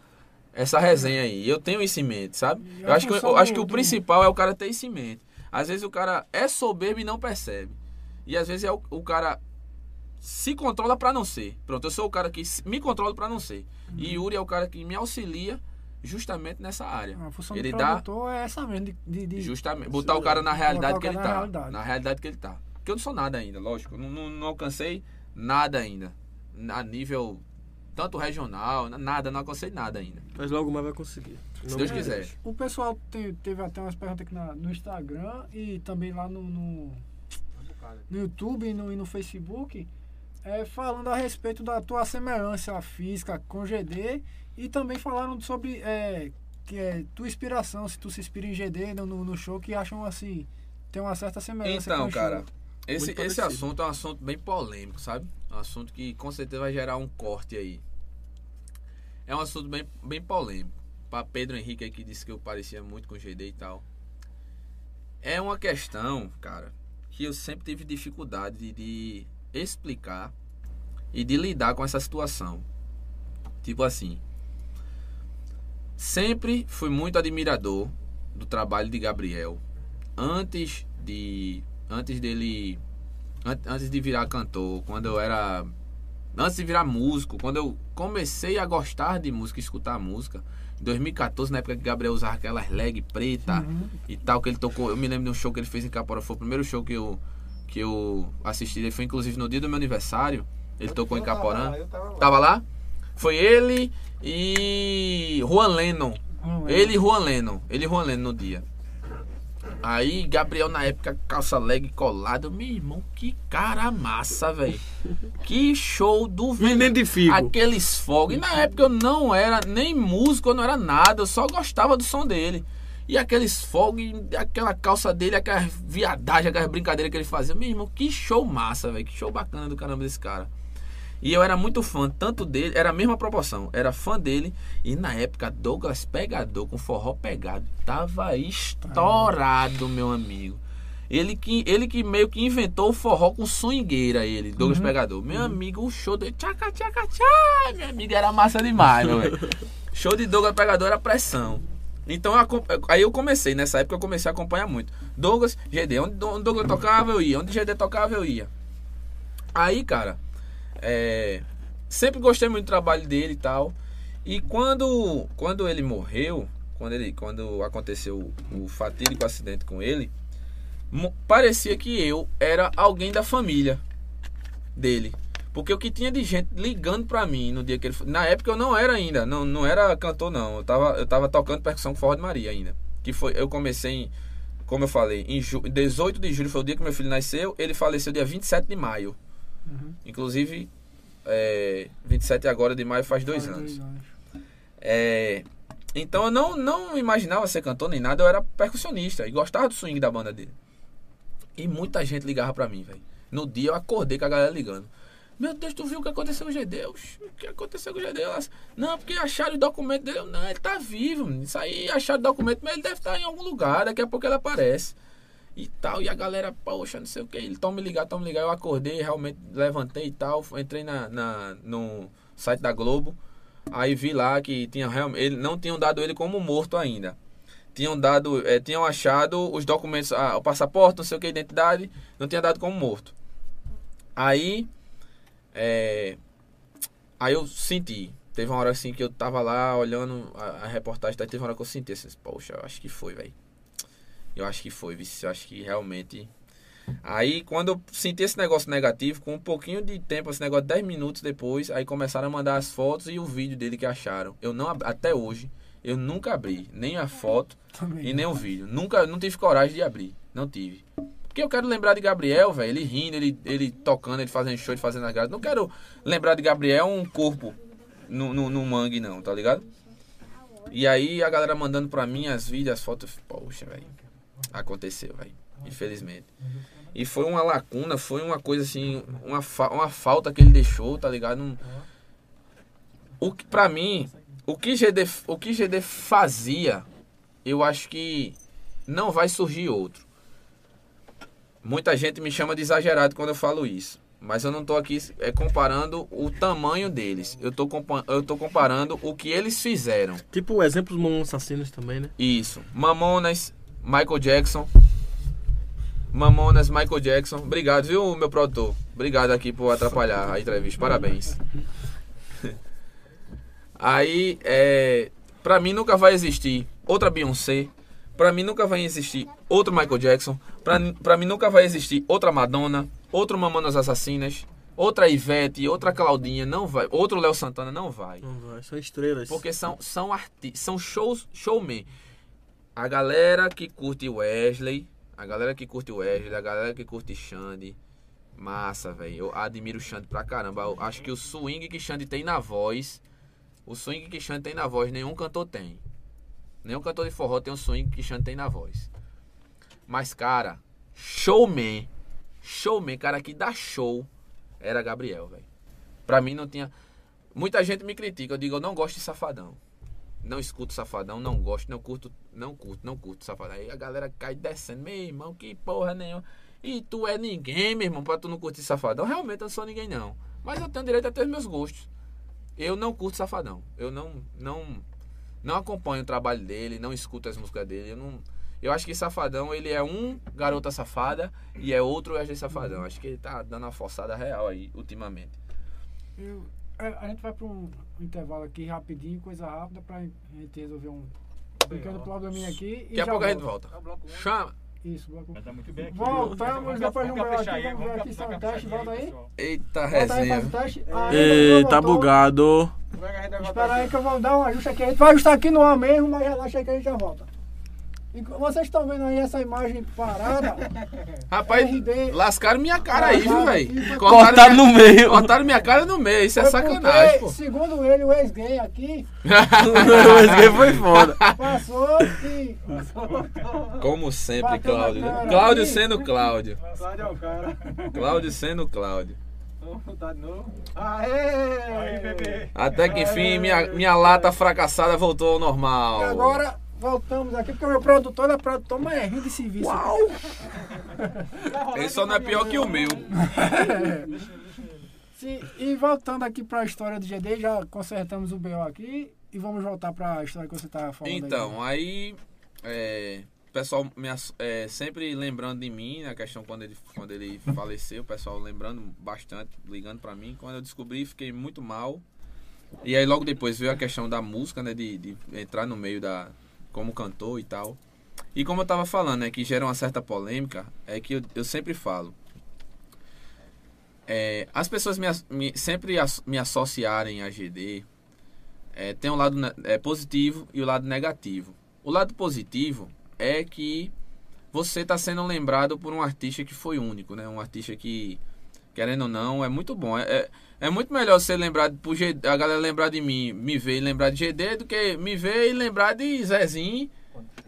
essa resenha aí. Eu tenho isso em mente, sabe? Eu a acho que, eu acho que o do- principal é o cara ter isso em mente. Às vezes o cara é soberbo e não percebe. E às vezes é o, o cara se controla pra não ser. Pronto, eu sou o cara que me controla pra não ser. E Yuri é o cara que me auxilia justamente nessa área. A função Ele do dá é essa mesmo, de, de, de- justamente botar o cara na realidade que ele tá. realidade. Na realidade que ele tá. Porque eu não sou nada ainda, lógico. Não, não, não alcancei nada ainda. A nível tanto regional, nada, não alcancei nada ainda. Mas logo mais vai conseguir. Se Deus quiser. O pessoal te- teve até umas perguntas aqui na- no Instagram e também lá no, no, no YouTube e no, e no Facebook, é, falando a respeito da tua semelhança física com GD e também falaram sobre é, que é tua inspiração, se tu se inspira em GD no, no- show, que acham assim, tem uma certa semelhança Então, cara, show. Esse, esse assunto é um assunto bem polêmico, sabe? É um assunto que com certeza vai gerar um corte aí. É um assunto bem, bem polêmico. Pra Pedro Henrique aí que disse que eu parecia muito com o GD e tal. É uma questão, cara, que eu sempre tive dificuldade de, de explicar e de lidar com essa situação. Tipo assim, sempre fui muito admirador do trabalho de Gabriel antes de antes dele an- antes de virar cantor, quando eu era antes de virar músico, quando eu comecei a gostar de música, escutar música, em 2014, na época que Gabriel usava aquelas leg preta Uhum. e tal que ele tocou, eu me lembro de um show que ele fez em Capoeira, foi o primeiro show que eu que eu assisti, ele foi inclusive no dia do meu aniversário. Ele tocou em Eu tava Caporã. lá, eu tava lá. Tava lá? Foi ele e Juan Lennon. Ele e Juan Lennon. Ele e Juan Lennon no dia. Aí, Gabriel, na época, calça leg colado. Meu irmão, que cara massa, velho. Que show do identifico. Aqueles fogos. E na época eu não era nem músico, eu não era nada. Eu só gostava do som dele. E aqueles fogos, aquela calça dele, aquela viadagem, aquela brincadeira que ele fazia. Meu irmão, que show massa, velho. Que show bacana do caramba desse cara. E eu era muito fã, tanto dele, era a mesma proporção. Era fã dele. E na época, Douglas Pegador, com forró pegado, tava estourado, meu amigo. Ele que, ele que meio que inventou o forró com swingueira, ele, Douglas Pegador. Meu amigo, o show dele, tchaca, tchaca, tchá, meu amigo, era massa demais, meu velho. (laughs) Show de Douglas Pegador era pressão. Então, eu aí eu comecei, nessa época eu comecei a acompanhar muito. Douglas, GD, onde, onde Douglas tocava eu ia, onde GD tocava eu ia. Aí, cara, é, sempre gostei muito do trabalho dele e tal. E quando, quando ele morreu, quando, ele, quando aconteceu o, fatídico acidente com ele, parecia que eu era alguém da família dele. Porque o que tinha de gente ligando pra mim no dia que ele. Na época eu não era ainda, não, não era cantor, não. Eu tava, eu tava tocando percussão com Forró de Maria ainda. Que foi, eu comecei em, como eu falei, em ju, 18 de julho foi o dia que meu filho nasceu. Ele faleceu dia 27 de maio. Uhum. Inclusive, é, 27 agora de maio faz dois Faz anos. É, então eu não, não imaginava ser cantor nem nada, eu era percussionista e gostava do swing da banda dele. E muita gente ligava pra mim, velho. No dia eu acordei com a galera ligando. Meu Deus, tu viu o que aconteceu com o Gedeus? O que aconteceu com o Gedeus? Não, porque acharam o documento dele. Não, ele tá vivo. Isso aí, acharam o documento, mas ele deve estar em algum lugar. Daqui a pouco ele aparece. E tal. E a galera, poxa, não sei o que. Ele toma me ligar, toma me ligar. Eu acordei, realmente levantei e tal. Entrei na, na, no site da Globo. Aí vi lá que tinha realmente. Ele, não tinham dado ele como morto ainda. Tinham dado. eh, tinham achado os documentos, ah, o passaporte, não sei o que, identidade. Não tinha dado como morto. Aí. É, aí eu senti. Teve uma hora assim que eu tava lá olhando a, a reportagem, daí teve uma hora que eu senti assim, poxa, acho que foi, velho. Eu acho que foi, vice, eu acho que realmente. Aí quando eu senti esse negócio negativo, com um pouquinho de tempo, esse negócio 10 minutos depois, aí começaram a mandar as fotos e o vídeo dele que acharam. Eu não até hoje, eu nunca abri nem a foto Também. e nem o vídeo. Nunca, não tive coragem de abrir. Não tive. Porque eu quero lembrar de Gabriel, velho. Ele rindo, ele, ele tocando, ele fazendo show, ele fazendo as graças. Não quero lembrar de Gabriel um corpo no, no, no mangue, não, tá ligado? E aí a galera mandando pra mim as vídeos, as fotos. Poxa, velho. Aconteceu, velho. Infelizmente. E foi uma lacuna, foi uma coisa assim, uma, fa uma falta que ele deixou, tá ligado? Um- O que, pra mim, o que, GD, o que GD fazia, eu acho que não vai surgir outro. Muita gente me chama de exagerado quando eu falo isso. Mas eu não tô aqui é, comparando o tamanho deles. Eu tô, eu tô comparando o que eles fizeram. Tipo exemplos Mamonas Assassinos também, né? Isso. Mamonas, Michael Jackson. Mamonas, Michael Jackson. Obrigado, viu, meu produtor? Obrigado aqui por atrapalhar a entrevista. Parabéns. (laughs) Aí, é, pra mim nunca vai existir outra Beyoncé. Pra mim nunca vai existir outro Michael Jackson. Pra, pra mim nunca vai existir outra Madonna, outro Mamonas Assassinas, outra Ivete, outra Claudinha. Não vai. Outro Léo Santana. Não vai. Não vai, são estrelas. Porque são, são artistas, são shows, showman. A galera que curte Wesley, a galera que curte Wesley, a galera que curte Xande, massa, velho. Eu admiro o Xande pra caramba. Eu acho que o swing que Xande tem na voz, o swing que Xande tem na voz, nenhum cantor tem. Nenhum cantor de forró tem o swing que Xande tem na voz. Mas, cara, showman, showman, cara que dá show, era Gabriel, velho. Pra mim não tinha. Muita gente me critica, eu digo, eu não gosto de safadão. Não escuto safadão, não gosto, não curto, não curto, não curto safadão. Aí a galera cai descendo, meu irmão, que porra nenhuma. E tu é ninguém, meu irmão, pra tu não curtir safadão. Realmente eu não sou ninguém, não. Mas eu tenho direito a ter os meus gostos. Eu não curto safadão. Eu não, não, não acompanho o trabalho dele, não escuto as músicas dele. Eu não. Eu acho que Safadão, ele é um garota safada e é outro Wesley Safadão. Acho que ele tá dando uma forçada real aí, ultimamente. Eu- é, a gente vai para um intervalo aqui rapidinho, coisa rápida, pra gente resolver um pequeno probleminha aqui. E Daqui a já pouco a gente volta. Tá um. Chama! Isso, bloco. Tá muito bem aqui. Voltamos depois de um break aqui, vamos ver aqui se é um teste, volta aí. Eita Volta aí, resenha. faz o teste. Ei, Ainda tá não voltou. bugado. É Espera aí que eu vou dar um ajuste aqui. A gente vai ajustar aqui no ar mesmo, mas relaxa aí que a gente já volta. E vocês estão vendo aí essa imagem parada? (laughs) Rapaz, RD. lascaram minha cara aí, viu, velho? aqui. Cortaram minha- no meio. Cortaram minha cara no meio, isso é Foi sacanagem, porque, pô. Segundo ele, o ex-gay aqui (laughs) Esse game foi foda. passou e. Como sempre, Cláudio. cara Cláudio aí. sendo Cláudio. Cláudio é o cara. Cláudio sendo Cláudio. Vamos voltar de novo. Aê! Aí, bebê. Até que enfim, minha, minha lata fracassada voltou ao normal. E agora voltamos aqui, porque o meu produtor é produtor mais rindo de serviço. Uau! (laughs) Ele só não é pior que o meu. (laughs) Sim, e voltando aqui para a história do GD, já consertamos o BO aqui e vamos voltar para a história que você estava falando. aí. Então, aí. É, o pessoal me é, sempre lembrando de mim, na questão quando ele, quando ele (laughs) faleceu, o pessoal lembrando bastante, ligando pra mim. Quando eu descobri, fiquei muito mal. E aí logo depois veio a questão da música, né? De, de entrar no meio da. Como cantor e tal. E como eu tava falando, né, que gera uma certa polêmica, é que eu, eu sempre falo. É, as pessoas me, me- sempre as- me associarem a GD é, tem um lado é, positivo e o lado negativo. O lado positivo é que você está sendo lembrado por um artista que foi único, né? Um artista que, querendo ou não, é muito bom. É, é, é muito melhor ser lembrado por G, a galera lembrar de mim, me ver e lembrar de GD, do que me ver e lembrar de Zezinho,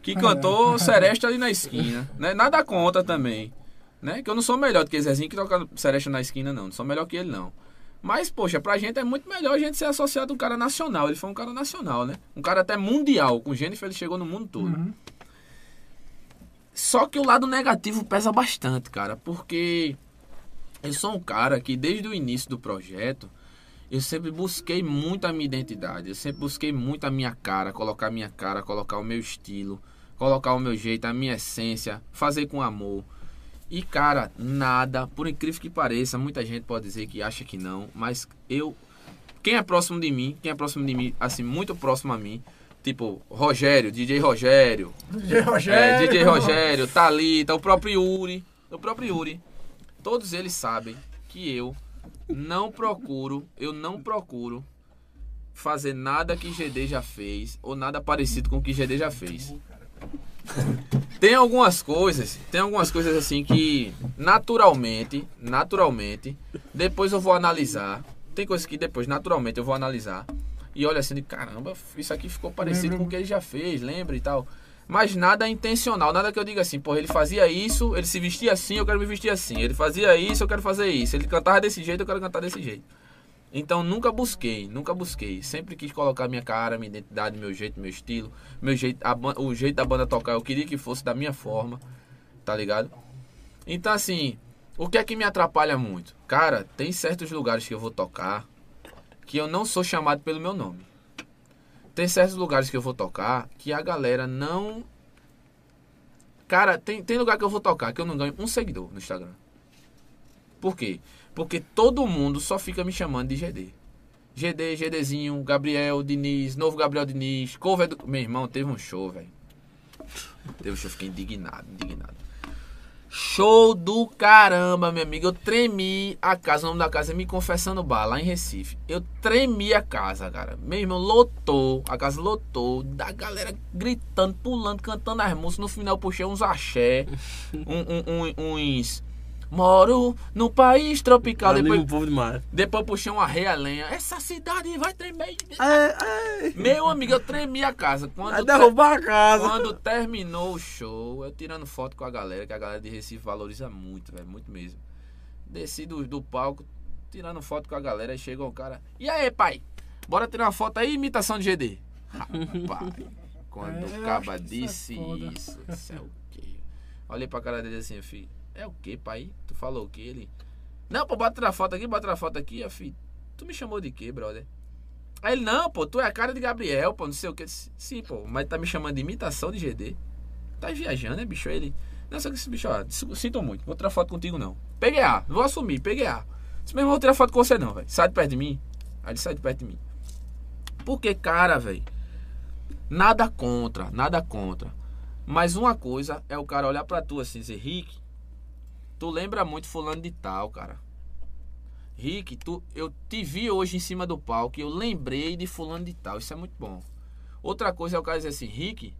que cantou (laughs) Seresta ali na esquina. Né? Nada contra também. Né? Que eu não sou melhor do que Zezinho que toca Seresta na esquina, não. Não sou melhor que ele, não. Mas, poxa, pra gente é muito melhor a gente ser associado a um cara nacional. Ele foi um cara nacional, né? Um cara até mundial. Com Jennifer ele chegou no mundo todo. Uhum. Só que o lado negativo pesa bastante, cara. Porque eu sou um cara que desde o início do projeto eu sempre busquei muito a minha identidade. Eu sempre busquei muito a minha cara, colocar a minha cara, colocar o meu estilo, colocar o meu jeito, a minha essência, fazer com amor. E cara, nada, por incrível que pareça, muita gente pode dizer que acha que não, mas eu quem é próximo de mim, quem é próximo de mim, assim, muito próximo a mim, tipo Rogério, DJ Rogério, DJ é, Rogério. DJ Rogério, Thalita, o próprio Yuri, o próprio Yuri, todos eles sabem que eu não procuro, eu não procuro fazer nada que GD já fez ou nada parecido com o que GD já fez. Tem algumas coisas, tem algumas coisas assim que naturalmente, naturalmente, depois eu vou analisar. Tem coisas que depois naturalmente eu vou analisar e olha assim, de, caramba, isso aqui ficou parecido Lembra- com o que ele já fez, lembra e tal. Mas nada intencional, nada que eu diga assim, pô, ele fazia isso, ele se vestia assim, eu quero me vestir assim. Ele fazia isso, eu quero fazer isso. Ele cantava desse jeito, eu quero cantar desse jeito. Então nunca busquei, nunca busquei. Sempre quis colocar minha cara, minha identidade, meu jeito, meu estilo, meu jeito, a o jeito da banda tocar. Eu queria que fosse da minha forma, tá ligado? Então assim, o que é que me atrapalha muito? Cara, tem certos lugares que eu vou tocar que eu não sou chamado pelo meu nome. Tem certos lugares que eu vou tocar que a galera não. Cara, tem, tem lugar que eu vou tocar que eu não ganho um seguidor no Instagram. Por quê? Porque todo mundo só fica me chamando de GD. GD, GDzinho, Gabriel, Diniz, novo Gabriel Diniz, cover do. Meu irmão, teve um show, velho. Teve um show, fiquei indignado, indignado. Show do caramba, meu amigo. Eu tremi a casa. O nome da casa é Me Confessando Bar, lá em Recife. Eu tremi a casa, cara. Meu irmão lotou. A casa lotou. Da galera gritando, pulando, cantando as músicas. No final puxei uns axé. um- um- um- uns. Moro no país tropical. Anima Depois, povo demais. depois eu puxei uma lenha. Essa cidade vai tremer. É, é. Meu amigo, eu tremi a casa. Quando Vai derrubar a casa. quando terminou o show, eu tirando foto com a galera, que a galera de Recife valoriza muito, velho, muito mesmo. Desci do, do palco, tirando foto com a galera, aí chegou o cara. E aí, pai? Bora tirar uma foto aí, imitação de GD. Rapaz, quando É, o eu caba isso disse é foda. isso, isso é o quê? Olhei pra cara dele assim, filho. É o quê, pai? Tu falou o quê? Ele. Não, pô, bota tirar foto aqui, bota tirar foto aqui, eu, filho. Tu me chamou de quê, brother? Aí ele, não, pô, tu é a cara de Gabriel, pô, não sei o que. Sim, pô, mas tá me chamando de imitação de GD. Tá viajando, né, bicho? Ele. Não, só que esse bicho, ó, sinto muito, vou tirar foto contigo não. Peguei A, vou assumir, peguei A. Disse mesmo, vou tirar foto com você não, velho. Sai de perto de mim. Aí ele sai de perto de mim. Porque, cara, velho, nada contra, nada contra. Mas uma coisa é o cara olhar pra tu assim dizer, Rick, tu lembra muito fulano de tal, cara. Rick, tu, eu te vi hoje em cima do palco e eu lembrei de fulano de tal. Isso é muito bom. Outra coisa é o cara dizer assim, Rick,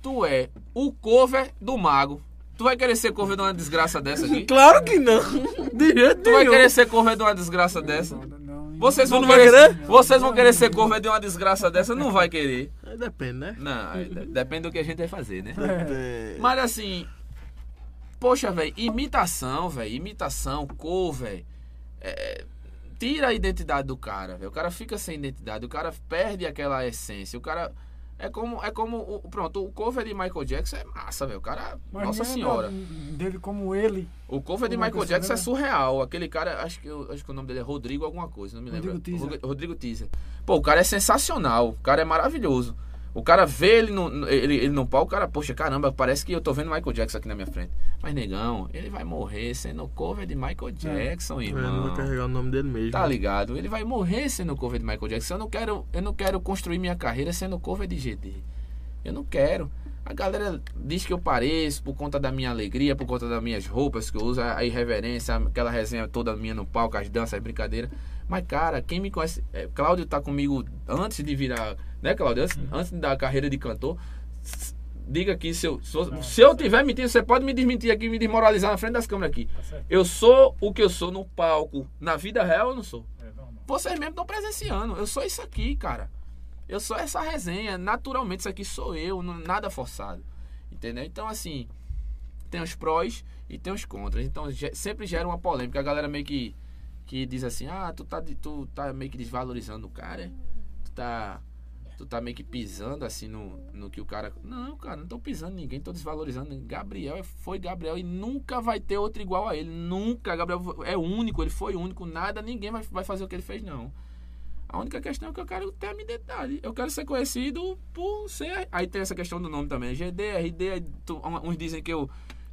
tu é o cover do mago. Tu vai querer ser cover de uma desgraça dessa aqui? (laughs) Claro que não. (laughs) De jeito Tu vai nenhum. querer ser cover de uma desgraça dessa? Não, não, Vocês vão não vai querer, querer? Vocês vão querer ser cover de uma desgraça dessa? Não vai querer. Depende, né? Não, depende do que a gente vai fazer, né? É. Mas assim, poxa, velho, imitação, velho, imitação, cor, velho. é, tira a identidade do cara, velho. O cara fica sem identidade, o cara perde aquela essência. O cara é como é como o, pronto, o cover de Michael Jackson é massa, velho. O cara, Mas nossa lembra senhora. Dele como ele. O cover de é Michael Jackson é lembra? surreal. Aquele cara, acho que, eu- acho que o nome dele é Rodrigo alguma coisa, não me lembro. Rodrigo Teaser. Rodrigo Teaser. Pô, o cara é sensacional. O cara é maravilhoso. O cara vê ele no, ele, ele no palco, o cara, poxa, caramba, parece que eu tô vendo Michael Jackson aqui na minha frente. Mas, negão, ele vai morrer sendo cover de Michael Jackson, É, não irmão. vai carregar o nome dele mesmo. Tá ligado? Ele vai morrer sendo cover de Michael Jackson. Eu não quero, eu não quero construir minha carreira sendo cover de GD. Eu não quero. A galera diz que eu pareço por conta da minha alegria, por conta das minhas roupas que eu uso, a irreverência, aquela resenha toda minha no palco, as danças, as brincadeiras. Mas, cara, quem me conhece. é, Cláudio tá comigo antes de virar. Né, Cláudio? Antes, antes da carreira de cantor. Diga aqui, se eu, se eu- se eu tiver mentindo, você pode me desmentir aqui, me desmoralizar na frente das câmeras aqui. Tá certo. Eu sou o que eu sou no palco. Na vida real, eu não sou. É. Vocês mesmo estão presenciando. Eu sou isso aqui, cara. Eu sou essa resenha. Naturalmente, isso aqui sou eu, não- nada forçado. Entendeu? Então, assim, tem os prós e tem os contras. Então, sempre gera uma polêmica. A galera meio que, que diz assim: ah, tu tá, tu tá meio que desvalorizando o cara. Tu tá. Tu tá meio que pisando assim no, no que o cara. Não, cara, não tô pisando ninguém, tô desvalorizando. Gabriel é- foi Gabriel e nunca vai ter outro igual a ele. Nunca. Gabriel é único, ele foi único. Nada, ninguém vai, vai fazer o que ele fez, não. A única questão é que eu quero ter a minha identidade. Eu quero ser conhecido por ser. Aí tem essa questão do nome também. GD, RD. tu- uns dizem que eu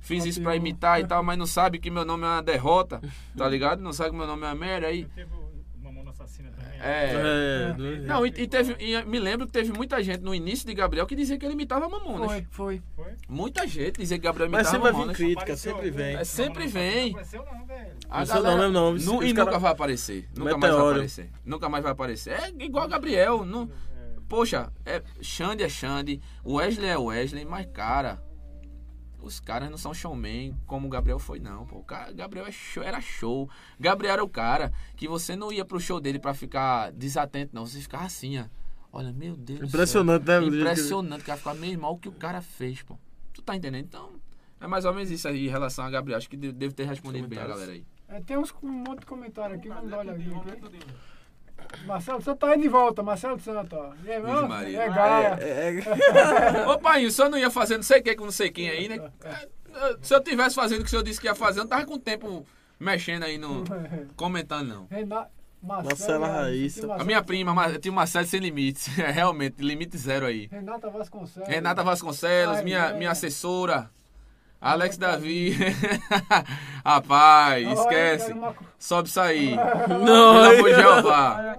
fiz isso pra Copiou. imitar e tal, mas não sabe que meu nome é uma derrota. Tá (laughs) ligado? Não sabe que meu nome é uma merda. Aí. Teve o Mamona Assassina também. É. É, Não, e, e teve, e me lembro que teve muita gente no início de Gabriel que dizia que ele imitava Mamonas. Foi, foi. Foi? Muita gente dizia que Gabriel Mas imitava sempre vai vir Mamonas. crítica, sempre vem. É, sempre vem. Não apareceu não, velho. A não, mesmo não. Isso- Nu- e os nunca cara- vai aparecer. Nunca mais vai Meteoro. aparecer. Nunca mais vai aparecer. É igual Gabriel. Não, É, Poxa, é, Xande é Xande, Wesley é Wesley, mas cara, os caras não são showman como o Gabriel foi, não. Pô. O cara- Gabriel é show- era show. Gabriel era o cara que você não ia pro show dele pra ficar desatento, não. Você ficava assim, ó. Olha, meu Deus. do céu. Impressionante, né? do jeito que- Impressionante, o cara ficava meio mal o que o cara fez, pô. Tu tá entendendo? Então, é mais ou menos isso aí em relação a Gabriel. Acho que de- devo ter respondido bem a galera aí. É, tem uns, um monte de comentário aqui, vamos dar uma olhadinha aqui. Marcelo Santos tá aí de volta, Marcelo Santos, ó. E aí, meu? Maria. É Gaia. É, é, (laughs) Ô pai, o senhor não ia fazer não sei o que com não sei quem aí, né? É, Se eu tivesse fazendo o que o senhor disse que ia fazer, eu não tava com tempo mexendo aí no. (laughs) comentando, não. Renato. Marcela Raíssa. A minha prima, eu tinha uma série sem limites. (laughs) É, realmente, limite zero aí. Renata Vasconcelos. Renata Vasconcelos, Ai, minha, é. minha assessora. Alex Davi. Rapaz, esquece. Sobe isso aí. Não, (laughs) Pelo amor de Jeová.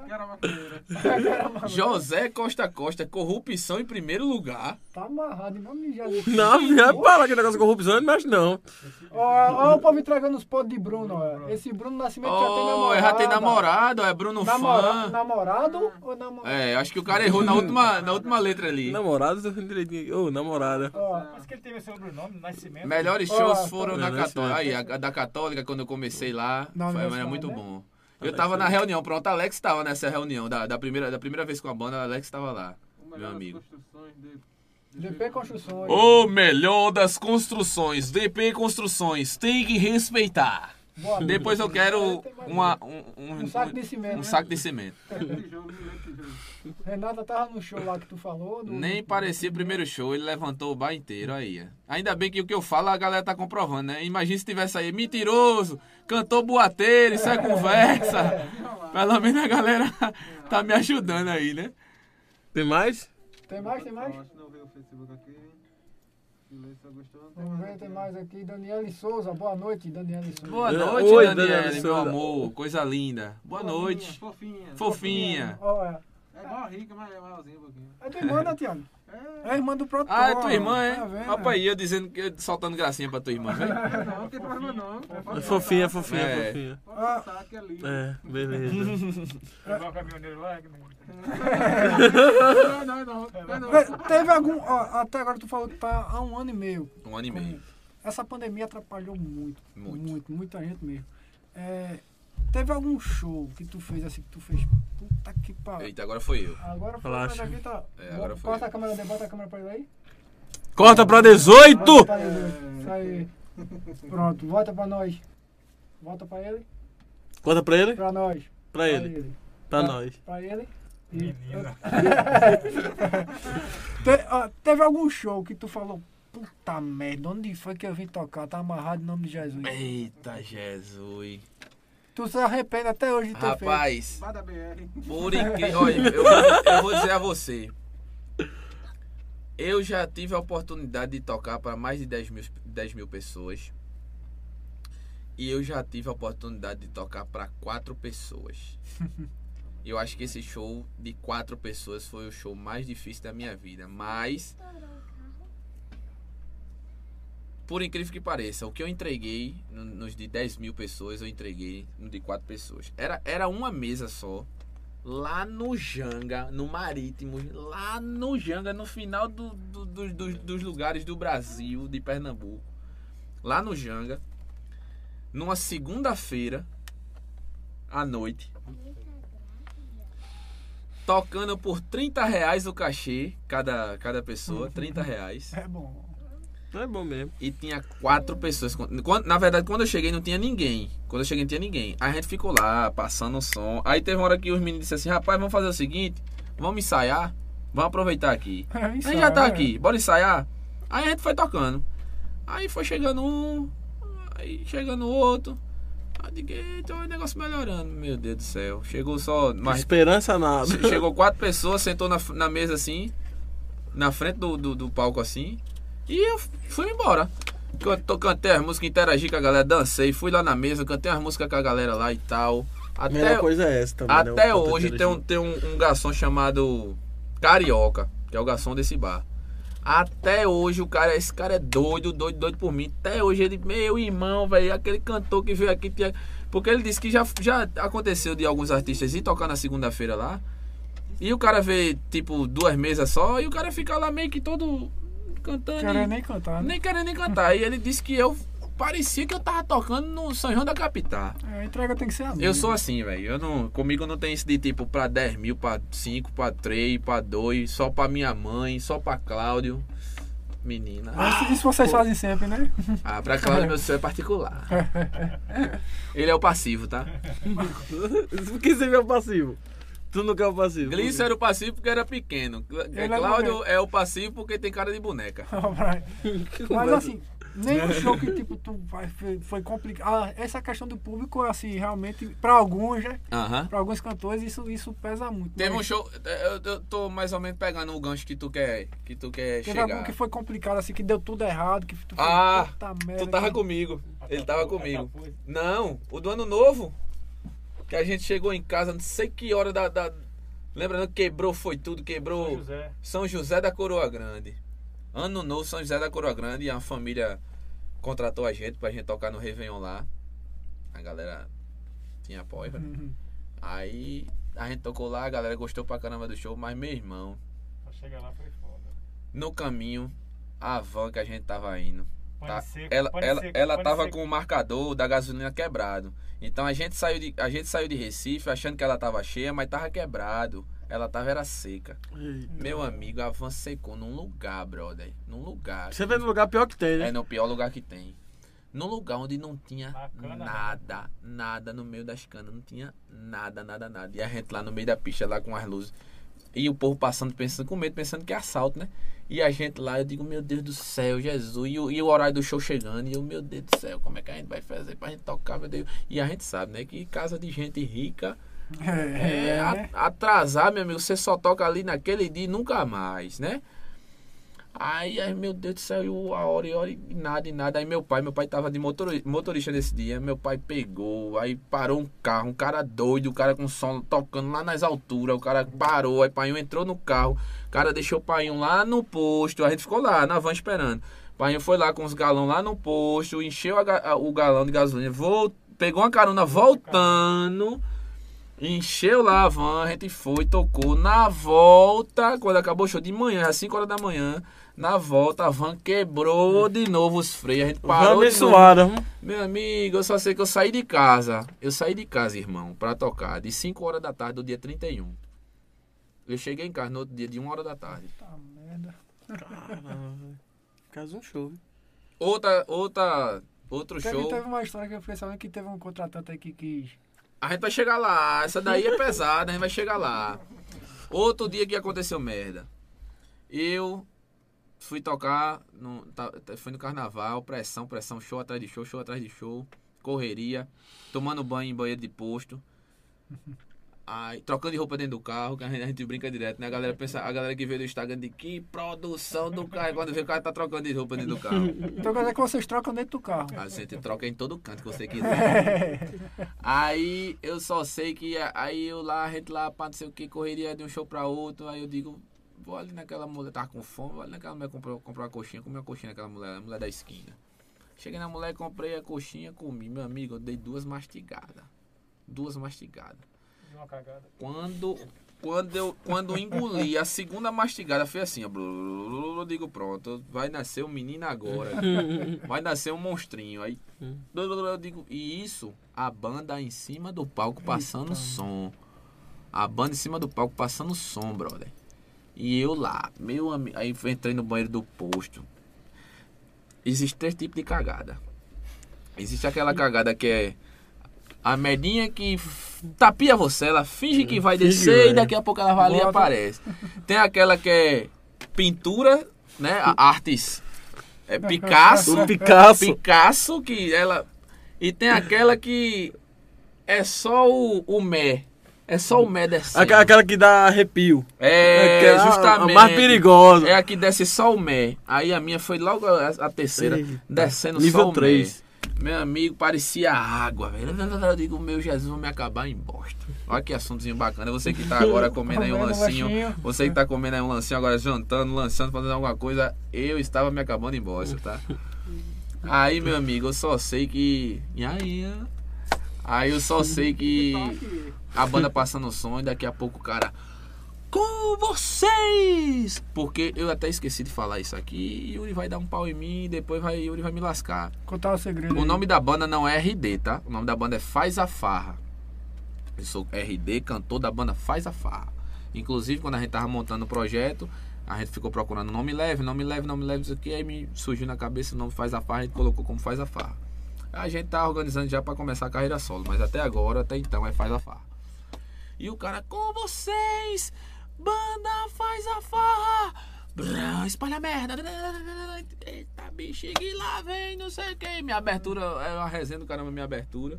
(laughs) José Costa Costa, corrupção em primeiro lugar. Tá amarrado, não mijar ali. Não, já para que negócio de corrupção, não mexe não. Ó, ó o povo entregando os potes de Bruno, ó. Esse Bruno Nascimento já tem namorado. já tem namorado, é Bruno Namora- Fã. Namorado ou namorado? É, acho que o cara errou na última, na última letra ali. Namorado, tô vendo direitinho. Ô, namorada. Ó, Mas que ele teve sobrenome, nascimento. Melhores Ó, shows foram na vendo? Católica. Aí, a, a da Católica, quando eu comecei lá, Na foi, era universidade, muito né? bom. Eu tava na reunião, pronto, Alex tava nessa reunião, da, da, primeira, da primeira vez com a banda, Alex tava lá, O meu melhor das amigo. construções de- DP Construções. O melhor das construções, DP Construções, tem que respeitar. Boa. Depois eu quero uma, um, um, Um saco de cimento, um né? saco de cimento. Tijolo. Renata tava no show lá que tu falou. do- Nem parecia o primeiro show, ele levantou o bar inteiro aí. ó. Ainda bem que o que eu falo a galera tá comprovando, né? Imagina se tivesse aí, mentiroso, cantor boateiro, isso é (laughs) conversa. Pelo menos a galera tá me ajudando aí, né? Tem mais? Tem mais, tem mais? Acho que não veio o Facebook aqui. Silêncio gostou, não tem Vamos mais ver, aqui, tem mais aqui. Daniele Souza, boa noite, Daniele Souza. Boa Oi, noite, Oi, Daniele, Daniele meu amor. Coisa linda. Boa Fofinha, noite. Fofinha. Fofinha. Ó, é. É igual a rica, mas é maiorzinho um pouquinho. É do irmão, né, Tiago? É a irmã do produtor. Ah, é tua irmã, é? Tá vendo? Opa aí, eu dizendo que eu soltando gracinha pra tua irmã, velho. (laughs) Não, não tem problema não. É fofinha, é fofinha, É. fofinha. Ah, Saque ali. É, beleza. (laughs) Levar o caminhoneiro lá. que não- Não, não, não. não, Teve algum. ó, até agora tu falou que tá há um ano e meio. Um ano e meio. Essa pandemia atrapalhou muito. Muito. Muito, muita gente mesmo. É, teve algum show que tu fez assim, que tu fez. Puta que pariu. Eita, agora foi eu. Agora foi, Relaxa. mas aqui tá. É, agora foi eu. a câmera dele, bota a câmera pra ele aí. Corta pra 18! Bota pra ele, Isso aí. Pronto, volta pra nós. Volta pra ele. Corta pra ele? Pra nós. Pra ele. Pra nós. Pra ele. Menina. (laughs) Te- ó, teve algum show que tu falou, puta merda, onde foi que eu vim tocar? Tá amarrado em nome de Jesus. Eita, Jesus. Tu se arrepende até hoje de ter feito. Rapaz, BR. por incrível. Olha, eu vou, eu vou dizer a você. Eu já tive a oportunidade de tocar para mais de 10 mil, 10 mil pessoas. E eu já tive a oportunidade de tocar para quatro pessoas. (laughs) Eu acho que esse show de quatro pessoas foi o show mais difícil da minha vida. Mas. Por incrível que pareça, o que eu entreguei no- nos de 10 mil pessoas, eu entreguei no de quatro pessoas. Era, era uma mesa só. Lá no Janga, no Marítimo, lá no Janga, no final do, do- do- dos lugares do Brasil, de Pernambuco. Lá no Janga, numa segunda-feira, à noite, tocando por 30 reais o cachê, cada, cada pessoa, 30 reais. É bom. É bom mesmo. E tinha quatro pessoas. Quando- na verdade, quando eu cheguei, não tinha ninguém. Quando eu cheguei, não tinha ninguém. Aí a gente ficou lá, passando o som. Aí teve uma hora que os meninos disseram assim: rapaz, vamos fazer o seguinte: vamos ensaiar, vamos aproveitar aqui. (laughs) É, A gente já tá aqui, bora ensaiar. Aí a gente foi tocando. Aí foi chegando um, aí chegando outro. Aí digo, eita, o negócio melhorando, meu Deus do céu. Chegou só. mais Esperança nada. Che- Chegou quatro pessoas, sentou na, na mesa assim, na frente do, do, do palco assim, e eu fui embora. Eu cantei as músicas, interagi com a galera, dancei, fui lá na mesa, cantei as músicas com a galera lá e tal. A melhor Até, coisa é essa também. né? até O hoje tem, um, tem um, um garçom chamado Carioca, que é o garçom desse bar. Até hoje o cara, esse cara é doido, doido, doido por mim. Até hoje ele, meu irmão, velho, aquele cantor que veio aqui. Porque ele disse que já, já aconteceu de alguns artistas ir tocar na segunda-feira lá. E o cara vê, tipo, duas mesas só, e o cara fica lá meio que todo cantando. Quero e- nem cantar, né? nem querendo nem cantar. E ele disse que eu parecia que eu tava tocando no São João da Capital. É, a entrega tem que ser a Eu sou assim, velho. Eu não, comigo não tem isso de tipo pra 10 mil, pra 5, pra 3, pra 2, só pra minha mãe, só pra Cláudio. Menina. Mas Isso vocês fazem sempre, né? Ah, pra Cláudio meu sonho é particular. (laughs) Ele é o passivo, tá? Por que você vê o passivo? Tu não quer o passivo? Gleison era o passivo porque era pequeno. Ele é Cláudio bonito. é o passivo porque tem cara de boneca. (laughs) Mas assim, nenhum show que tipo, tu vai, foi, foi complicado. Ah, essa questão do público, assim, realmente, pra alguns, né? Aham. Pra alguns cantores, isso, isso pesa muito. Teve um Mas show. Eu, eu tô mais ou menos pegando o gancho que tu quer, que tu quer Teve algum chegar. que foi complicado, assim, que deu tudo errado, que tu Ah, puta merda. Tu tava que- comigo. Ele tava comigo. foi. Não, o do ano novo. Que a gente chegou em casa, não sei que hora da. da... Lembrando que quebrou, foi tudo, quebrou. São José. São José da Coroa Grande. Ano novo, São José da Coroa Grande. E a família contratou a gente pra gente tocar no Réveillon lá. A galera tinha apoio. né? Uhum. Aí a gente tocou lá, a galera gostou pra caramba do show, mas meu irmão, Pra chegar lá foi foda. no caminho, a van que a gente tava indo. Tá. seco, Ela, ela, seco, ela tava seco. com o marcador da gasolina quebrado. Então a gente saiu de, a gente saiu de Recife achando que ela tava cheia, mas tava quebrado. Ela tava era seca. Ei. Meu amigo, a van secou num lugar, brother. Num lugar. Você vê no lugar pior que tem, né? É no pior lugar que tem. Num lugar onde não tinha Na cana, né? nada, nada no meio das canas. Não tinha nada, nada, nada. E a gente lá no meio da pista, lá com as luzes. E o povo passando, pensando com medo, pensando que é assalto, né? E a gente lá, eu digo, meu Deus do céu, Jesus. E o, e o horário do show chegando. E eu, meu Deus do céu, como é que a gente vai fazer pra gente tocar, meu Deus? E a gente sabe, né? Que casa de gente rica É, é, né? a- atrasar, meu amigo, você só toca ali naquele dia e nunca mais, né? Aí, aí, meu Deus do céu, eu, a hora e hora e nada e nada. Aí meu pai, meu pai tava de motori- motorista nesse dia, meu pai pegou, aí parou um carro, um cara doido, o cara com som tocando lá nas alturas, o cara parou, aí pai entrou no carro, o cara deixou o pai lá no posto, a gente ficou lá na van esperando. O pai foi lá com os galão lá no posto, encheu a a- o galão de gasolina, vol- pegou uma carona voltando. Encheu lá a van, a gente foi, tocou. Na volta, quando acabou o show de manhã, às 5 horas da manhã, na volta a van quebrou de novo os freios. A gente parou de novo. abençoada. Meu amigo, eu só sei que eu saí de casa. Eu saí de casa, irmão, pra tocar, de 5 horas da tarde do dia 31. Eu cheguei em casa no outro dia de 1 hora da tarde. Tá merda. Caso um show. viu? Outra, outra, outro Teve, show. teve uma história que eu fiquei sabendo que teve um contratante aí que quis. A gente vai chegar lá. Essa daí é pesada, a gente vai chegar lá. Outro dia que aconteceu merda. Eu fui tocar, no, fui no carnaval, pressão, pressão, show atrás de show, show atrás de show, correria, tomando banho em banheiro de posto. Trocando de roupa dentro do carro, que a gente, a gente brinca direto, né? A galera pensa, a galera que vê do Instagram de que produção do carro, quando vê o cara tá trocando de roupa dentro do carro. (laughs) Então quer dizer que vocês trocam dentro do carro. A gente troca em todo canto que você quiser. (laughs) aí eu só sei que aí eu lá, a gente lá, pá, não sei o que, correria de um show pra outro. Aí eu digo, vou ali naquela mulher, tava com fome, vou ali naquela mulher comprar, comprar uma coxinha, comi uma coxinha naquela mulher, a mulher da esquina. Cheguei na mulher, comprei a coxinha, comi. Meu amigo, eu dei duas mastigadas. Duas mastigadas. Uma cagada. Quando, quando, eu, quando engoli a segunda mastigada, foi assim, ó. Eu digo, pronto, vai nascer um menino agora. vai nascer um monstrinho. Aí, eu digo, e isso, a banda em cima do palco passando som. A banda em cima do palco passando som, brother. E eu lá, meu amigo. Aí entrei no banheiro do posto. Existem três tipos de cagada. Existe aquela cagada que é a merdinha que tapia você, ela finge que vai Finge descer vai. e daqui a pouco ela vai ali e aparece. Tem aquela que é pintura, né? Artes. É (laughs) Picasso. O Picasso. Picasso, que ela. E tem aquela que é só o, o mé. É só o mé descendo. Aquela, aquela que dá arrepio. É, Aquela- justamente. A mais perigosa. É a que desce só o mé. Aí a minha foi logo a, a terceira, descendo Nível só o três. mé. Meu amigo, parecia água, velho. Eu digo, meu Jesus, vai me acabar em bosta. Olha que assuntozinho bacana. Você que tá agora (laughs) comendo aí um lancinho. lanchinho. Você que tá comendo aí um lancinho agora, jantando, lançando, fazendo alguma coisa. Eu estava me acabando em bosta, tá? Aí, meu amigo, eu só sei que. E aí? Aí eu só sei que a banda passando o som e daqui a pouco o cara. Com vocês! Porque eu até esqueci de falar isso aqui. Yuri vai dar um pau em mim e depois vai, Yuri vai me lascar. Contar o segredo. O aí. nome da banda não é RD, tá? O nome da banda é Faz a Farra. Eu sou RD, cantor da banda Faz a Farra. Inclusive, quando a gente tava montando o projeto, a gente ficou procurando nome leve, nome leve, nome leve, isso aqui. Aí me surgiu na cabeça o nome Faz a Farra, a gente colocou como Faz a Farra. A gente tá organizando já pra começar a carreira solo, mas até agora, até então, é Faz a Farra. E o cara, com vocês, banda Faz a Farra. Brrr, Espalha merda. Eita, bexiga, e lá vem, não sei o que. Minha abertura, é uma resenha do caramba, minha abertura.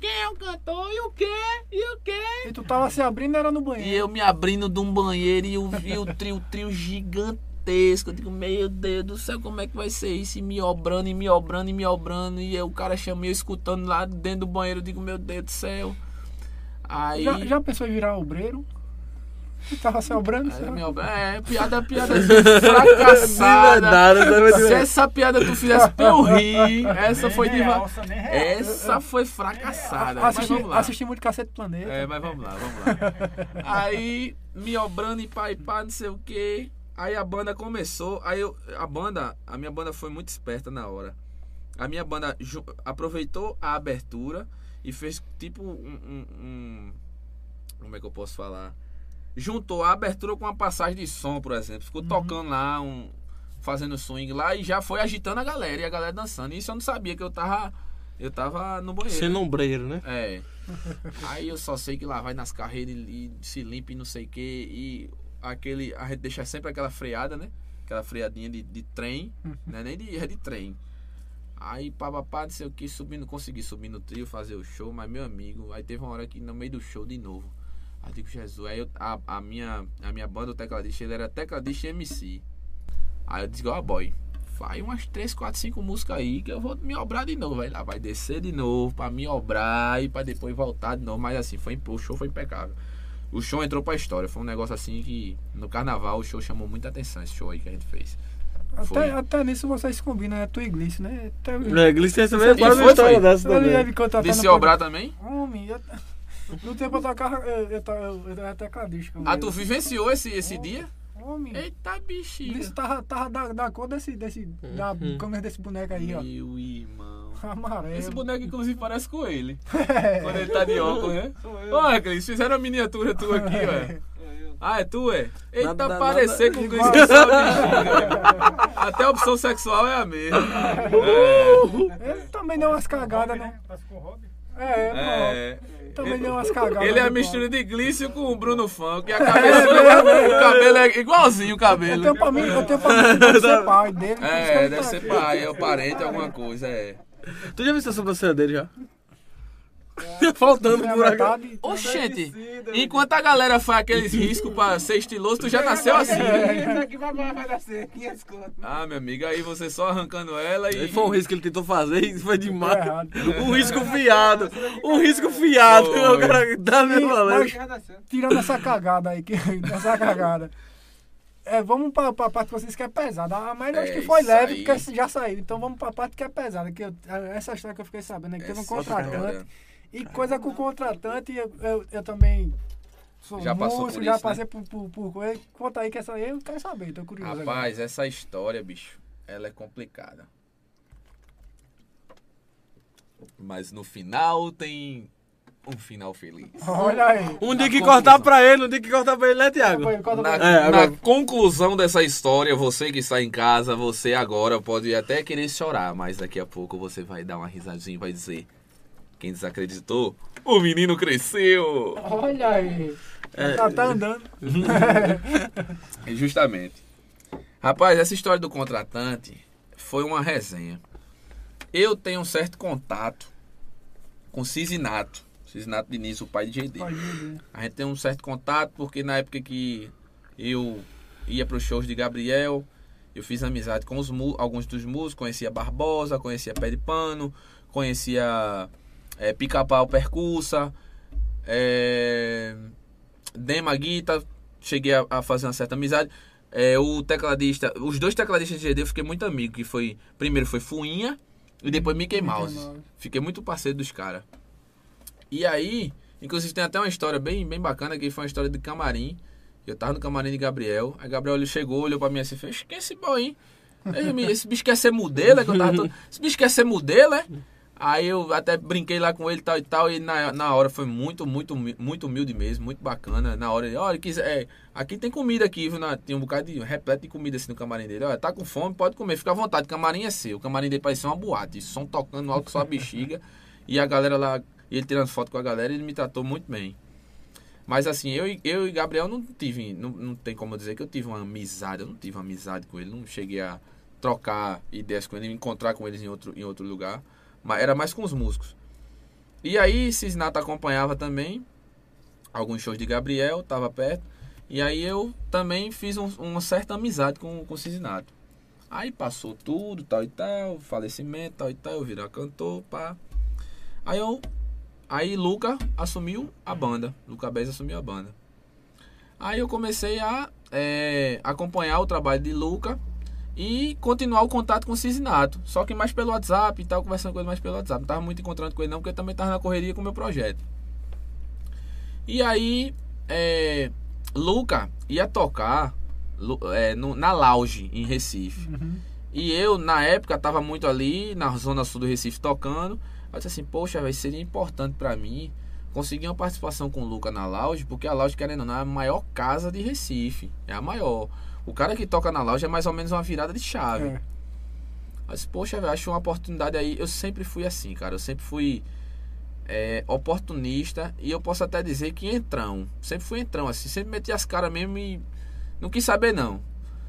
Quem é o cantor? E o quê? E o quê? E tu tava se abrindo, era no E banheiro. eu me abrindo de um banheiro e eu vi o trio, trio gigantesco. Eu digo, meu Deus do céu, como é que vai ser isso? E me obrando, e me obrando, e me obrando. E o cara chamou eu escutando lá dentro do banheiro. Eu digo, meu Deus do céu. Aí. Já, já pensou em virar obreiro? Tu (laughs) tava se obrando? Aí será? me obra- É, piada, (laughs) piada fracassada. de Se essa piada tu fizesse pra eu rir, (laughs) essa Nem foi de. Essa foi fracassada. Mas Assisti, vamos lá. assisti muito Cacete Planeta. É, mas vamos lá, vamos lá. Aí, me obrando e pá e pá, não sei o que. Aí a banda começou. Aí eu, a banda, a minha banda foi muito esperta na hora. A minha banda ju- aproveitou a abertura e fez tipo um, um- um- Como é que eu posso falar? Juntou a abertura com a passagem de som, por exemplo. Ficou tocando lá, um, fazendo swing lá e já foi agitando a galera e a galera dançando. Isso eu não sabia que eu tava. Eu tava no banheiro. Sendo ombreiro, né? É. (laughs) Aí eu só sei que lá vai nas carreiras e, e se limpa e não sei o que. E aquele. A gente deixa sempre aquela freada, né? Aquela freadinha de, de trem. Não é nem de, é de trem. Aí papapá, não sei o que, subindo, consegui subir no trio, fazer o show, mas meu amigo, aí teve uma hora que no meio do show de novo. Aí eu digo, Jesus, aí eu- a, a minha, a minha banda, o tecladista, ele era tecladista MC. Aí eu disse, ó, boy, faz umas 3, 4, 5 músicas aí que eu vou me obrar de novo. Aí lá vai descer de novo pra me obrar e pra depois voltar de novo. Mas assim, foi, o show foi impecável. O show entrou pra história. Foi um negócio assim que no carnaval o show chamou muita atenção, esse show aí que a gente fez. Foi. Até, até nisso vocês combinam, né? Tu e Glice, né? Até, É, Glicência também é quase foi, uma história dessa também. deve contratar De no se obrar também? Homem, eu, no tempo eu tocava, eu, eu, to- eu, eu era tecladista. Ah, tu vivenciou esse, esse dia? Homem, Eita, bexiga. Glice tava, tava da, da cor desse, desse, da Uhum. câmera desse boneco aí, ó. Meu irmão. (laughs) Amarelo. Esse boneco, inclusive, parece com ele. É. (laughs) Quando ele tá de óculos, né? Sou eu. Olha, Cris, fizeram a miniatura tua (laughs) aqui, velho. É eu. Ah, é tu, é? Eita, Nada- parecer nada- com o Cris que só bexiga. Até a opção sexual é a mesma. É. Ele também deu umas cagadas, né? Parece com o Rob. É, É. também deu umas cagadas. Ele é a né, mistura de Glício com o Bruno Funk. E a cabeça, o cabelo é igualzinho o Eu cabelo. tenho pra mim, eu tenho pra mim que deve ser (laughs) pai dele. É, deve tá ser aqui. pai, é o parente, alguma coisa, é. Tu já viu a sobrancelha dele já? (laughs) Faltando Tem a por aqui. Oxente, enquanto a galera faz aqueles riscos pra ser estiloso, tu já nasceu assim. Esse aqui vai, vai vai nascer 500 conto. Ah, meu amigo, aí você só arrancando ela e. Foi um risco que ele tentou fazer e foi demais. Um risco fiado. Um risco fiado. O cara tá me falando. Tirando essa cagada aí, que, (laughs) essa cagada. É, vamos pra, pra parte que vocês que é pesada. A maioria acho É, que foi leve, aí. porque já saiu. Então vamos pra parte que é pesada. Que eu- essa história que eu fiquei sabendo é que teve um Essa contratante. E coisa com o contratante, eu, eu, eu também sou Já passou músico, por já isso, né? passei por, por, por coisa. Conta aí que essa aí eu quero saber, tô curioso. agora. Rapaz, essa história, bicho, ela é complicada. Mas no final tem um final feliz. (laughs) Olha aí. Um dia que conclusão. cortar pra ele, um dia que cortar pra ele, né, conta Na, É, agora- na conclusão dessa história, você que está em casa, você agora pode até querer chorar, mas daqui a pouco você vai dar uma risadinha e vai dizer: Quem desacreditou? O menino cresceu! Olha aí. É, tá, tá andando. (laughs) Justamente. Rapaz, essa história do contratante foi uma resenha. Eu tenho um certo contato com Cisinato. Cisinato Diniz, o pai de GD. A gente tem um certo contato porque na época que eu ia para os shows de Gabriel, eu fiz amizade com os alguns dos músicos, conhecia Barbosa, conhecia Pé de Pano, conhecia é, Pica-Pau Percussa, é, Dema Guita, cheguei a, a fazer uma certa amizade. É, o tecladista, os dois tecladistas de GD eu fiquei muito amigo, que foi, primeiro foi Fuinha e depois Mickey Mickey Mouse. Mouse. Fiquei muito parceiro dos caras. E aí, inclusive tem até uma história bem, bem bacana, que foi uma história de camarim. Eu tava no camarim de Gabriel, aí Gabriel ele chegou, olhou pra mim assim e fez, quem é esse boy, hein? Esse bicho quer ser modelo, é que eu tava todo... Esse bicho quer ser modelo, é? Aí eu até brinquei lá com ele e tal e tal, e na, na hora foi muito, muito, muito humilde mesmo, muito bacana. Na hora ele, olha, é, aqui tem comida aqui, viu? Na, tem um bocado de repleto de comida assim no camarim dele. Olha, tá com fome, pode comer, fica à vontade, o camarim é seu. O camarim dele parecia uma boate, som tocando alto só a bexiga. (laughs) E a galera lá, ele tirando foto com a galera, ele me tratou muito bem. Mas assim, eu, e- eu e Gabriel não tive, não, não tem como dizer que eu tive uma amizade, eu não tive uma amizade com ele, não cheguei a trocar ideias com ele, me encontrar com eles em outro, em outro lugar. Era mais com os músicos. E aí, Cisnato acompanhava também alguns shows de Gabriel, tava perto. E aí eu também fiz um- uma certa amizade com, com o Cisnato. Aí passou tudo, tal e tal, falecimento, tal e tal, eu virei cantor, pá. Aí eu. Aí Luca assumiu a banda. Luca Bez assumiu a banda. Aí eu comecei a é, acompanhar o trabalho de Luca e continuar o contato com o Cisinato. Só que mais pelo WhatsApp e tal, conversando com ele mais pelo WhatsApp. Não tava muito encontrando com ele não, porque eu também tava na correria com o meu projeto. E aí, é, Luca ia tocar é, no- na Lounge, em Recife. E eu, na época, tava muito ali, na zona sul do Recife, tocando. Eu disse assim, poxa, vai seria importante pra mim conseguir uma participação com o Luca na Lounge, porque a Lounge, querendo ou não, é a maior casa de Recife. É a maior. O cara que toca na Lounge é mais ou menos uma virada de chave. É. Mas, poxa, velho, acho uma oportunidade aí. Eu sempre fui assim, cara. Eu sempre fui é, oportunista e eu posso até dizer que entrão. Sempre fui entrão, assim. Sempre meti as caras mesmo e não quis saber, não.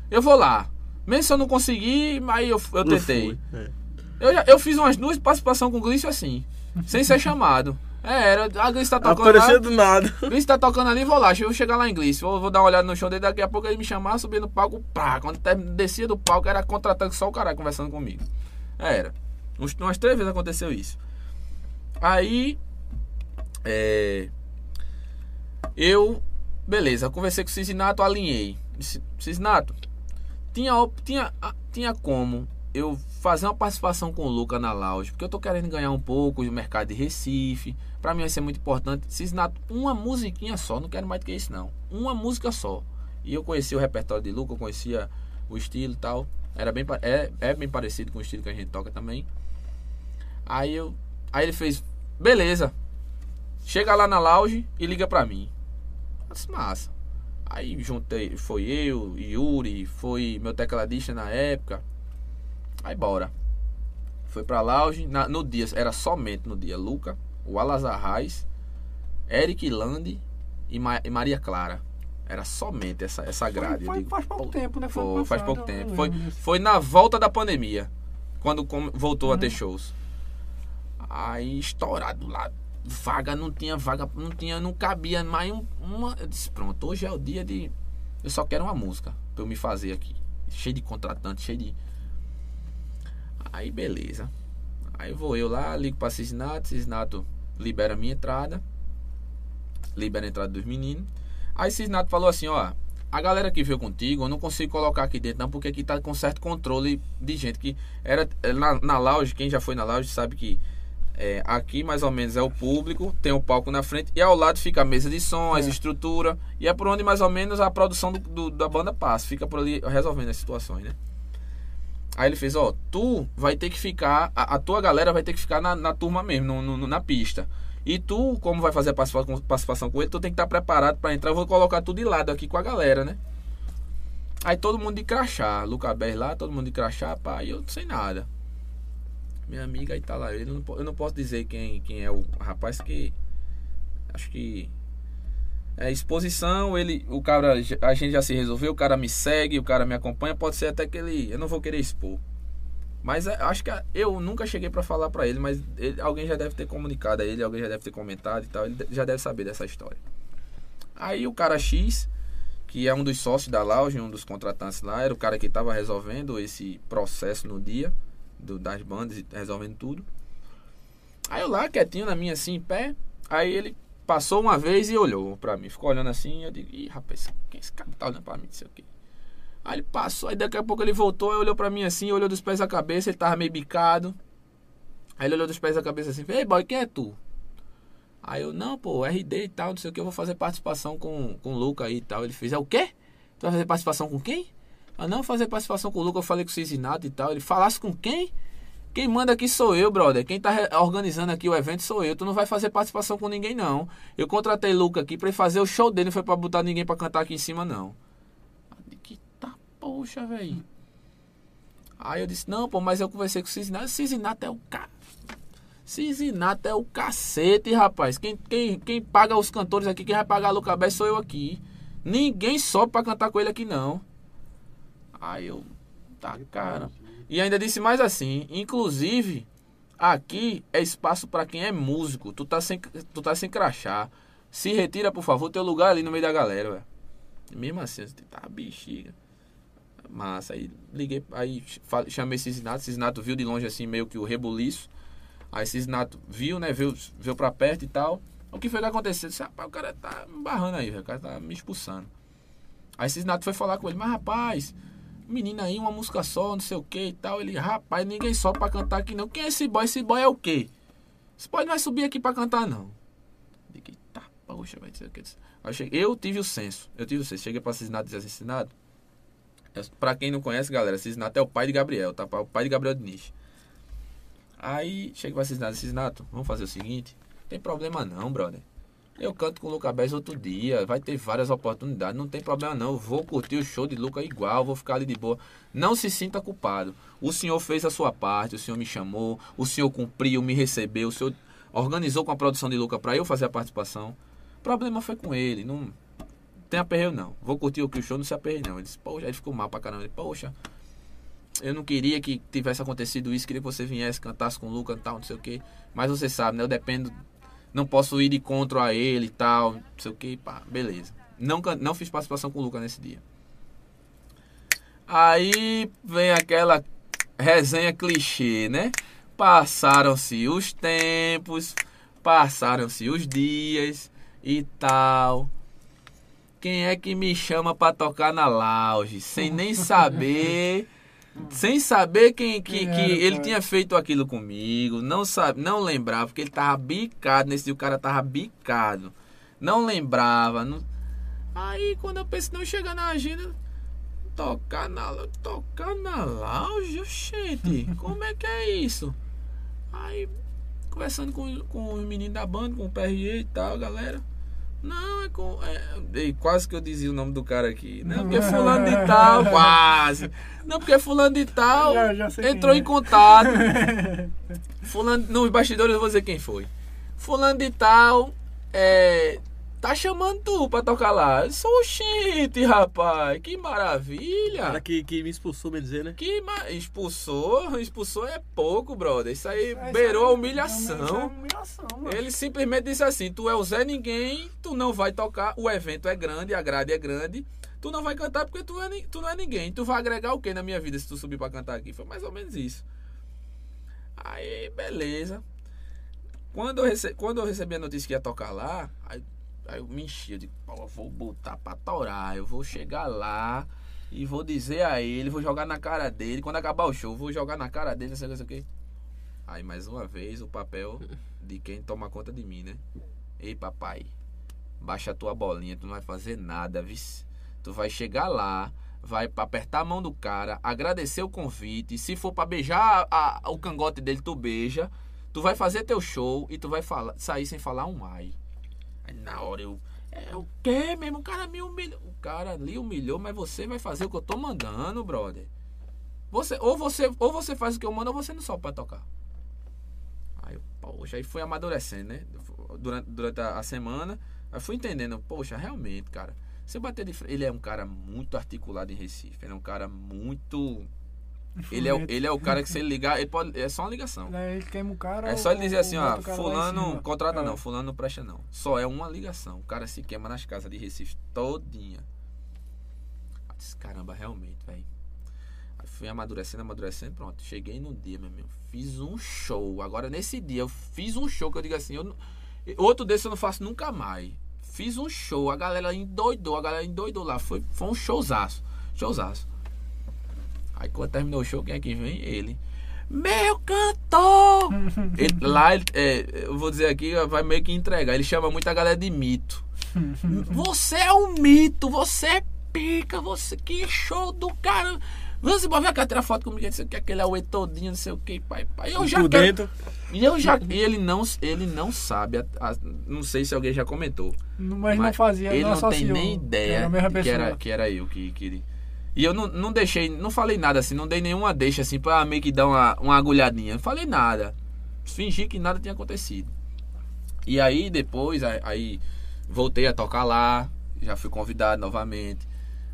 Eu vou lá. Mesmo se eu não conseguir, aí eu, eu tentei. fui. É. Eu, eu fiz umas duas participações com o Glício assim, sem ser chamado. É, era, a Gleice tá tocando Apareceu lá. do nada. Gleice tá tocando ali, vou lá, deixa eu chegar lá em Gleice. Vou, vou dar uma olhada no show dele, daqui a pouco ele me chamar, subir no palco, pá. Quando descia do palco, era contratando só o caralho conversando comigo. Era. Uns, umas três vezes aconteceu isso. Aí. É. Eu. Beleza, conversei com o Cisinato, alinhei. Disse, Cisinato, tinha, tinha, ah, tinha como eu fazer uma participação com o Luca na lounge, porque eu tô querendo ganhar um pouco do mercado de Recife. Pra mim vai ser muito importante. Cisinato, uma musiquinha só, não quero mais do que isso não. Uma música só. E eu conhecia o repertório de Luca, eu conhecia o estilo e tal. Era bem, é, é bem parecido com o estilo que a gente toca também. Aí eu. Aí ele fez, beleza. Chega lá na lounge e liga pra mim. Disse, massa. Aí juntei, foi eu, Yuri, foi meu tecladista na época. Aí bora. Foi pra lounge, na- no dia, era somente no dia, Luca, o Alazarrais, Eric Lande e, Ma- e Maria Clara. Era somente essa, essa grade. Foi, digo, faz pouco tempo, né? Foi, foi, faz pouco tempo. Foi, foi na volta da pandemia. Quando voltou Uhum. a ter shows. Aí estourado lá. Vaga, não tinha vaga, não tinha, não cabia mais um- uma. Eu disse, pronto, hoje é o dia de. Eu só quero uma música pra eu me fazer aqui. Cheio de contratante, cheio de. Aí beleza. Aí vou eu lá, ligo pra Cisnato, Cisnato libera a minha entrada. Libera a entrada dos meninos. Aí Cisnato falou assim, ó. A galera que veio contigo, eu não consigo colocar aqui dentro, não, porque aqui tá com certo controle de gente que era é, na, na lounge, quem já foi na lounge sabe que é, aqui mais ou menos é o público, tem o palco na frente e ao lado fica a mesa de som, as É. estrutura e é por onde mais ou menos a produção do, do- da banda passa, fica por ali resolvendo as situações, né? Aí ele fez, ó, tu vai ter que ficar, a, a tua galera vai ter que ficar na, na turma mesmo, no- no- na pista. E tu, como vai fazer a participação, participação com ele, tu tem que estar preparado pra entrar. Eu vou colocar tudo de lado aqui com a galera, né? Aí todo mundo de crachá, Luca Ber lá, todo mundo de crachá, pá, e eu sem nada. Minha amiga aí tá lá. Eu não, eu não posso dizer quem, quem é o rapaz que. Acho que. É exposição, ele. O cara. A gente já se resolveu, o cara me segue, o cara me acompanha. Pode ser até que ele. Eu não vou querer expor. Mas é, acho que eu nunca cheguei pra falar pra ele, mas ele- alguém já deve ter comunicado a ele, alguém já deve ter comentado e tal. Ele já deve saber dessa história. Aí o cara X, que é um dos sócios da lounge, um dos contratantes lá, era o cara que estava resolvendo esse processo no dia do, das bandas, resolvendo tudo. Aí eu lá, quietinho na minha assim, em pé. Aí ele passou uma vez e olhou pra mim. Ficou olhando assim, eu digo, ih, rapaz, quem esse cara tá olhando pra mim, não sei o quê. Aí ele passou, aí daqui a pouco ele voltou, aí olhou pra mim assim, olhou dos pés à cabeça, ele tava meio bicado. Aí ele olhou dos pés à cabeça assim, ei boy, quem é tu? Aí eu, não, pô, RD e tal, não sei o que, eu vou fazer participação com, com o Luca aí e tal. Ele fez, é o quê? Tu vai fazer participação com quem? Ah, não, fazer participação com o Luca, eu falei com o Cisinato e tal. Ele, falasse com quem? Quem manda aqui sou eu, brother. Quem tá organizando aqui o evento sou eu. Tu não vai fazer participação com ninguém, não. Eu contratei Luca aqui pra ele fazer o show dele, não foi pra botar ninguém pra cantar aqui em cima, não. Que tá, poxa, velho. Aí eu disse, não, pô, mas eu conversei com o Cisinato. Cisinato é o cara. Cisinato é o cacete, rapaz. Quem, quem, quem paga os cantores aqui, quem vai pagar a Luca Bess sou eu aqui. Ninguém sobe pra cantar com ele aqui, não. Aí eu. Tá, cara. E ainda disse mais assim: inclusive, aqui é espaço pra quem é músico. Tu tá sem, tu tá sem crachá. Se retira, por favor, teu lugar ali no meio da galera, velho. Mesmo assim, eu tá bexiga. Massa. Aí liguei, aí chamei Cisinato. Cisinato viu de longe assim, meio que o rebuliço. Aí Cisinato viu, né? Viu, viu pra perto e tal. O que foi que aconteceu? Eu Disse, rapaz, o cara tá me barrando aí, velho. O cara tá me expulsando. Aí Cisinato foi falar com ele, mas rapaz, menina aí, uma música só, não sei o que e tal. Ele, rapaz, ninguém sobe pra cantar aqui não. Quem é esse boy? Esse boy é o quê? Esse boy não vai subir aqui pra cantar, não. Digo, tá, poxa, vai dizer o que. Eu, eu tive o senso, eu tive o senso. Cheguei pra Cisinato e disse assim, eu- pra quem não conhece, galera, Cisinato é o pai de Gabriel, tá? O pai de Gabriel Diniz. Aí cheguei pra Cisinato, Cisinato, vamos fazer o seguinte, não tem problema não, brother. Eu canto com o Luca Bez outro dia, vai ter várias oportunidades, não tem problema não. Vou curtir o show de Luca igual, vou ficar ali de boa. Não se sinta culpado. O senhor fez a sua parte, o senhor me chamou, o senhor cumpriu, me recebeu, o senhor organizou com a produção de Luca pra eu fazer a participação. O problema foi com ele, não tem aperreio não. Vou curtir o que o show não se aperreio não. Ele disse, poxa, ele ficou mal pra caramba. Ele, poxa, eu não queria que tivesse acontecido isso, queria que você viesse, cantasse com o Luca e tal, não sei o que. Mas você sabe, né? Eu dependo não posso ir de contra a ele e tal, não sei o que, pá, beleza. Não, não fiz participação com o Lucas nesse dia. Aí vem aquela resenha clichê, né? Passaram-se os tempos, passaram-se os dias e tal. Quem é que me chama pra tocar na lounge? Sem nem saber. (laughs) sem saber quem, que, Quem que era, ele tinha feito aquilo comigo. Não sabe, não lembrava, porque ele tava bicado. Nesse dia o cara tava bicado. Não lembrava. não- Aí quando eu pensei, não chegar na agenda. Tocar na, tocar na lounge, gente, (laughs) como é que é isso? Aí, conversando com, com os meninos da banda, com o PRE e tal, galera. Não, é com. É, quase que eu dizia o nome do cara aqui. Não, porque (laughs) fulano de tal, quase. Não, porque fulano de tal Já- já entrou é. em contato. (laughs) Fulano, nos bastidores eu vou dizer quem foi. Fulano de tal, é, tá chamando tu pra tocar lá. Eu sou gente, rapaz, que maravilha. cara que, que me expulsou, bem dizer, né? Que ma- expulsou, expulsou é pouco, brother. Isso aí Isso beirou a é- Isso é humilhação. humilhação, mano. Ele simplesmente disse assim: Tu é o Zé Ninguém, tu não vai tocar. O evento é grande, a grade é grande. Tu não vai cantar porque tu, é, tu não é ninguém. Tu vai agregar o que na minha vida se tu subir pra cantar aqui? Foi mais ou menos isso. Aí, beleza. Quando eu, rece... Quando eu recebi a notícia que ia tocar lá, aí, aí eu me enchi. Eu digo, eu vou botar pra torar. Eu vou chegar lá e vou dizer a ele, vou jogar na cara dele. Quando acabar o show, vou jogar na cara dele, não sei o que, não sei o que. Aí, mais uma vez, o papel (laughs) de quem toma conta de mim, né? Ei, papai, baixa a tua bolinha, tu não vai fazer nada, vice. Tu vai chegar lá, vai apertar a mão do cara, agradecer o convite. Se for pra beijar a- a- o cangote dele, tu beija. Tu vai fazer teu show e tu vai falar, sair sem falar um ai. Aí na hora eu. É o quê, mesmo? O cara me humilhou. O cara ali humilhou, mas você vai fazer o que eu tô mandando, brother. Você, ou, você, ou você faz o que eu mando, ou você não sobe pra tocar. Aí, eu, poxa, aí fui amadurecendo, né? Durante, durante a, a semana. Aí fui entendendo, poxa, realmente, cara. Você bater de frente. Ele é um cara muito articulado em Recife. Ele é um cara muito. Ele é, o- ele é o cara que se ele ligar, ele pode, é só uma ligação. Daí ele queima o cara. É só ele dizer assim, ó, em fulano, contrata É. não, fulano não presta não. Só é uma ligação. O cara se queima nas casas de Recife todinha. Eu disse, caramba, realmente, velho. Fui amadurecendo, amadurecendo, pronto. Cheguei no dia, meu amigo. Fiz um show. Agora, nesse dia, eu fiz um show que eu digo assim, eu não- outro desse eu não faço nunca mais. Fiz um show, a galera endoidou, a galera endoidou lá. Foi, foi um showzaço. Showzaço. Aí quando terminou o show, quem é que vem? Ele. Meu cantor! (laughs) Ele- lá, ele- é, eu vou dizer aqui, vai meio que entregar. Ele chama muito a galera de mito. (laughs) Você é um mito, você é pica, você que show do cara. Você pode ver que tirar foto comigo, o que, aquele auê todinho, não sei o que, pai, pai. Eu já Por quero, dentro. e eu já, e ele não, ele não sabe, a- a- não sei se alguém já comentou. Mas, não fazia, ele não não tem nem ideia a que era, que era eu que, que ele. E eu não, não deixei, não falei nada assim, não dei nenhuma deixa assim pra meio que dar uma, uma agulhadinha. Não falei nada. Fingi que nada tinha acontecido. E aí depois, aí, voltei a tocar lá, já fui convidado novamente.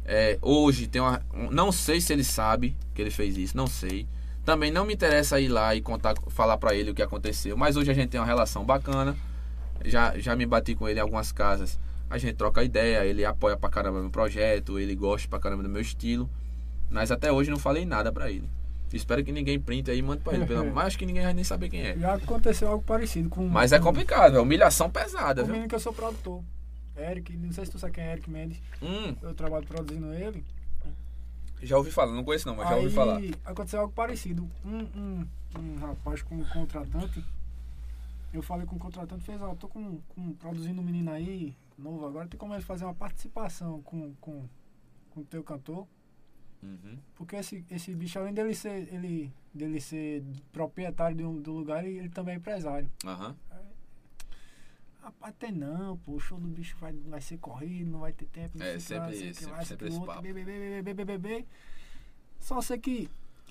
É, hoje tem uma. um- Não sei se ele sabe que ele fez isso, não sei. Também não me interessa ir lá e contar, falar pra ele o que aconteceu. Mas hoje a gente tem uma relação bacana. Já, já me bati com ele em algumas casas. A gente troca ideia, ele apoia pra caramba meu projeto, ele gosta pra caramba do meu estilo. Mas até hoje não falei nada pra ele. Espero que ninguém printe aí e mande pra ele. Pelo. (laughs) Mas acho que ninguém vai nem saber quem é. Já aconteceu algo parecido com. Mas é com- complicado, é humilhação pesada, Com viu? menino que eu sou produtor. Eric, não sei se tu sabe quem é Eric Mendes. Hum, Eu trabalho produzindo ele. já ouvi falar, não conheço não, mas já Aí ouvi falar. aconteceu algo parecido. Um, um, um rapaz como contratante. Eu falei com o contratante, fez, ó, tô com, com produzindo um menino aí, novo agora, tem como ele fazer uma participação com, com, com o teu cantor. Uhum. Porque esse, esse bicho, além dele ser, ele, dele ser proprietário de um- do lugar, ele, ele também é empresário. Aham. Rapaz, tem não, pô, o show do bicho vai, vai ser corrido, não vai ter tempo, não É, sempre isso, lá, sempre que esse outro, papo. Só sei que,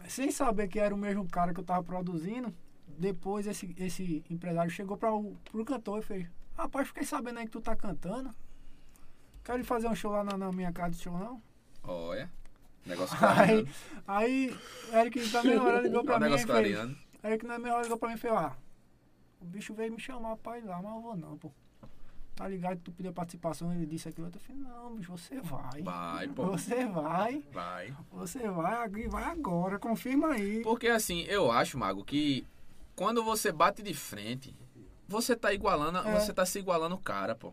sem saber que era o mesmo cara que eu tava produzindo, depois esse, esse empresário chegou para o pro cantor e fez, rapaz, fiquei sabendo aí que tu tá cantando. Quero fazer um show lá na, na minha casa de show, não? Olha. Negócio (laughs) Aí, clareando. aí, Eric da mesma hora (laughs) ligou pra o mim negócio clareando. Eric na mesma hora ligou pra mim e fez, ah, o bicho veio me chamar pra ir lá, mas eu vou não, pô. Tá ligado que tu pediu participação, ele disse aquilo, eu falei, não, bicho, você vai. Vai, pô. Você vai, Vai. você vai, e vai agora, confirma aí. Porque assim, eu acho, Mago, que quando você bate de frente, você tá igualando, É. você tá se igualando o cara, pô.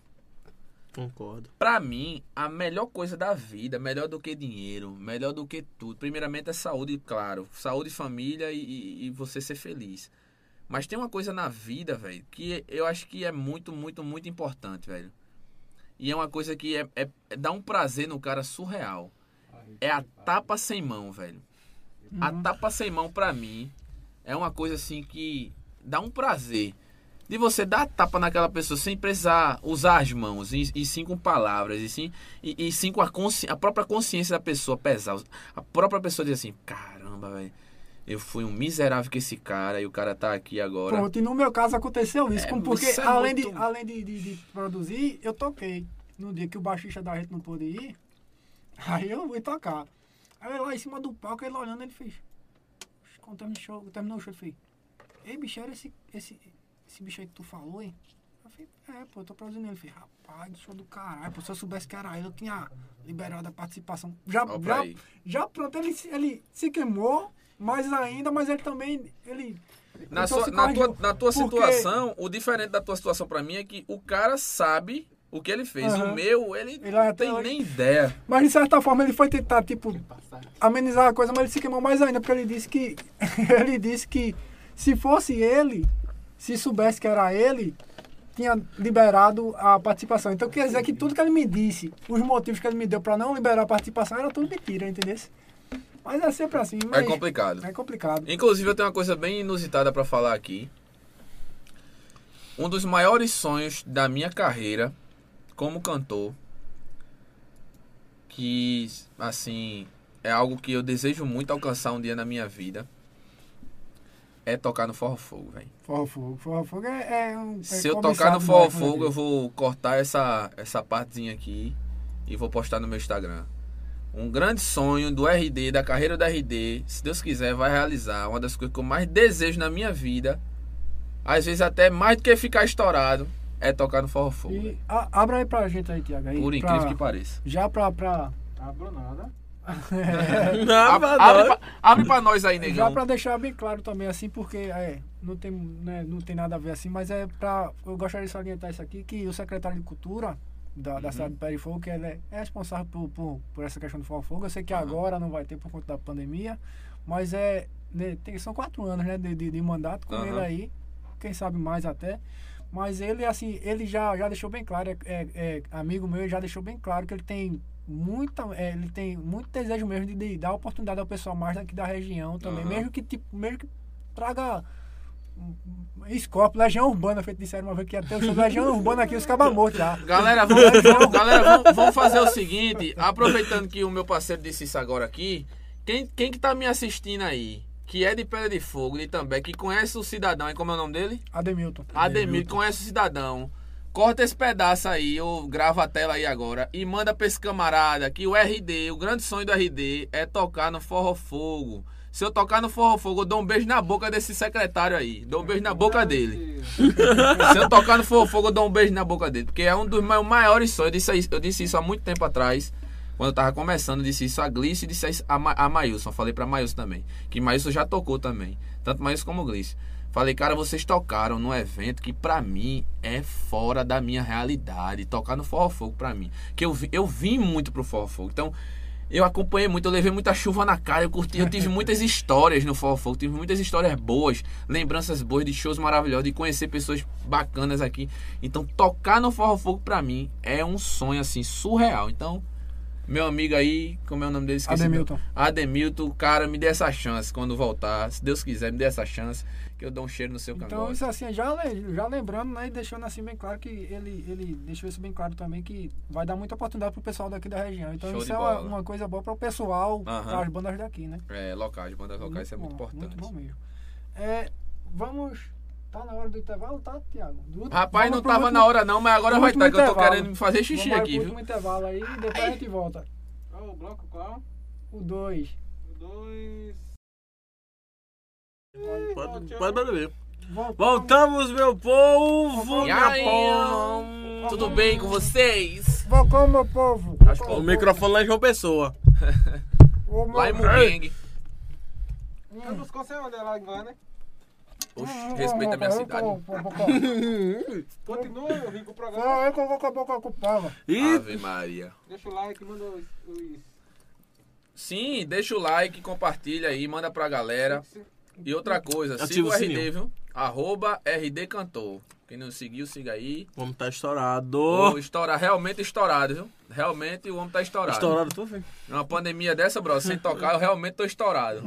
Concordo. Pra mim, a melhor coisa da vida, melhor do que dinheiro, melhor do que tudo, primeiramente é saúde, claro. Saúde, família e, e- e você ser feliz. Mas tem uma coisa na vida, velho, que eu acho que é muito, muito, muito importante, velho. E é uma coisa que é, é- é- dá um prazer no cara surreal. É a tapa sem mão, velho. A tapa sem mão, pra mim, é uma coisa assim que dá um prazer. De você dar tapa naquela pessoa sem precisar usar as mãos, e, e sim com palavras, e sim, e, e sim com a, consci, a própria consciência da pessoa pesar. A própria pessoa diz assim: caramba, velho, eu fui um miserável com esse cara e o cara tá aqui agora. Pronto, e no meu caso aconteceu isso, É, porque isso é além, muito- de, além de, de- de produzir, eu toquei. No dia que o baixista da gente não pôde ir, (laughs) aí eu fui tocar. Aí eu lá em cima do palco, ele olhando, ele fez. Quando terminou o show, terminou o show, ele fez. Ei, bicho, era esse, esse, esse bicho aí que tu falou, hein? Eu falei, é, pô, eu tô produzindo ele. Fez, rapaz, show do caralho, pô, se eu soubesse que era ele, eu tinha liberado a participação. Já, já, aí. já pronto, ele, se- ele se queimou mais ainda, mas ele também, ele... Na, então sua, na, tua, na tua Porque- situação, o diferente da tua situação pra mim é que o cara sabe o que ele fez. Aham. O meu, ele, Ele não tem nem ideia. Mas de certa forma ele foi tentar, tipo, amenizar a coisa, mas ele se queimou mais ainda, porque ele disse que. (laughs) ele disse que se fosse ele, se soubesse que era ele, tinha liberado a participação. Então quer dizer que tudo que ele me disse, os motivos que ele me deu pra não liberar a participação, era tudo mentira, entendeu? Mas é sempre assim. É complicado. É complicado. Inclusive, eu tenho uma coisa bem inusitada pra falar aqui. Um dos maiores sonhos da minha carreira como cantor, que, assim, é algo que eu desejo muito alcançar um dia na minha vida, é tocar no Forró Fogo, velho. Forró Fogo. Forró Fogo é, é um. é Se eu tocar no Forró né, Fogo, eu vou cortar essa, essa partezinha aqui e vou postar no meu Instagram. Um grande sonho do RD, da carreira do RD, se Deus quiser, vai realizar. Uma das coisas que eu mais desejo na minha vida, às vezes até mais do que ficar estourado, é tocar no Forró Fogo. E a- abra aí pra gente aí, Tiago. Por pra- incrível que pareça. Já pra. pra Abro nada. (laughs) Não, Abre, mas abre, não. pra, abre pra nós aí, Já negão. pra deixar bem claro também, assim, porque é, não, tem, né, não tem nada a ver assim, mas é pra. Eu gostaria de salientar isso aqui, que o secretário de Cultura da, Uhum. da cidade de Pé de Fogo, que ele é, é responsável por, por, por essa questão do Fogo Fogo. Eu sei que Uhum. agora não vai ter por conta da pandemia, mas é. né, tem, são quatro anos né, de, de, de mandato com Uhum. ele aí, quem sabe mais até. Mas ele, assim, ele já, já deixou bem claro, é, é- é amigo meu, ele já deixou bem claro que ele tem muita, é, ele tem muito desejo mesmo de, de dar oportunidade ao pessoal mais daqui da região também, Aham. mesmo que tipo, mesmo que traga Scorpio, Legião Urbana, feito disseram uma vez que ia ter o show Legião Urbana aqui, os cabas mortos já. Galera, vamos, galera vamos, vamos fazer o seguinte, aproveitando que o meu parceiro disse isso agora aqui, quem, quem que tá me assistindo aí, que é de Pedra de Fogo, de também, que conhece o cidadão, e como é o nome dele? Ademilton. Ademir, que conhece o cidadão. Corta esse pedaço aí, ou grava a tela aí agora, e manda pra esse camarada que o RD, o grande sonho do RD é tocar no Forró Fogo. Se eu tocar no Forró Fogo, eu dou um beijo na boca desse secretário aí. Dou um beijo na boca dele. Se eu tocar no Forró Fogo, eu dou um beijo na boca dele. Porque é um dos meus maiores sonhos. Eu disse, isso- eu disse isso há muito tempo atrás. Quando eu tava começando, eu disse isso a Glice e disse isso a, Ma a Mailson. Falei pra Mailson também. Que Mailson já tocou também. Tanto Mailson como Glice. Falei, cara, vocês tocaram num evento que pra mim é fora da minha realidade. Tocar no Forró Fogo pra mim. Que eu, eu vim muito pro Forró Fogo. Então, eu acompanhei muito, eu levei muita chuva na cara, eu curti, eu tive muitas histórias no Forró Fogo, tive muitas histórias boas, lembranças boas de shows maravilhosos, de conhecer pessoas bacanas aqui. Então, tocar no Forró Fogo pra mim é um sonho assim surreal. Então, meu amigo aí, como é o nome dele? Esqueci. Ademilton. Ademilton, cara, me dê essa chance quando voltar. Se Deus quiser, me dê essa chance, que eu dou um cheiro no seu Então, cangote. isso assim, já, já lembrando, né, e deixando assim bem claro que ele, ele deixou isso bem claro também, que vai dar muita oportunidade pro pessoal daqui da região. Então, Show isso é uma, uma coisa boa para o pessoal, Aham. para as bandas daqui, né? É, locais, bandas locais, isso é muito bom, importante. Muito bom mesmo. É, vamos. Tá na hora do intervalo, tá, Tiago? Rapaz, vamos não pro tava último- na hora não, mas agora pro vai estar, que eu tô querendo me fazer xixi vamos aqui, pro viu? último intervalo aí e depois a gente volta. Qual o bloco? Qual? O 2. O dois. Pode, pode beber. Voltamos, meu povo! E aí, porra. Tudo bem com vocês? Voltou, meu povo. Acho que O microfone lá em João Pessoa. (laughs) Ô, Lá em Mugang. Eu não sei onde é lá em Goiânia. Oxe, respeita a minha cidade. Continua, eu vim com o programa. Só eu que eu vou com a boca ocupada. E Ave Maria. Deixa o like, manda os... os... Sim, deixa o like, compartilha aí, manda pra galera. E outra coisa, Ativa siga o o RD, sininho. viu? Arroba RD Cantor. Quem não seguiu, siga aí. o homem tá estourado. Vou estourar, realmente estourado, viu? Realmente o homem tá estourado. Estourado, tu, filho? Numa pandemia dessa, bro, sem tocar, eu realmente tô estourado.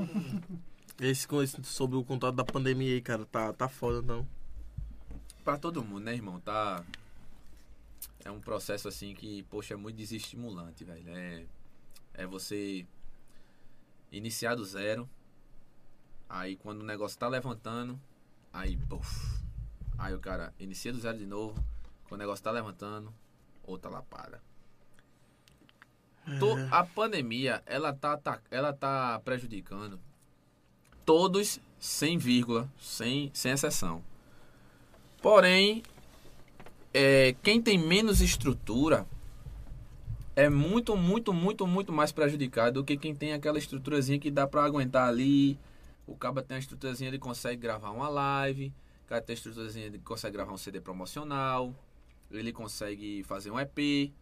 Esse, esse sobre o contato da pandemia aí, cara, tá, tá foda, não. Pra todo mundo, né, irmão? Tá. É um processo assim que, poxa, é muito desestimulante, velho. É, é você iniciar do zero. Aí quando o negócio tá levantando, aí, puf. Aí o cara inicia do zero de novo. Quando o negócio tá levantando, outra lapada. To- A pandemia, ela tá, tá- ela tá prejudicando todos sem vírgula, sem, sem exceção. Porém, é, quem tem menos estrutura é muito, muito, muito, muito mais prejudicado do que quem tem aquela estruturazinha que dá pra aguentar ali. O cara tem uma estruturazinha, ele consegue gravar uma live. O cara tem uma estruturazinha, ele consegue gravar um CD promocional. Ele consegue fazer um EP.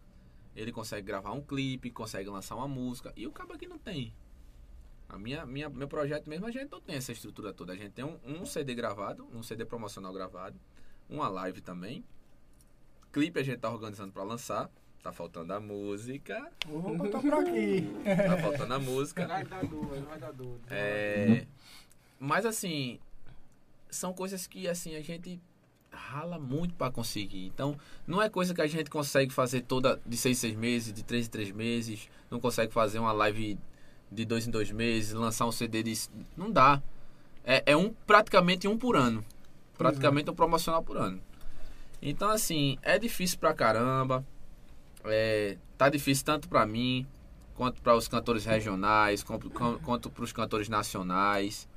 Ele consegue gravar um clipe, consegue lançar uma música. E o cara que não tem. A minha, minha, meu projeto mesmo, a gente não tem essa estrutura toda. A gente tem um, um CD gravado, um CD promocional gravado, uma live também. Clipe a gente tá organizando pra lançar. Tá faltando a música. Opa, tô por aqui. Tá faltando a música. Vai dar dor, vai dar dor. É, mas assim, são coisas que assim a gente rala muito pra conseguir. Então, não é coisa que a gente consegue fazer toda de seis em seis meses, de três em três meses. Não consegue fazer uma live de dois em dois meses, lançar um CD de. Não dá. É, é um praticamente um por ano. Praticamente um promocional por ano. Então, assim, é difícil pra caramba. É, tá difícil tanto pra mim, quanto para os cantores regionais, quanto, para os cantores nacionais.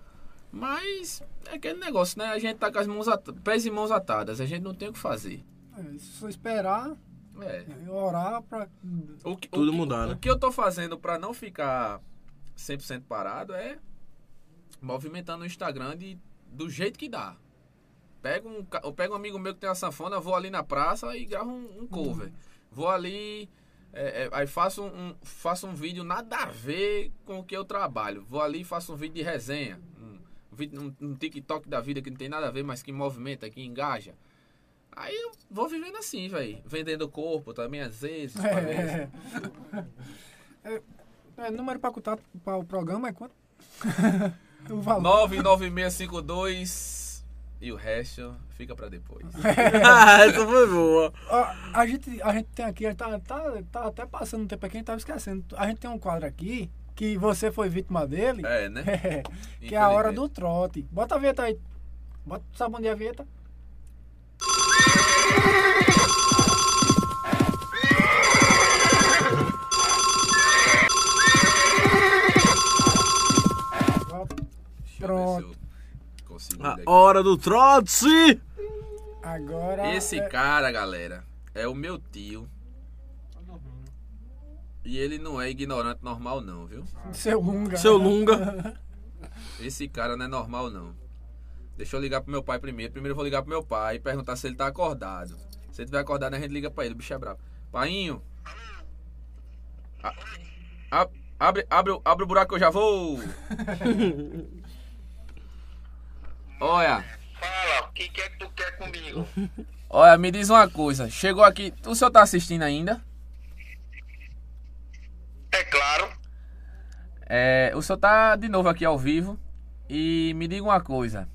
Mas é aquele negócio, né? A gente tá com as mãos at- pés e mãos atadas, a gente não tem o que fazer. É, for esperar, É. e orar. O que, Tudo o que- mudar, né? O que eu tô fazendo para não ficar 100% parado é movimentando o Instagram de, do jeito que dá. Pego um, eu pego um amigo meu que tem uma sanfona, vou ali na praça e gravo um, um cover. Vou ali, é, é, aí faço um, faço um vídeo nada a ver com o que eu trabalho. Vou ali e faço um vídeo de resenha. Um, vídeo- um- um TikTok da vida que não tem nada a ver, mas que movimenta, que engaja. Aí eu vou vivendo assim, velho. Vendendo corpo também, às vezes. É. (laughs) É, é, número pra contato para o programa é quanto? (laughs) o valor. 99652 e o resto fica pra depois. (laughs) ah, essa foi boa. Ó, a, gente, a gente tem aqui, tá, tá, tá até passando um tempo aqui, a gente tava esquecendo. A gente tem um quadro aqui que você foi vítima dele. É, né? (laughs) que é a hora do trote. Bota a vinheta aí. Bota, sabe onde é a vinheta? Pronto. Consigo A aqui. hora do trote! Agora. Esse é- cara, galera, é o meu tio. E ele não é ignorante normal, não, viu? Seu Lunga. Seu Lunga. (laughs) Esse cara não é normal, não. Deixa eu ligar pro meu pai primeiro. Primeiro eu vou ligar pro meu pai e perguntar se ele tá acordado. Se ele tiver acordado, a gente liga pra ele. O bicho é bravo. Painho. A- a- abre, abre, o- abre o buraco que eu já vou. (laughs) Olha. Fala, o que, que é que tu quer comigo? (laughs) Olha, me diz uma coisa. Chegou aqui. O senhor tá assistindo ainda? É claro. É, o senhor tá de novo aqui ao vivo. E me diga uma coisa.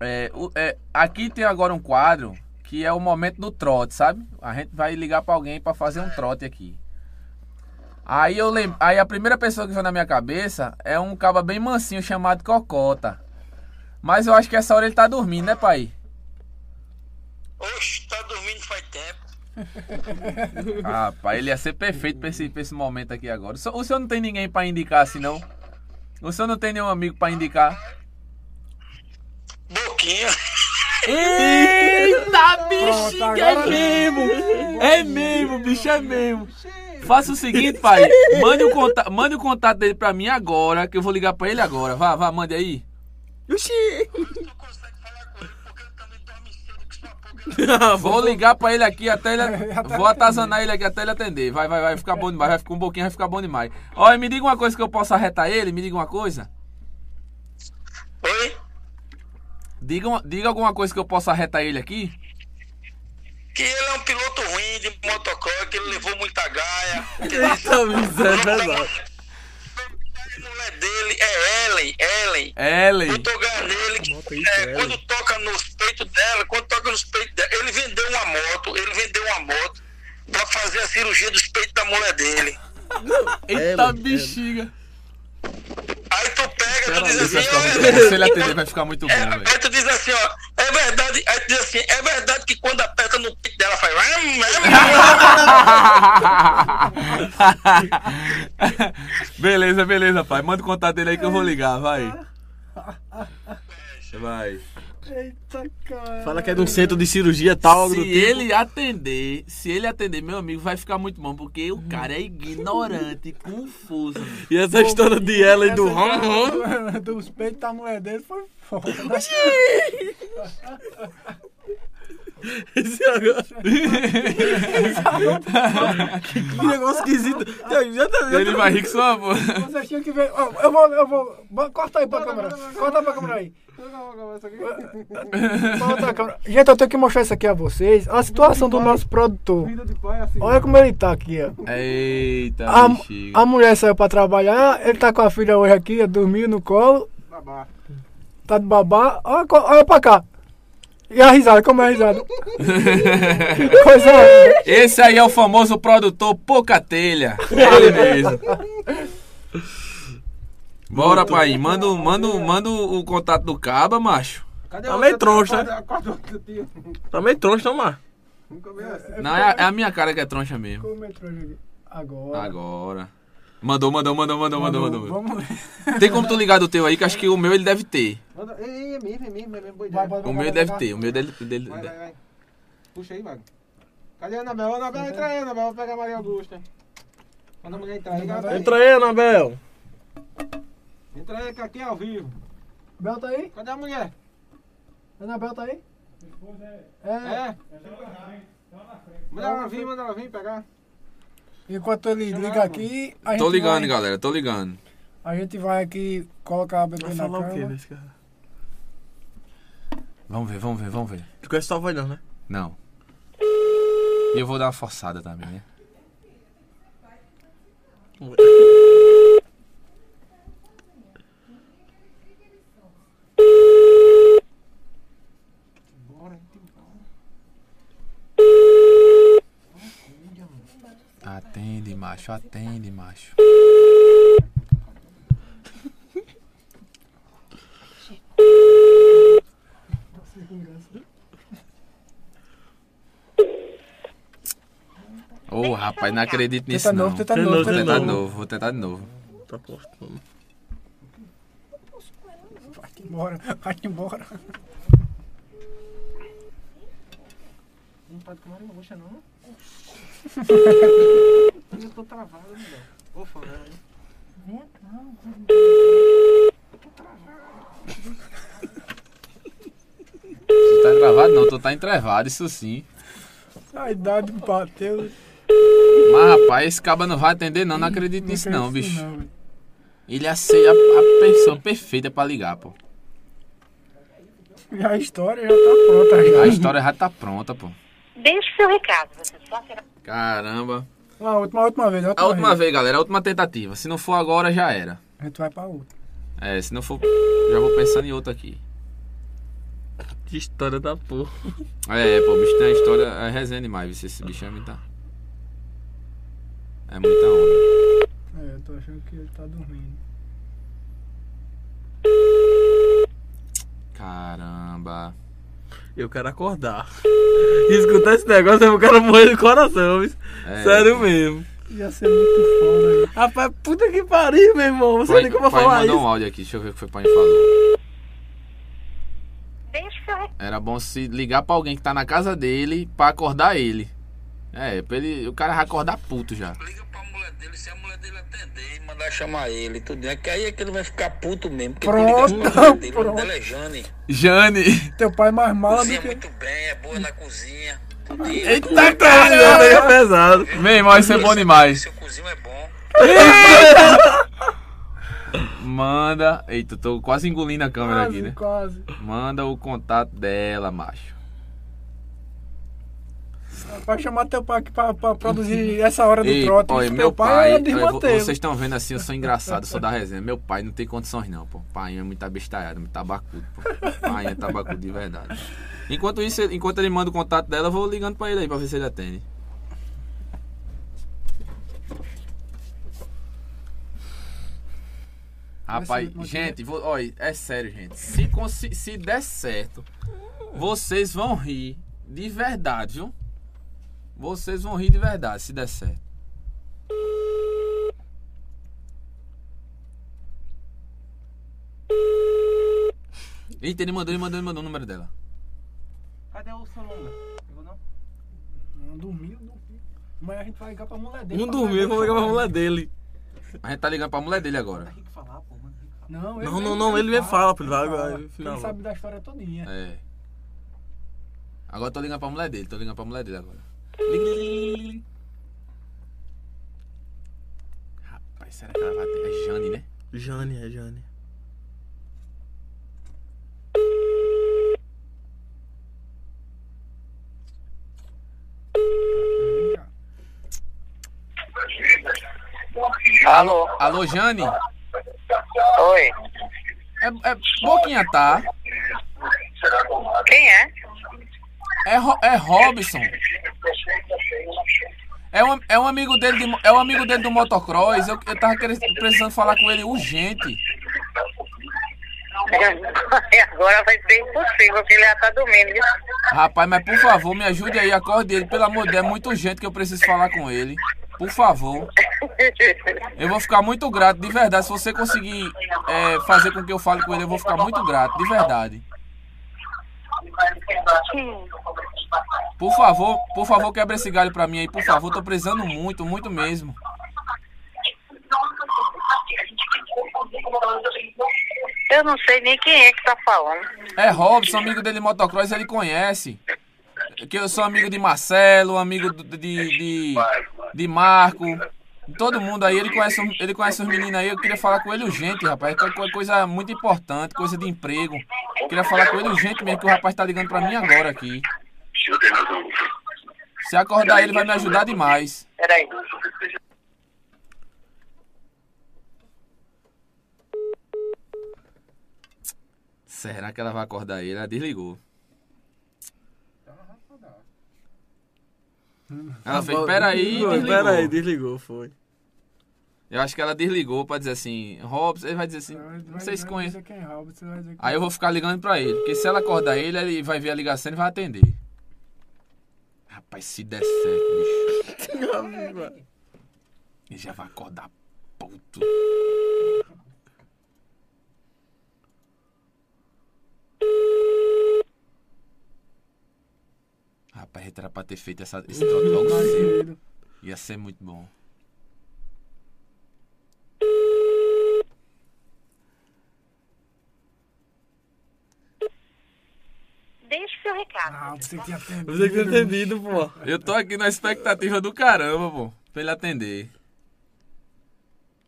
É, o- é, aqui tem agora um quadro que é o momento do trote, sabe? A gente vai ligar pra alguém pra fazer um trote aqui. Aí eu lem... aí a primeira pessoa que veio na minha cabeça é um caba bem mansinho chamado Cocota. Mas eu acho que essa hora ele tá dormindo, né, pai? Oxe, tá dormindo faz tempo. (laughs) (laughs) Ah, pai, ele ia ser perfeito pra esse, pra esse momento aqui agora. O senhor, o senhor não tem ninguém pra indicar assim, não? O senhor não tem nenhum amigo pra indicar? Por pipoquinha. Eita, agora- é mesmo! É mesmo, bicho, é mesmo. Faça o seguinte, pai. Mande o, contato, mande o contato dele pra mim agora, que eu vou ligar pra ele agora. Vá, vá, mande aí. Oxi! Não consegue falar com ele porque ele também dorme cedo que sua boca. Vou ligar pra ele aqui até ele. Até (laughs) Vou atazanar ele aqui até ele atender. Vai, vai, vai ficar bom demais. Vai ficar um pouquinho, vai ficar bom demais. Olha, me diga uma coisa que eu possa arretar ele. Me diga uma coisa. Oi? Diga, uma- diga alguma coisa que eu possa arretar ele aqui. Que ele é um piloto ruim de motocross, que ele levou muita gaia. Que (laughs) Eita, miséria, é mulher dele é Ellen, Ellen. Ellen. Bota isso, é, Ellen. quando toca nos peitos dela, quando toca nos peitos dela, ele vendeu uma moto, ele vendeu uma moto pra fazer a cirurgia dos peitos da mulher dele. Eita, Ellen, bexiga. Aí tu pega, tu diz assim, é-. Se ele atender, vai ficar muito bom, é, velho. aí tu diz assim, ó, é verdade, aí tu diz assim, é verdade que quando aperta no peito dela faz. (laughs) beleza, beleza, pai. Manda o contato dele aí que eu vou ligar, vai. (laughs) Vai. Eita, cara. Fala que é de um centro de cirurgia tal, algo Se do tipo. ele atender, se ele atender, meu amigo, vai ficar muito bom, porque o cara é ignorante, confuso. E essa história de ela e do rom. história (laughs) Dos peitos da mulher dele foi foda. Esse agora. que negócio esquisito. Tá Ele vai rir com sua voz. Vocês tinham que ver. Eu vou, eu vou. Corta aí pra câmera. Corta pra câmera aí. Gente, eu tenho que mostrar isso aqui a vocês. A situação do nosso produtor. É assim. Olha como ele tá aqui, ó. Eita, A, a mulher saiu pra trabalhar, ele tá com a filha hoje aqui, dormindo no colo, Babá. tá de babá. Olha, olha pra cá. E a risada, como é a risada? (laughs) coisa. Esse aí é o famoso produtor Pouca Telha. Ele mesmo. (laughs) Bora, pai. Manda, o- manda, o- manda o contato do Caba, macho. Cadê Tá meio né? Tá meio troncho, não, mar. Nunca vi assim. Não, é a, é a minha cara que é troncha mesmo. Como entrou aqui? Agora. Agora. Mandou, mandou, mandou, mandou, mandou, mandou. Vamos ver. Tem como tu ligar do teu aí, que acho que o meu ele deve ter. Manda- Ei, ei, é mesmo, é mesmo, é mesmo. O meu deve ter, o meu dele. dele- Vai, vai, vai. Puxa aí, Vago. Cadê a Anabel? Anabel, entra aí, Anabel. Vou pegar a Maria Augusta. Manda a mulher entrar aí. Entra aí, Anabel. Entra aí, que aqui é ao vivo. Bel tá aí? Cadê a mulher? Anabel tá aí? É. É. Manda ela vir, manda ela vir pegar. Enquanto ele liga aqui, a gente Tô ligando, vai, galera, tô ligando. A gente vai aqui colocar a bebê Vai na falar o cama. quê nesse cara? Vamos ver, vamos ver, vamos ver. Tu conhece sua voz não, né? Não. E eu vou dar uma forçada também, né? Atende, macho, atende, macho. Ô, rapaz, não acredito nisso Tenta não. novo, tenta Tenta novo, tenta tentar de novo. novo, vou tentar de novo. Tá postando. Vai-te embora, vai-te embora. Não pode comer uma bucha, não? Eu tô travado, mulher. Vou falar, hein? Tu tá travado não, tu tá entrevado, isso sim. A idade bateu. Mas rapaz, esse caba não vai atender não, não acredito nisso não, bicho. não. Ele aceita a, a pessoa perfeita pra ligar, pô. E a história já tá pronta. Já. A história já tá pronta, pô. Deixe seu recado. Você só será. Caramba. Uma última, última vez. A última vez, galera, a última tentativa. Se não for agora, já era. A gente vai pra outra. É, se não for, já vou pensando em outra aqui. Que história da porra. É, pô, o bicho tem uma história, é resenha demais, viu? esse bicho é muita... É muita onda. É, eu tô achando que ele tá dormindo. Caramba. Eu quero acordar. E (laughs) escutar esse negócio é o cara morrer do coração? É. Sério mesmo. Ia ser muito foda. velho. Rapaz, puta que pariu, meu irmão. Você Pai, nem como eu pai falar isso. um áudio aqui, deixa eu ver o que foi o pai falou. Era bom se ligar pra alguém que tá na casa dele pra acordar ele. É, pra ele, o cara vai acordar puto já. Liga pra dele, se a mulher dele atender e mandar chamar ele, tudo bem. Que aí é que ele vai ficar puto mesmo. Porque Pronto, liga dele, pronto. dela é Jane. Jane. Teu pai é mais mala do Cozinha que. muito bem, é boa na cozinha. Eita caramba, aí é pesado. Meu irmão, isso é bom demais. Seu cozinho é bom. Manda. Eita, tô quase engolindo a câmera aqui, né? Quase, quase. Manda o contato dela, macho. Vai chamar teu pai aqui pra, pra produzir essa hora do trote. olha, meu pai, pai, é vo- desmantelo. vocês estão vendo assim, eu sou engraçado, eu sou da resenha. Meu pai não tem condições não, pô. Pai é muito abestalhado, muito tabacudo, pô. Pai é tabacudo de verdade. Enquanto isso, enquanto ele manda o contato dela, eu vou ligando pra ele aí pra ver se ele atende. Rapaz, ser- gente, vou, olha, é sério, gente. Se, se der certo, vocês vão rir de verdade, viu? Vocês vão rir de verdade se der certo. Eita, ele mandou, ele mandou, ele mandou o número dela. Cadê o Solonga? Pegou não? Não, dormiu, dormiu. Amanhã a gente vai ligar pra mulher dele. Um pra dormiu, vou ligar pra mulher dele. A gente tá ligando pra mulher dele agora. Tem que falar, pô, mano. Tem que falar. ele. Não, Não, não, não, ele fala, pô, ele vai agora, Ele sabe da história todinha. É. Agora eu tô ligando pra mulher dele, tô ligando pra mulher dele agora. Rapaz, será que ela vai ter? É Jane, né? Jane, é Jane. Alô? Alô, Jane? Oi. É, é Boquinha, tá? Quem é? É, é Robson. É um, é um amigo dele de, é um amigo dele do motocross. Eu, eu tava querendo, precisando falar com ele urgente. (laughs) E agora vai ser impossível, porque ele já tá dormindo. viu? Rapaz, mas por favor, me ajude aí, acorde ele. Pelo amor de Deus, é muito urgente que eu preciso falar com ele. Por favor. Eu vou ficar muito grato, de verdade. Se você conseguir é, fazer com que eu fale com ele, eu vou ficar muito grato, de verdade. Por favor, por favor, quebra esse galho pra mim aí, por favor. Tô precisando muito, muito mesmo. Eu não sei nem quem é que tá falando. É Robson, amigo dele de motocross, ele conhece. Que eu sou amigo de Marcelo, amigo de, de, de Marco. Todo mundo aí, ele conhece, ele conhece os meninos aí. Eu queria falar com ele urgente, rapaz. é co- coisa muito importante, coisa de emprego. Eu queria falar com ele urgente mesmo, que o rapaz tá ligando pra mim agora aqui. Se acordar ele, vai me ajudar demais. Peraí. Será que ela vai acordar ele? Ela desligou. Ela fez, peraí, desligou. Peraí, desligou, foi. Eu acho que ela desligou pra dizer assim, Robson, ele vai dizer assim, Vai- não sei se conhece. é Robson, vai dizer quem Aí eu vou ficar ligando pra ele, porque se ela acordar ele, ele vai ver a ligação e vai atender. Rapaz, se der certo, bicho. (laughs) Ele já vai acordar puto. Rapaz, era pra ter feito essa, esse trote logo cedo. Ia ser muito bom. Deixe seu recado. Ah, você que atendido. Você que tinha entendido, pô. Eu tô aqui na expectativa do caramba, pô, pra ele atender.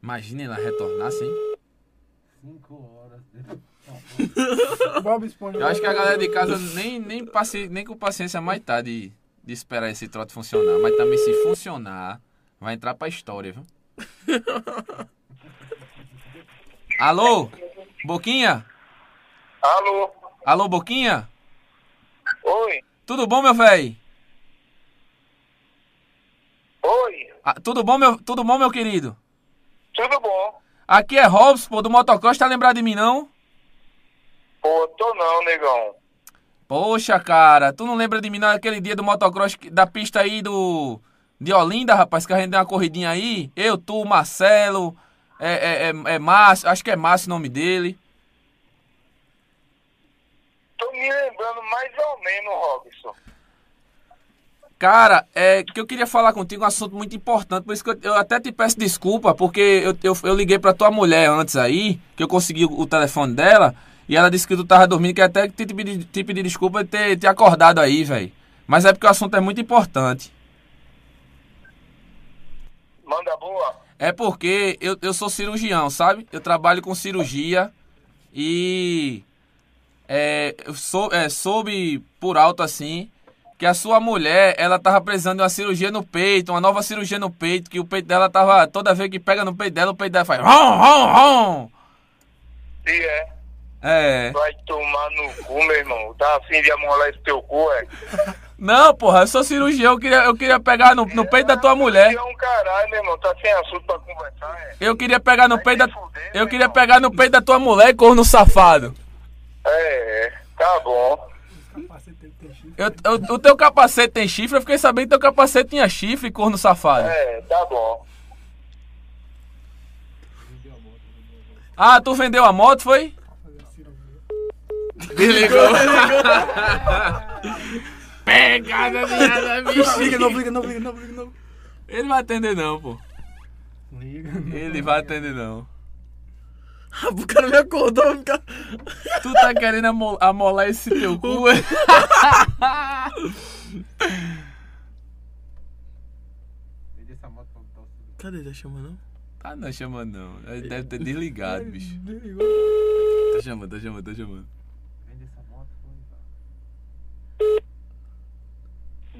Imagina ele retornar assim. Cinco horas. Bob Esponja. Eu acho que a galera de casa nem, nem, paci, nem com paciência mais tá de, de esperar esse trote funcionar. Mas também se funcionar, vai entrar pra história, viu? Alô? Boquinha? Alô? Alô, Boquinha? Oi? Tudo bom, meu velho? Oi? Ah, tudo bom, meu, tudo bom, meu querido? Tudo bom? Aqui é Robson, pô, do motocross, tá lembrado de mim, não? Pô, tô não, negão. Poxa, cara, tu não lembra de mim naquele dia do motocross da pista aí do. De Olinda, rapaz, que a gente deu uma corridinha aí? Eu, tu, Marcelo, é, é, é, é Márcio, acho que é Márcio o nome dele. Tô me lembrando mais ou menos, Robson. Cara, é que eu queria falar contigo um assunto muito importante, por isso que eu, eu até te peço desculpa, porque eu, eu, eu liguei pra tua mulher antes aí, que eu consegui o, o telefone dela, e ela disse que tu tava dormindo, que até te pedir te pedir desculpa de ter, ter acordado aí, velho. Mas é porque o assunto é muito importante. Manda boa. É porque eu, eu sou cirurgião, sabe? Eu trabalho com cirurgia e é, sou, é, soube por alto assim que a sua mulher, ela tava precisando de uma cirurgia no peito, uma nova cirurgia no peito, que o peito dela tava, toda vez que pega no peito dela, o peito dela faz rom, rom, rom. E é. É. Vai tomar no cu, meu irmão. Tá afim de amolar esse teu cu, é? (laughs) Não, porra, eu sou cirurgião, eu queria, eu queria pegar no, no peito da tua mulher. É um caralho, meu irmão. Tá sem assunto pra conversar, é? Eu queria pegar no peito da, eu queria pegar no peito da tua mulher, corno safado. É. Tá bom. Eu, eu- o teu capacete tem chifre, eu fiquei sabendo que teu capacete tinha chifre, corno safado. É, tá bom. Ah, tu vendeu a moto, foi? Desligou. (laughs) Pegada minha Liga novo, liga novo, liga novo, liga novo. Ele vai atender não, pô. Liga. Ele vai atender não. (laughs) O cara me acordou, o cara... Tu tá querendo amo- amolar esse teu cu? é? O. Cadê ele? Tá chamando, não? Tá não chamando não. Ele deve ter desligado, bicho. Desligou. Tá chamando, tá chamando, tá chamando. Vende essa moto, foi. tá.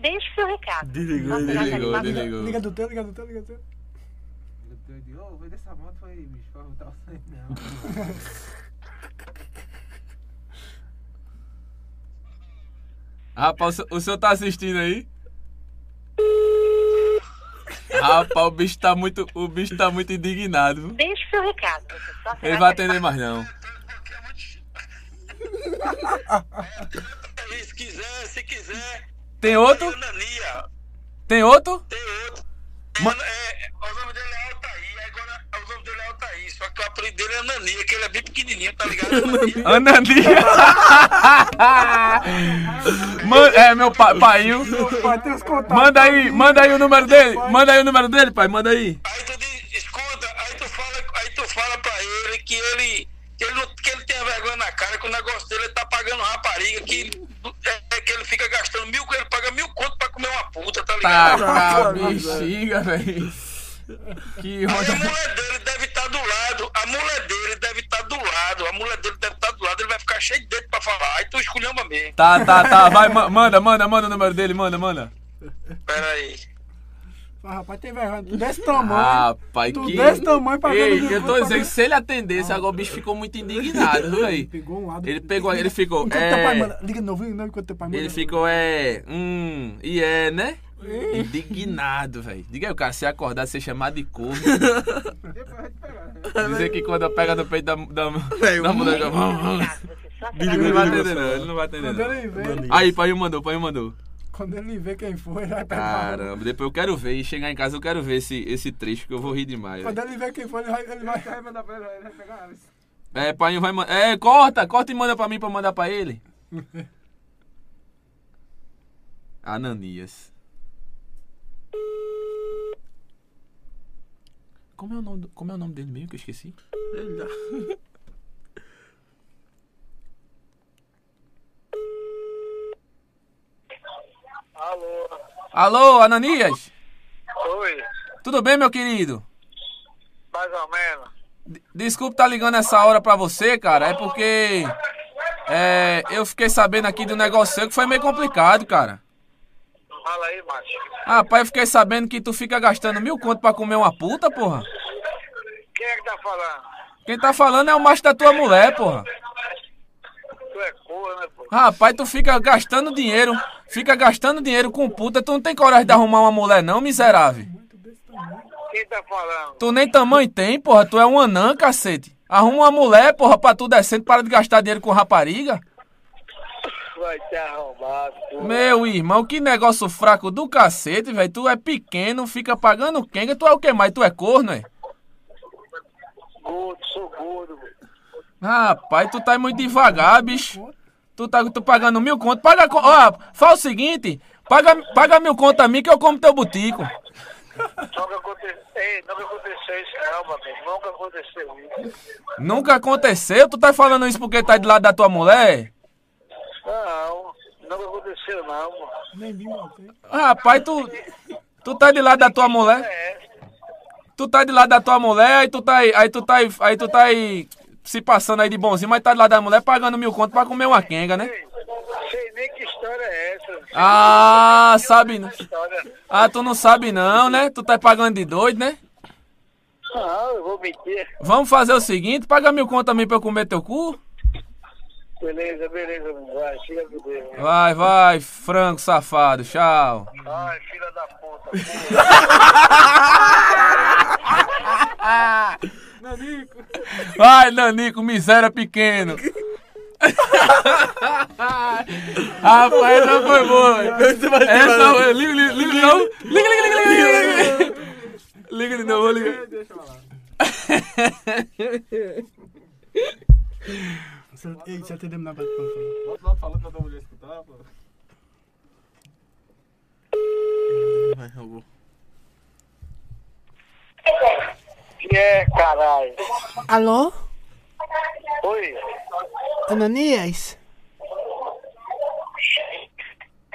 Deixe seu recado. Desligou, desligou, tá desligou. Liga do teu, liga do teu, liga do teu. Eu de, ô, vende essa moto, foi, bicho, pra botar o sangue, não. (laughs) Rapaz, o senhor- o senhor tá assistindo aí? Rapaz, o bicho tá muito, o bicho tá muito indignado. Deixe seu recado. Ele vai atender mais não. Se quiser, se quiser. Tem outro? Tem outro? Tem outro. Ma- É, é, o nome dele é Altair. Agora, o nome dele é Altair. Só que o apelido dele é Anania, que ele é bem pequenininho, tá ligado? (laughs) Anania. Anania. (laughs) Man, é, meu pai, paiinho. Pai, tem contatos. Manda aí, manda aí o número dele. Manda aí o número dele, pai, manda aí. Aí tu diz, escuta, aí tu fala, aí tu fala pra ele que ele, que ele, que ele tenha vergonha na cara, que o negócio dele ele tá pagando rapariga, que, é, que ele fica gastando mil, ele paga mil conto pra comer uma puta, tá Tá, ligado? tá, bexiga, velho. Que Aí a roda. mulher dele deve estar do lado, a mulher dele deve estar do lado, a mulher dele deve estar do lado, ele vai ficar cheio de dedo pra falar. Aí tu esculhamba mesmo. Tá, tá, tá, vai, ma- manda, manda, manda o número dele, manda, manda. Pera aí. Mas, rapaz, tem vergonha. Tu desse tamanho. Rapaz, Tu que. desse tamanho pra ver Ei, no eu tô dizendo, pra se ele atendesse, agora o bicho ficou muito indignado, viu, véi? Pegou um lado. Ele pegou, ele ficou. Enquanto teu pai É, manda. Liga de novo, liga de novo enquanto teu pai manda. ele ficou, é. Hum, e é, né? Indignado, velho. Diga aí, o cara, se acordar, ser chamado de corno. Depois vai te pegar, né? Dizer que quando pega no peito da, da, da mulher. Será Ele não vai atender, não. Ele não vai atender, Quando não. ele vê, Aí, pai mandou, pai mandou. quando ele vê quem foi, ele vai pegar. Caramba, depois eu quero ver. E chegar em casa eu quero ver esse, esse trecho que eu vou rir demais. Quando velho. ele vê quem foi, ele vai. Ele vai... Vai mandar pra ele, ele vai pegar. É, pai vai mandar. É, corta, corta e manda pra mim pra mandar pra ele. (laughs) Ananias. Como é o nome, do- como é o nome dele mesmo que eu esqueci? Alô. Alô, Ananias? Oi. Tudo bem, meu querido? Mais ou menos. D- Desculpe tá ligando essa hora pra você, cara. É porque. É, eu fiquei sabendo aqui do negócio seu que foi meio complicado, cara. Fala aí, macho. Rapaz, eu fiquei sabendo que tu fica gastando mil conto pra comer uma puta, porra. Quem é que tá falando? Quem tá falando é o macho da tua mulher, porra. Tu é corno, né, pô? Rapaz, tu fica gastando dinheiro, fica gastando dinheiro com puta, tu não tem coragem de arrumar uma mulher não, miserável. Quem tá falando? Tu nem tamanho tem, porra, tu é um anã, cacete. Arruma uma mulher, porra, pra tu decente, para de gastar dinheiro com rapariga. Vai te arrombado, pô. Meu irmão, que negócio fraco do cacete, velho. Tu é pequeno, fica pagando quenga, tu é o que mais? Tu é corno, é? Gordo, sou gordo. Rapaz, tu tá muito devagar, bicho. Tu tá tu pagando mil conto. Paga. Ó, faz o seguinte: paga, paga mil conto a mim que eu como teu butico. Nunca aconteceu, ei, nunca aconteceu isso não. Nunca aconteceu isso. Nunca aconteceu. Tu tá falando isso porque tá de lado da tua mulher? Não, nunca aconteceu não, mano. Nem vi bater. Rapaz, tu. Tu tá de lado da tua mulher? É, Tu tá de lado da tua mulher, aí tu tá aí, aí tu tá aí, aí tu tá aí se passando aí de bonzinho, mas tá de lado da mulher pagando mil conto pra comer uma quenga, né? ei, sei nem que história é essa. Ah, sabe não. Ah, tu não sabe não, né? Tu tá pagando de doido, né? Não, eu vou mentir. Vamos fazer o seguinte, paga mil conto também pra eu comer teu cu? Beleza, beleza, vai, fica com Deus. Vai, vai, frango safado, tchau. Ai, filha da puta. Vai, Nanico, miséria pequeno. Rapaz, essa foi boa. velho. Essa foi. Liga, liga, liga de novo. Liga, liga, liga, liga, liga, liga. Liga de novo, liga. Você- Ei, você na bate pra falar. Do outro lado falando pra tua mulher escutar, pô. Vai, eu vou. Que é, caralho? Alô? Oi, Ananias?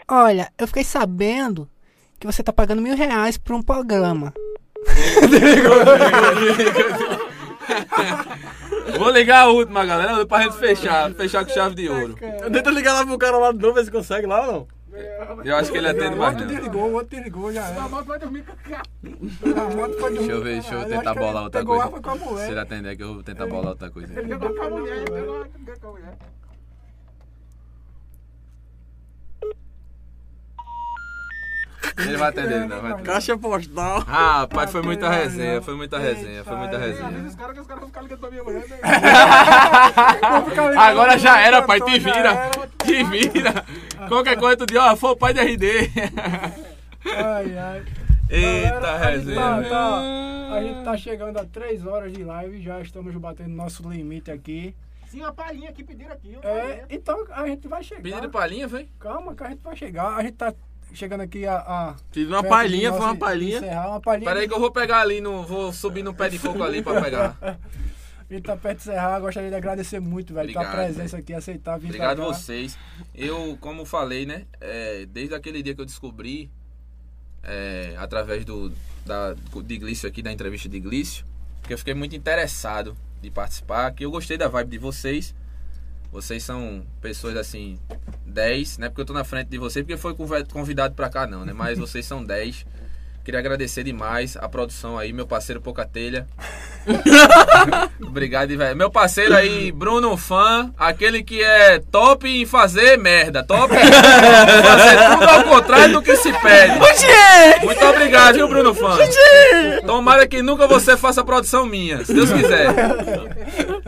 Olha, eu fiquei sabendo que você tá pagando mil reais por um programa. (laughs) Vou ligar a última, galera, pra gente fechar. Fechar com chave de ouro. Tenta ligar lá pro cara lá de novo, ver se consegue lá ou não. Eu acho que ele atende O mais outro não. desligou, o outro desligou, já era. A moto vai dormir com A moto foi Deixa eu dormir. ver, deixa eu tentar que bolar outra coisa. Se ele atender aqui, eu vou tentar bolar outra coisa. Ele pegou com a mulher, ele pegou com a mulher. Ele vai atender, não vai atender. Caixa postal. Rapaz, foi muita resenha, foi muita resenha, foi muita resenha. os caras que os caras vão ficar ligando pra minha mulher, né? (laughs) Agora já era, pai, te vira. Te vira. Qualquer coisa tu diz, ó, foi o pai de RD. Ai, ai. Eita Galera, a gente tá- resenha. tá- A gente tá chegando a 3 horas de live, já estamos batendo nosso limite aqui. Sim, uma palhinha aqui, pediram aqui. É, então a gente vai chegar. Pedido palhinha, foi? Calma que a gente vai chegar. A gente tá chegando aqui a. a Fiz uma palhinha, foi uma palhinha. encerrar, uma palhinha. Pera aí que eu vou pegar ali, no, vou subir no pé de coco ali pra pegar. (laughs) A gente tá perto de encerrar. Gostaria de agradecer muito, velho, tua Obrigado, presença aqui, aceitar vir Obrigado pra vocês. Eu, como falei, né? é, desde aquele dia que eu descobri, é, através do da, de Glício aqui, da entrevista de Glício, que eu fiquei muito interessado de participar, que eu gostei da vibe de vocês. Vocês são pessoas assim, 10, não é porque eu tô na frente de vocês, porque foi convidado pra cá não, né? Mas vocês são 10. Queria agradecer demais a produção aí, meu parceiro Pouca Telha. (laughs) Obrigado, velho. Meu parceiro aí, Bruno Fã, aquele que é top em fazer merda, top em fazer tudo ao contrário do que se pede. Muito obrigado, viu, Bruno Fã? Tomara que nunca você faça produção minha, se Deus quiser.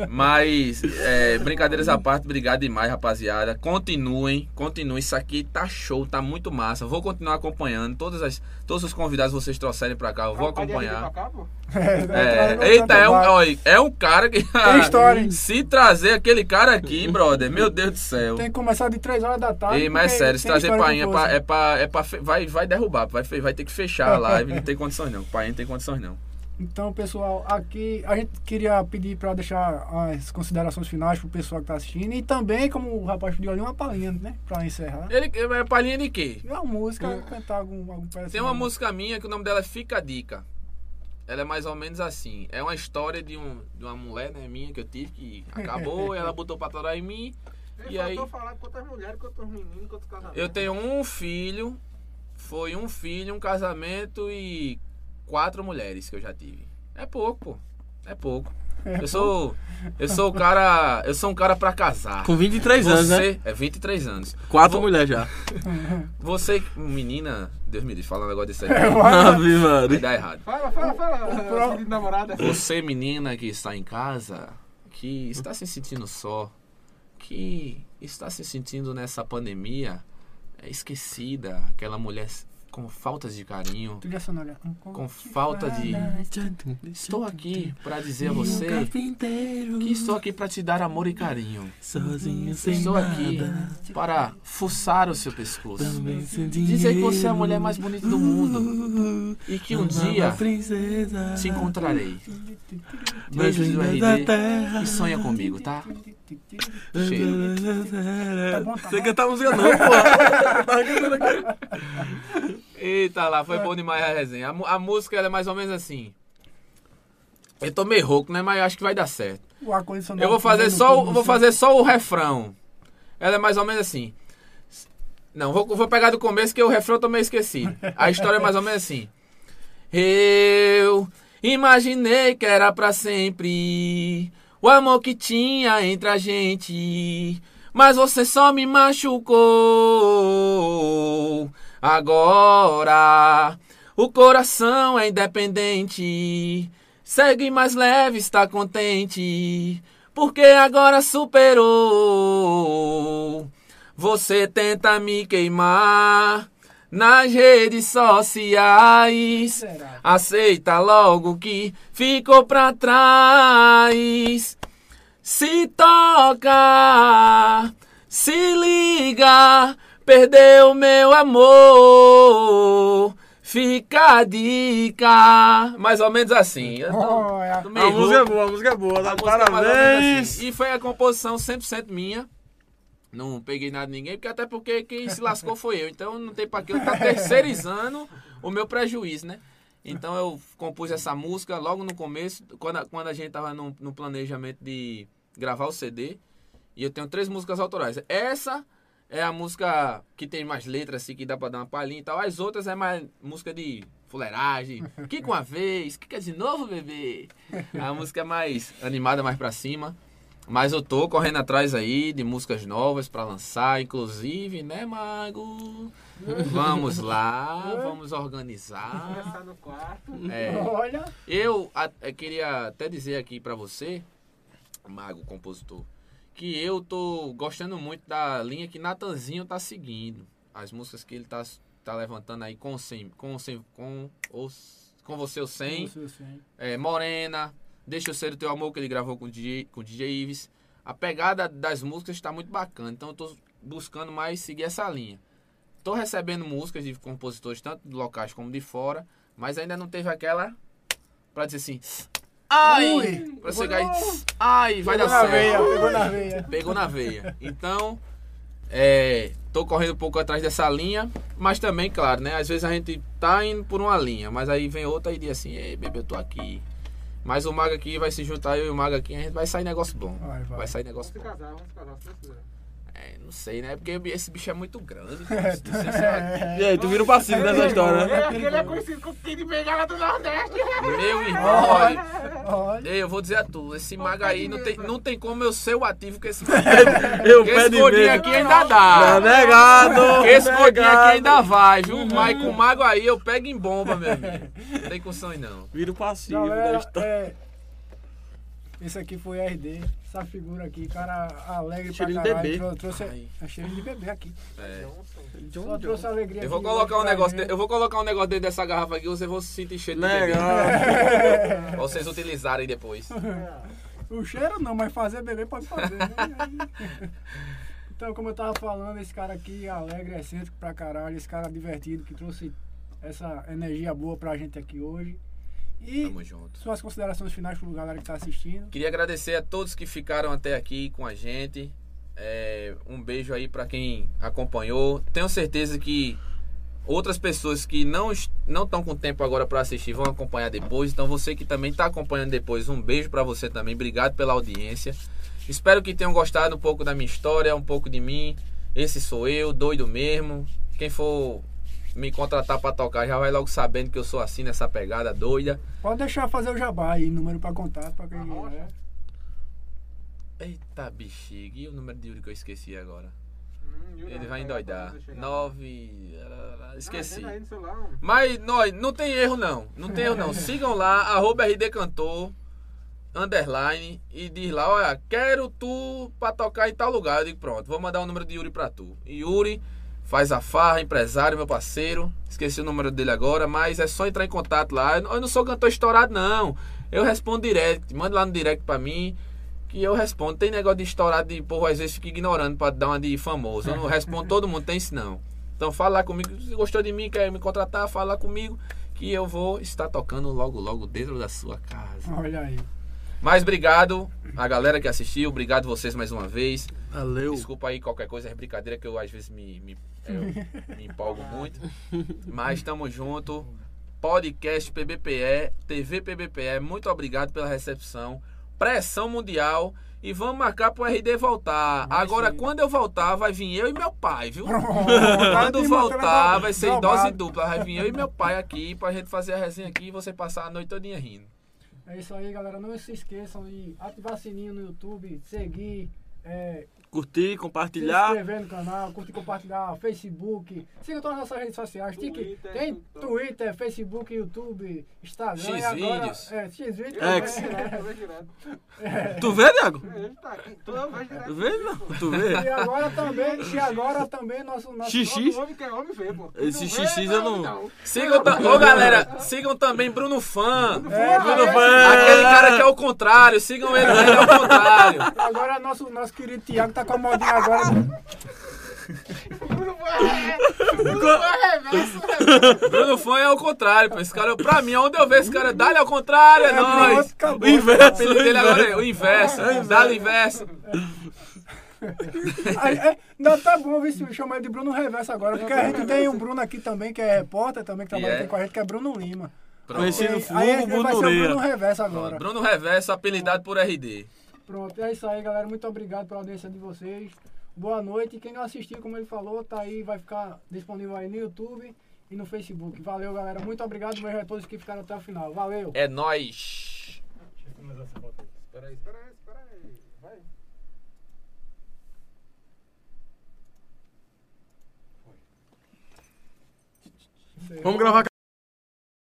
Mas, é, brincadeiras à parte, obrigado demais, rapaziada. Continuem, continuem. Isso aqui tá show, tá muito massa. Vou continuar acompanhando. Todas as, todos os convidados que vocês trouxerem pra cá, eu vou Ah, acompanhar. pra cá, pô? É, eita, é um, olha, é um cara que. (laughs) Tem história, hein? Se trazer aquele cara aqui, (laughs) brother, meu Deus do céu. Tem que começar de 3 horas da tarde. Ei, mas é sério, se trazer painha é pra, é pra, é pra fe- vai, vai derrubar, vai, vai ter que fechar a live, não (laughs) tem condições não. Painha não tem condições não. Então, pessoal, aqui a gente queria pedir para deixar as considerações finais pro pessoal que tá assistindo e também, como o rapaz pediu ali, uma palhinha, né? Pra encerrar. Ele é palhinha de quê? E uma música, cantar algum, algum pedacinho. Tem uma música minha que o nome dela é Fica a Dica. Ela é mais ou menos assim. É uma história de, um, de uma mulher, né, minha, que eu tive, que (laughs) acabou, e ela botou pra torar em mim. Ele E aí? faltou falar quantas mulheres, quantos meninos, quantos casamentos. Eu tenho um filho, foi um filho, um casamento e quatro mulheres que eu já tive. É pouco, pô. É pouco. Eu sou. Eu sou o cara. Eu sou um cara pra casar. Com 23 anos, né? Você é 23 anos. Quatro Vo- mulheres já. (laughs) Você, menina, Deus me livre, falar um negócio desse aí. Ave Vai Maria. dar errado. Fala, fala, fala. De namorada. Você, menina que está em casa, que está se sentindo só, que está se sentindo nessa pandemia é, esquecida, aquela mulher com faltas de carinho, com falta de. Estou aqui para dizer a você que estou aqui para te dar amor e carinho. Sozinho, sem Estou aqui para fuçar o seu pescoço. Dizer que você é a mulher mais bonita do mundo e que um dia te encontrarei. Beijo Beijos do RD e sonha comigo, tá? Tá bom, tá Você cantar música não, aqui. Eita lá, foi bom demais a resenha. A, a música ela é mais ou menos assim. Eu tô meio rouco, né? Mas acho que vai dar certo. Eu vou fazer só, o- vou fazer só o refrão. Ela é mais ou menos assim. Não, vou, vou pegar do começo que o refrão eu tô meio esquecido. A história é mais ou menos assim. Eu imaginei que era pra sempre o amor que tinha entre a gente. Mas você só me machucou. Agora o coração é independente. Segue mais leve, está contente. Porque agora superou. Você tenta me queimar nas redes sociais. Aceita logo que ficou pra trás. Se toca, se liga, perdeu meu amor. Fica a dica. Mais ou menos assim. Meio A música é boa, a música é boa. Dá música é parabéns. assim. E foi a composição 100% minha. Não peguei nada de ninguém, porque até porque quem se lascou foi eu. Então não tem pra que eu estar terceirizando o meu prejuízo, né? Então eu compus essa música logo no começo, quando a, quando a gente tava no, no planejamento de gravar o CD. E eu tenho três músicas autorais. Essa é a música que tem mais letras, assim, que dá pra dar uma palhinha e tal. As outras é mais música de fuleiragem. Que com a vez, que quer de novo, bebê? A música é mais animada, mais pra cima. Mas eu tô correndo atrás aí de músicas novas pra lançar, inclusive, né, Mago? (laughs) Vamos lá, vamos organizar. Começar no quarto. É, Olha. eu, queria até dizer aqui pra você, Mago, compositor, que eu tô gostando muito da linha que Natanzinho tá seguindo. As músicas que ele tá, tá levantando aí com, sem, com, sem, com, os, com você o 100. Você, sim. É, Morena, Deixa eu Ser o Teu Amor, que ele gravou com o DJ, com o DJ Ives. A pegada das músicas está muito bacana, então eu tô buscando mais seguir essa linha. Tô recebendo músicas de compositores, tanto de locais como de fora, mas ainda não teve aquela pra dizer assim, ai, Ui. pra aí, ai, vai dar certo. veia, pegou na veia. Pegou na veia. Então, é, tô correndo um pouco atrás dessa linha, mas também, claro, né? Às vezes a gente tá indo por uma linha, mas aí vem outra e diz assim, ei, bebê, eu tô aqui. Mas o Mago aqui vai se juntar, eu e o Mago aqui, a gente vai sair negócio bom. Vai, vai. Vai sair Vamos negócio se bom. casar, vamos se casar, se Deus quiser. É, não sei, né? Porque esse bicho é muito grande. (laughs) É, é- E aí, tu vira o passivo dessa história, né? Ele, ele é conhecido como Kid Bengala do Nordeste. Meu (laughs) irmão, olha, Olha. ei, eu vou dizer a tu, esse Mago aí não tem, não tem como eu ser o ativo que esse (laughs) Mago. Eu Porque esse gordinho aqui ainda Tá dá. negado. Esse gordinho aqui ainda vai, viu? Mas com o mago aí eu pego em bomba, meu amigo. Não tem condições não. Vira o passivo da Galera, história. é, esse aqui foi RD, essa figura aqui, cara alegre Cheirinho pra de caralho. bebê. trou- Trouxe, Ai. é cheirinho de bebê aqui. É. Só trouxe alegria Eu vou colocar um negócio, de- eu vou colocar um negócio dentro dessa garrafa aqui, vocês vão se sentir cheio de bebê. Legal. (laughs) Vocês utilizarem depois. (laughs) O cheiro não, mas fazer bebê pode fazer, né? (laughs) então, como eu tava falando, esse cara aqui alegre, excêntrico pra caralho, esse cara divertido que trouxe essa energia boa pra gente aqui hoje. E Tamo junto. suas considerações finais pro galera que tá assistindo. Queria agradecer a todos que ficaram até aqui com a gente. É, um beijo aí pra quem acompanhou. Tenho certeza que outras pessoas que não não estão com tempo agora pra assistir vão acompanhar depois. Então você que também tá acompanhando depois, um beijo pra você também. Obrigado pela audiência. Espero que tenham gostado um pouco da minha história, um pouco de mim. Esse sou eu, doido mesmo. Quem for me contratar pra tocar já vai logo sabendo que eu sou assim nessa pegada doida. Pode deixar fazer o jabá aí, número pra contato pra quem quiser. Eita bexiga, e o número de Yuri que eu esqueci agora? Hum, Ele vai endoidar. Nove. Esqueci. Ah, celular, homem. Mas nós, não tem erro não. Não tem erro não. (laughs) Sigam lá, arroba RD Cantor, underline, e diz lá, olha, quero tu pra tocar em tal lugar. Eu digo, pronto, vou mandar o número de Yuri pra tu. E Yuri faz a farra, empresário, meu parceiro. Esqueci o número dele agora, mas é só entrar em contato lá. Eu não- sou cantor estourado, não. Eu respondo direct, manda lá no direct pra mim. Que eu respondo. Tem negócio de estourado de povo, às vezes fica ignorando pra dar uma de famoso. Eu não (laughs) respondo todo mundo, tem isso não. Então fala lá comigo. Se gostou de mim, quer me contratar, fala lá comigo. Que eu vou estar tocando logo, logo dentro da sua casa. Olha aí. Mas obrigado a galera que assistiu, obrigado vocês mais uma vez. Valeu. Desculpa aí qualquer coisa, é brincadeira que eu às vezes me, me, eu me empolgo (laughs) muito. Mas tamo junto. Podcast PBPE, TV PBPE, muito obrigado pela recepção. Pressão mundial. E vamos marcar pro RD voltar. Agora, sim. quando eu voltar, vai vir eu e meu pai, viu? Quando voltar, vai ser em dose dupla. Vai vir eu e meu pai aqui pra gente fazer a resenha aqui e você passar a noite todinha rindo. É isso aí, galera. Não se esqueçam de ativar sininho no YouTube, seguir, é, Curtir, se compartilhar. inscrever no canal, curtir, compartilhar, Facebook. Siga todas as nossas redes sociais. Tem, que- Twitter, tem. Twitter, Facebook, YouTube, Instagram. e agora, Xvideos. É, Xvideos. X. vejo direto. Tu vê, Diago? Ele tá aqui. Tu vê, não? Tu vê? E agora também, e agora também nosso, nosso. Todo homem que é homem vê, pô. Esse não, eu não- não. Sigam, ta- ô galera, sigam também Bruno Fã. É, Bruno é, Fã. Aquele cara que é o contrário, sigam ele, ele é o contrário. Agora nosso, nosso querido Thiago tá com a modinha agora. Bruno Fã é o contrário, pô. Esse cara, pra mim, onde eu vejo esse cara, dá-lhe ao contrário, é, pronto, nóis. acabou. O inverso. O dele agora é o inverso, dá-lhe inverso. (laughs) Aí, é, não, tá bom, viu, se chama ele de Bruno Reverso agora, porque a gente tem um Bruno aqui também, que é repórter também, que trabalha é? aqui com a gente, que é Bruno Lima. Conhecido Aí, aí Bruno Bruno. Reverso agora. Bruno Reverso, apelidado por RD. Pronto, é isso aí, galera. Muito obrigado pela audiência de vocês. Boa noite. E quem não assistiu, como ele falou, tá aí, vai ficar disponível aí no YouTube e no Facebook. Valeu, galera. Muito obrigado mesmo a todos que ficaram até o final. Valeu. É nóis. Deixa eu essa foto aí. Espera aí, espera aí, espera aí. Vai. Vamos gravar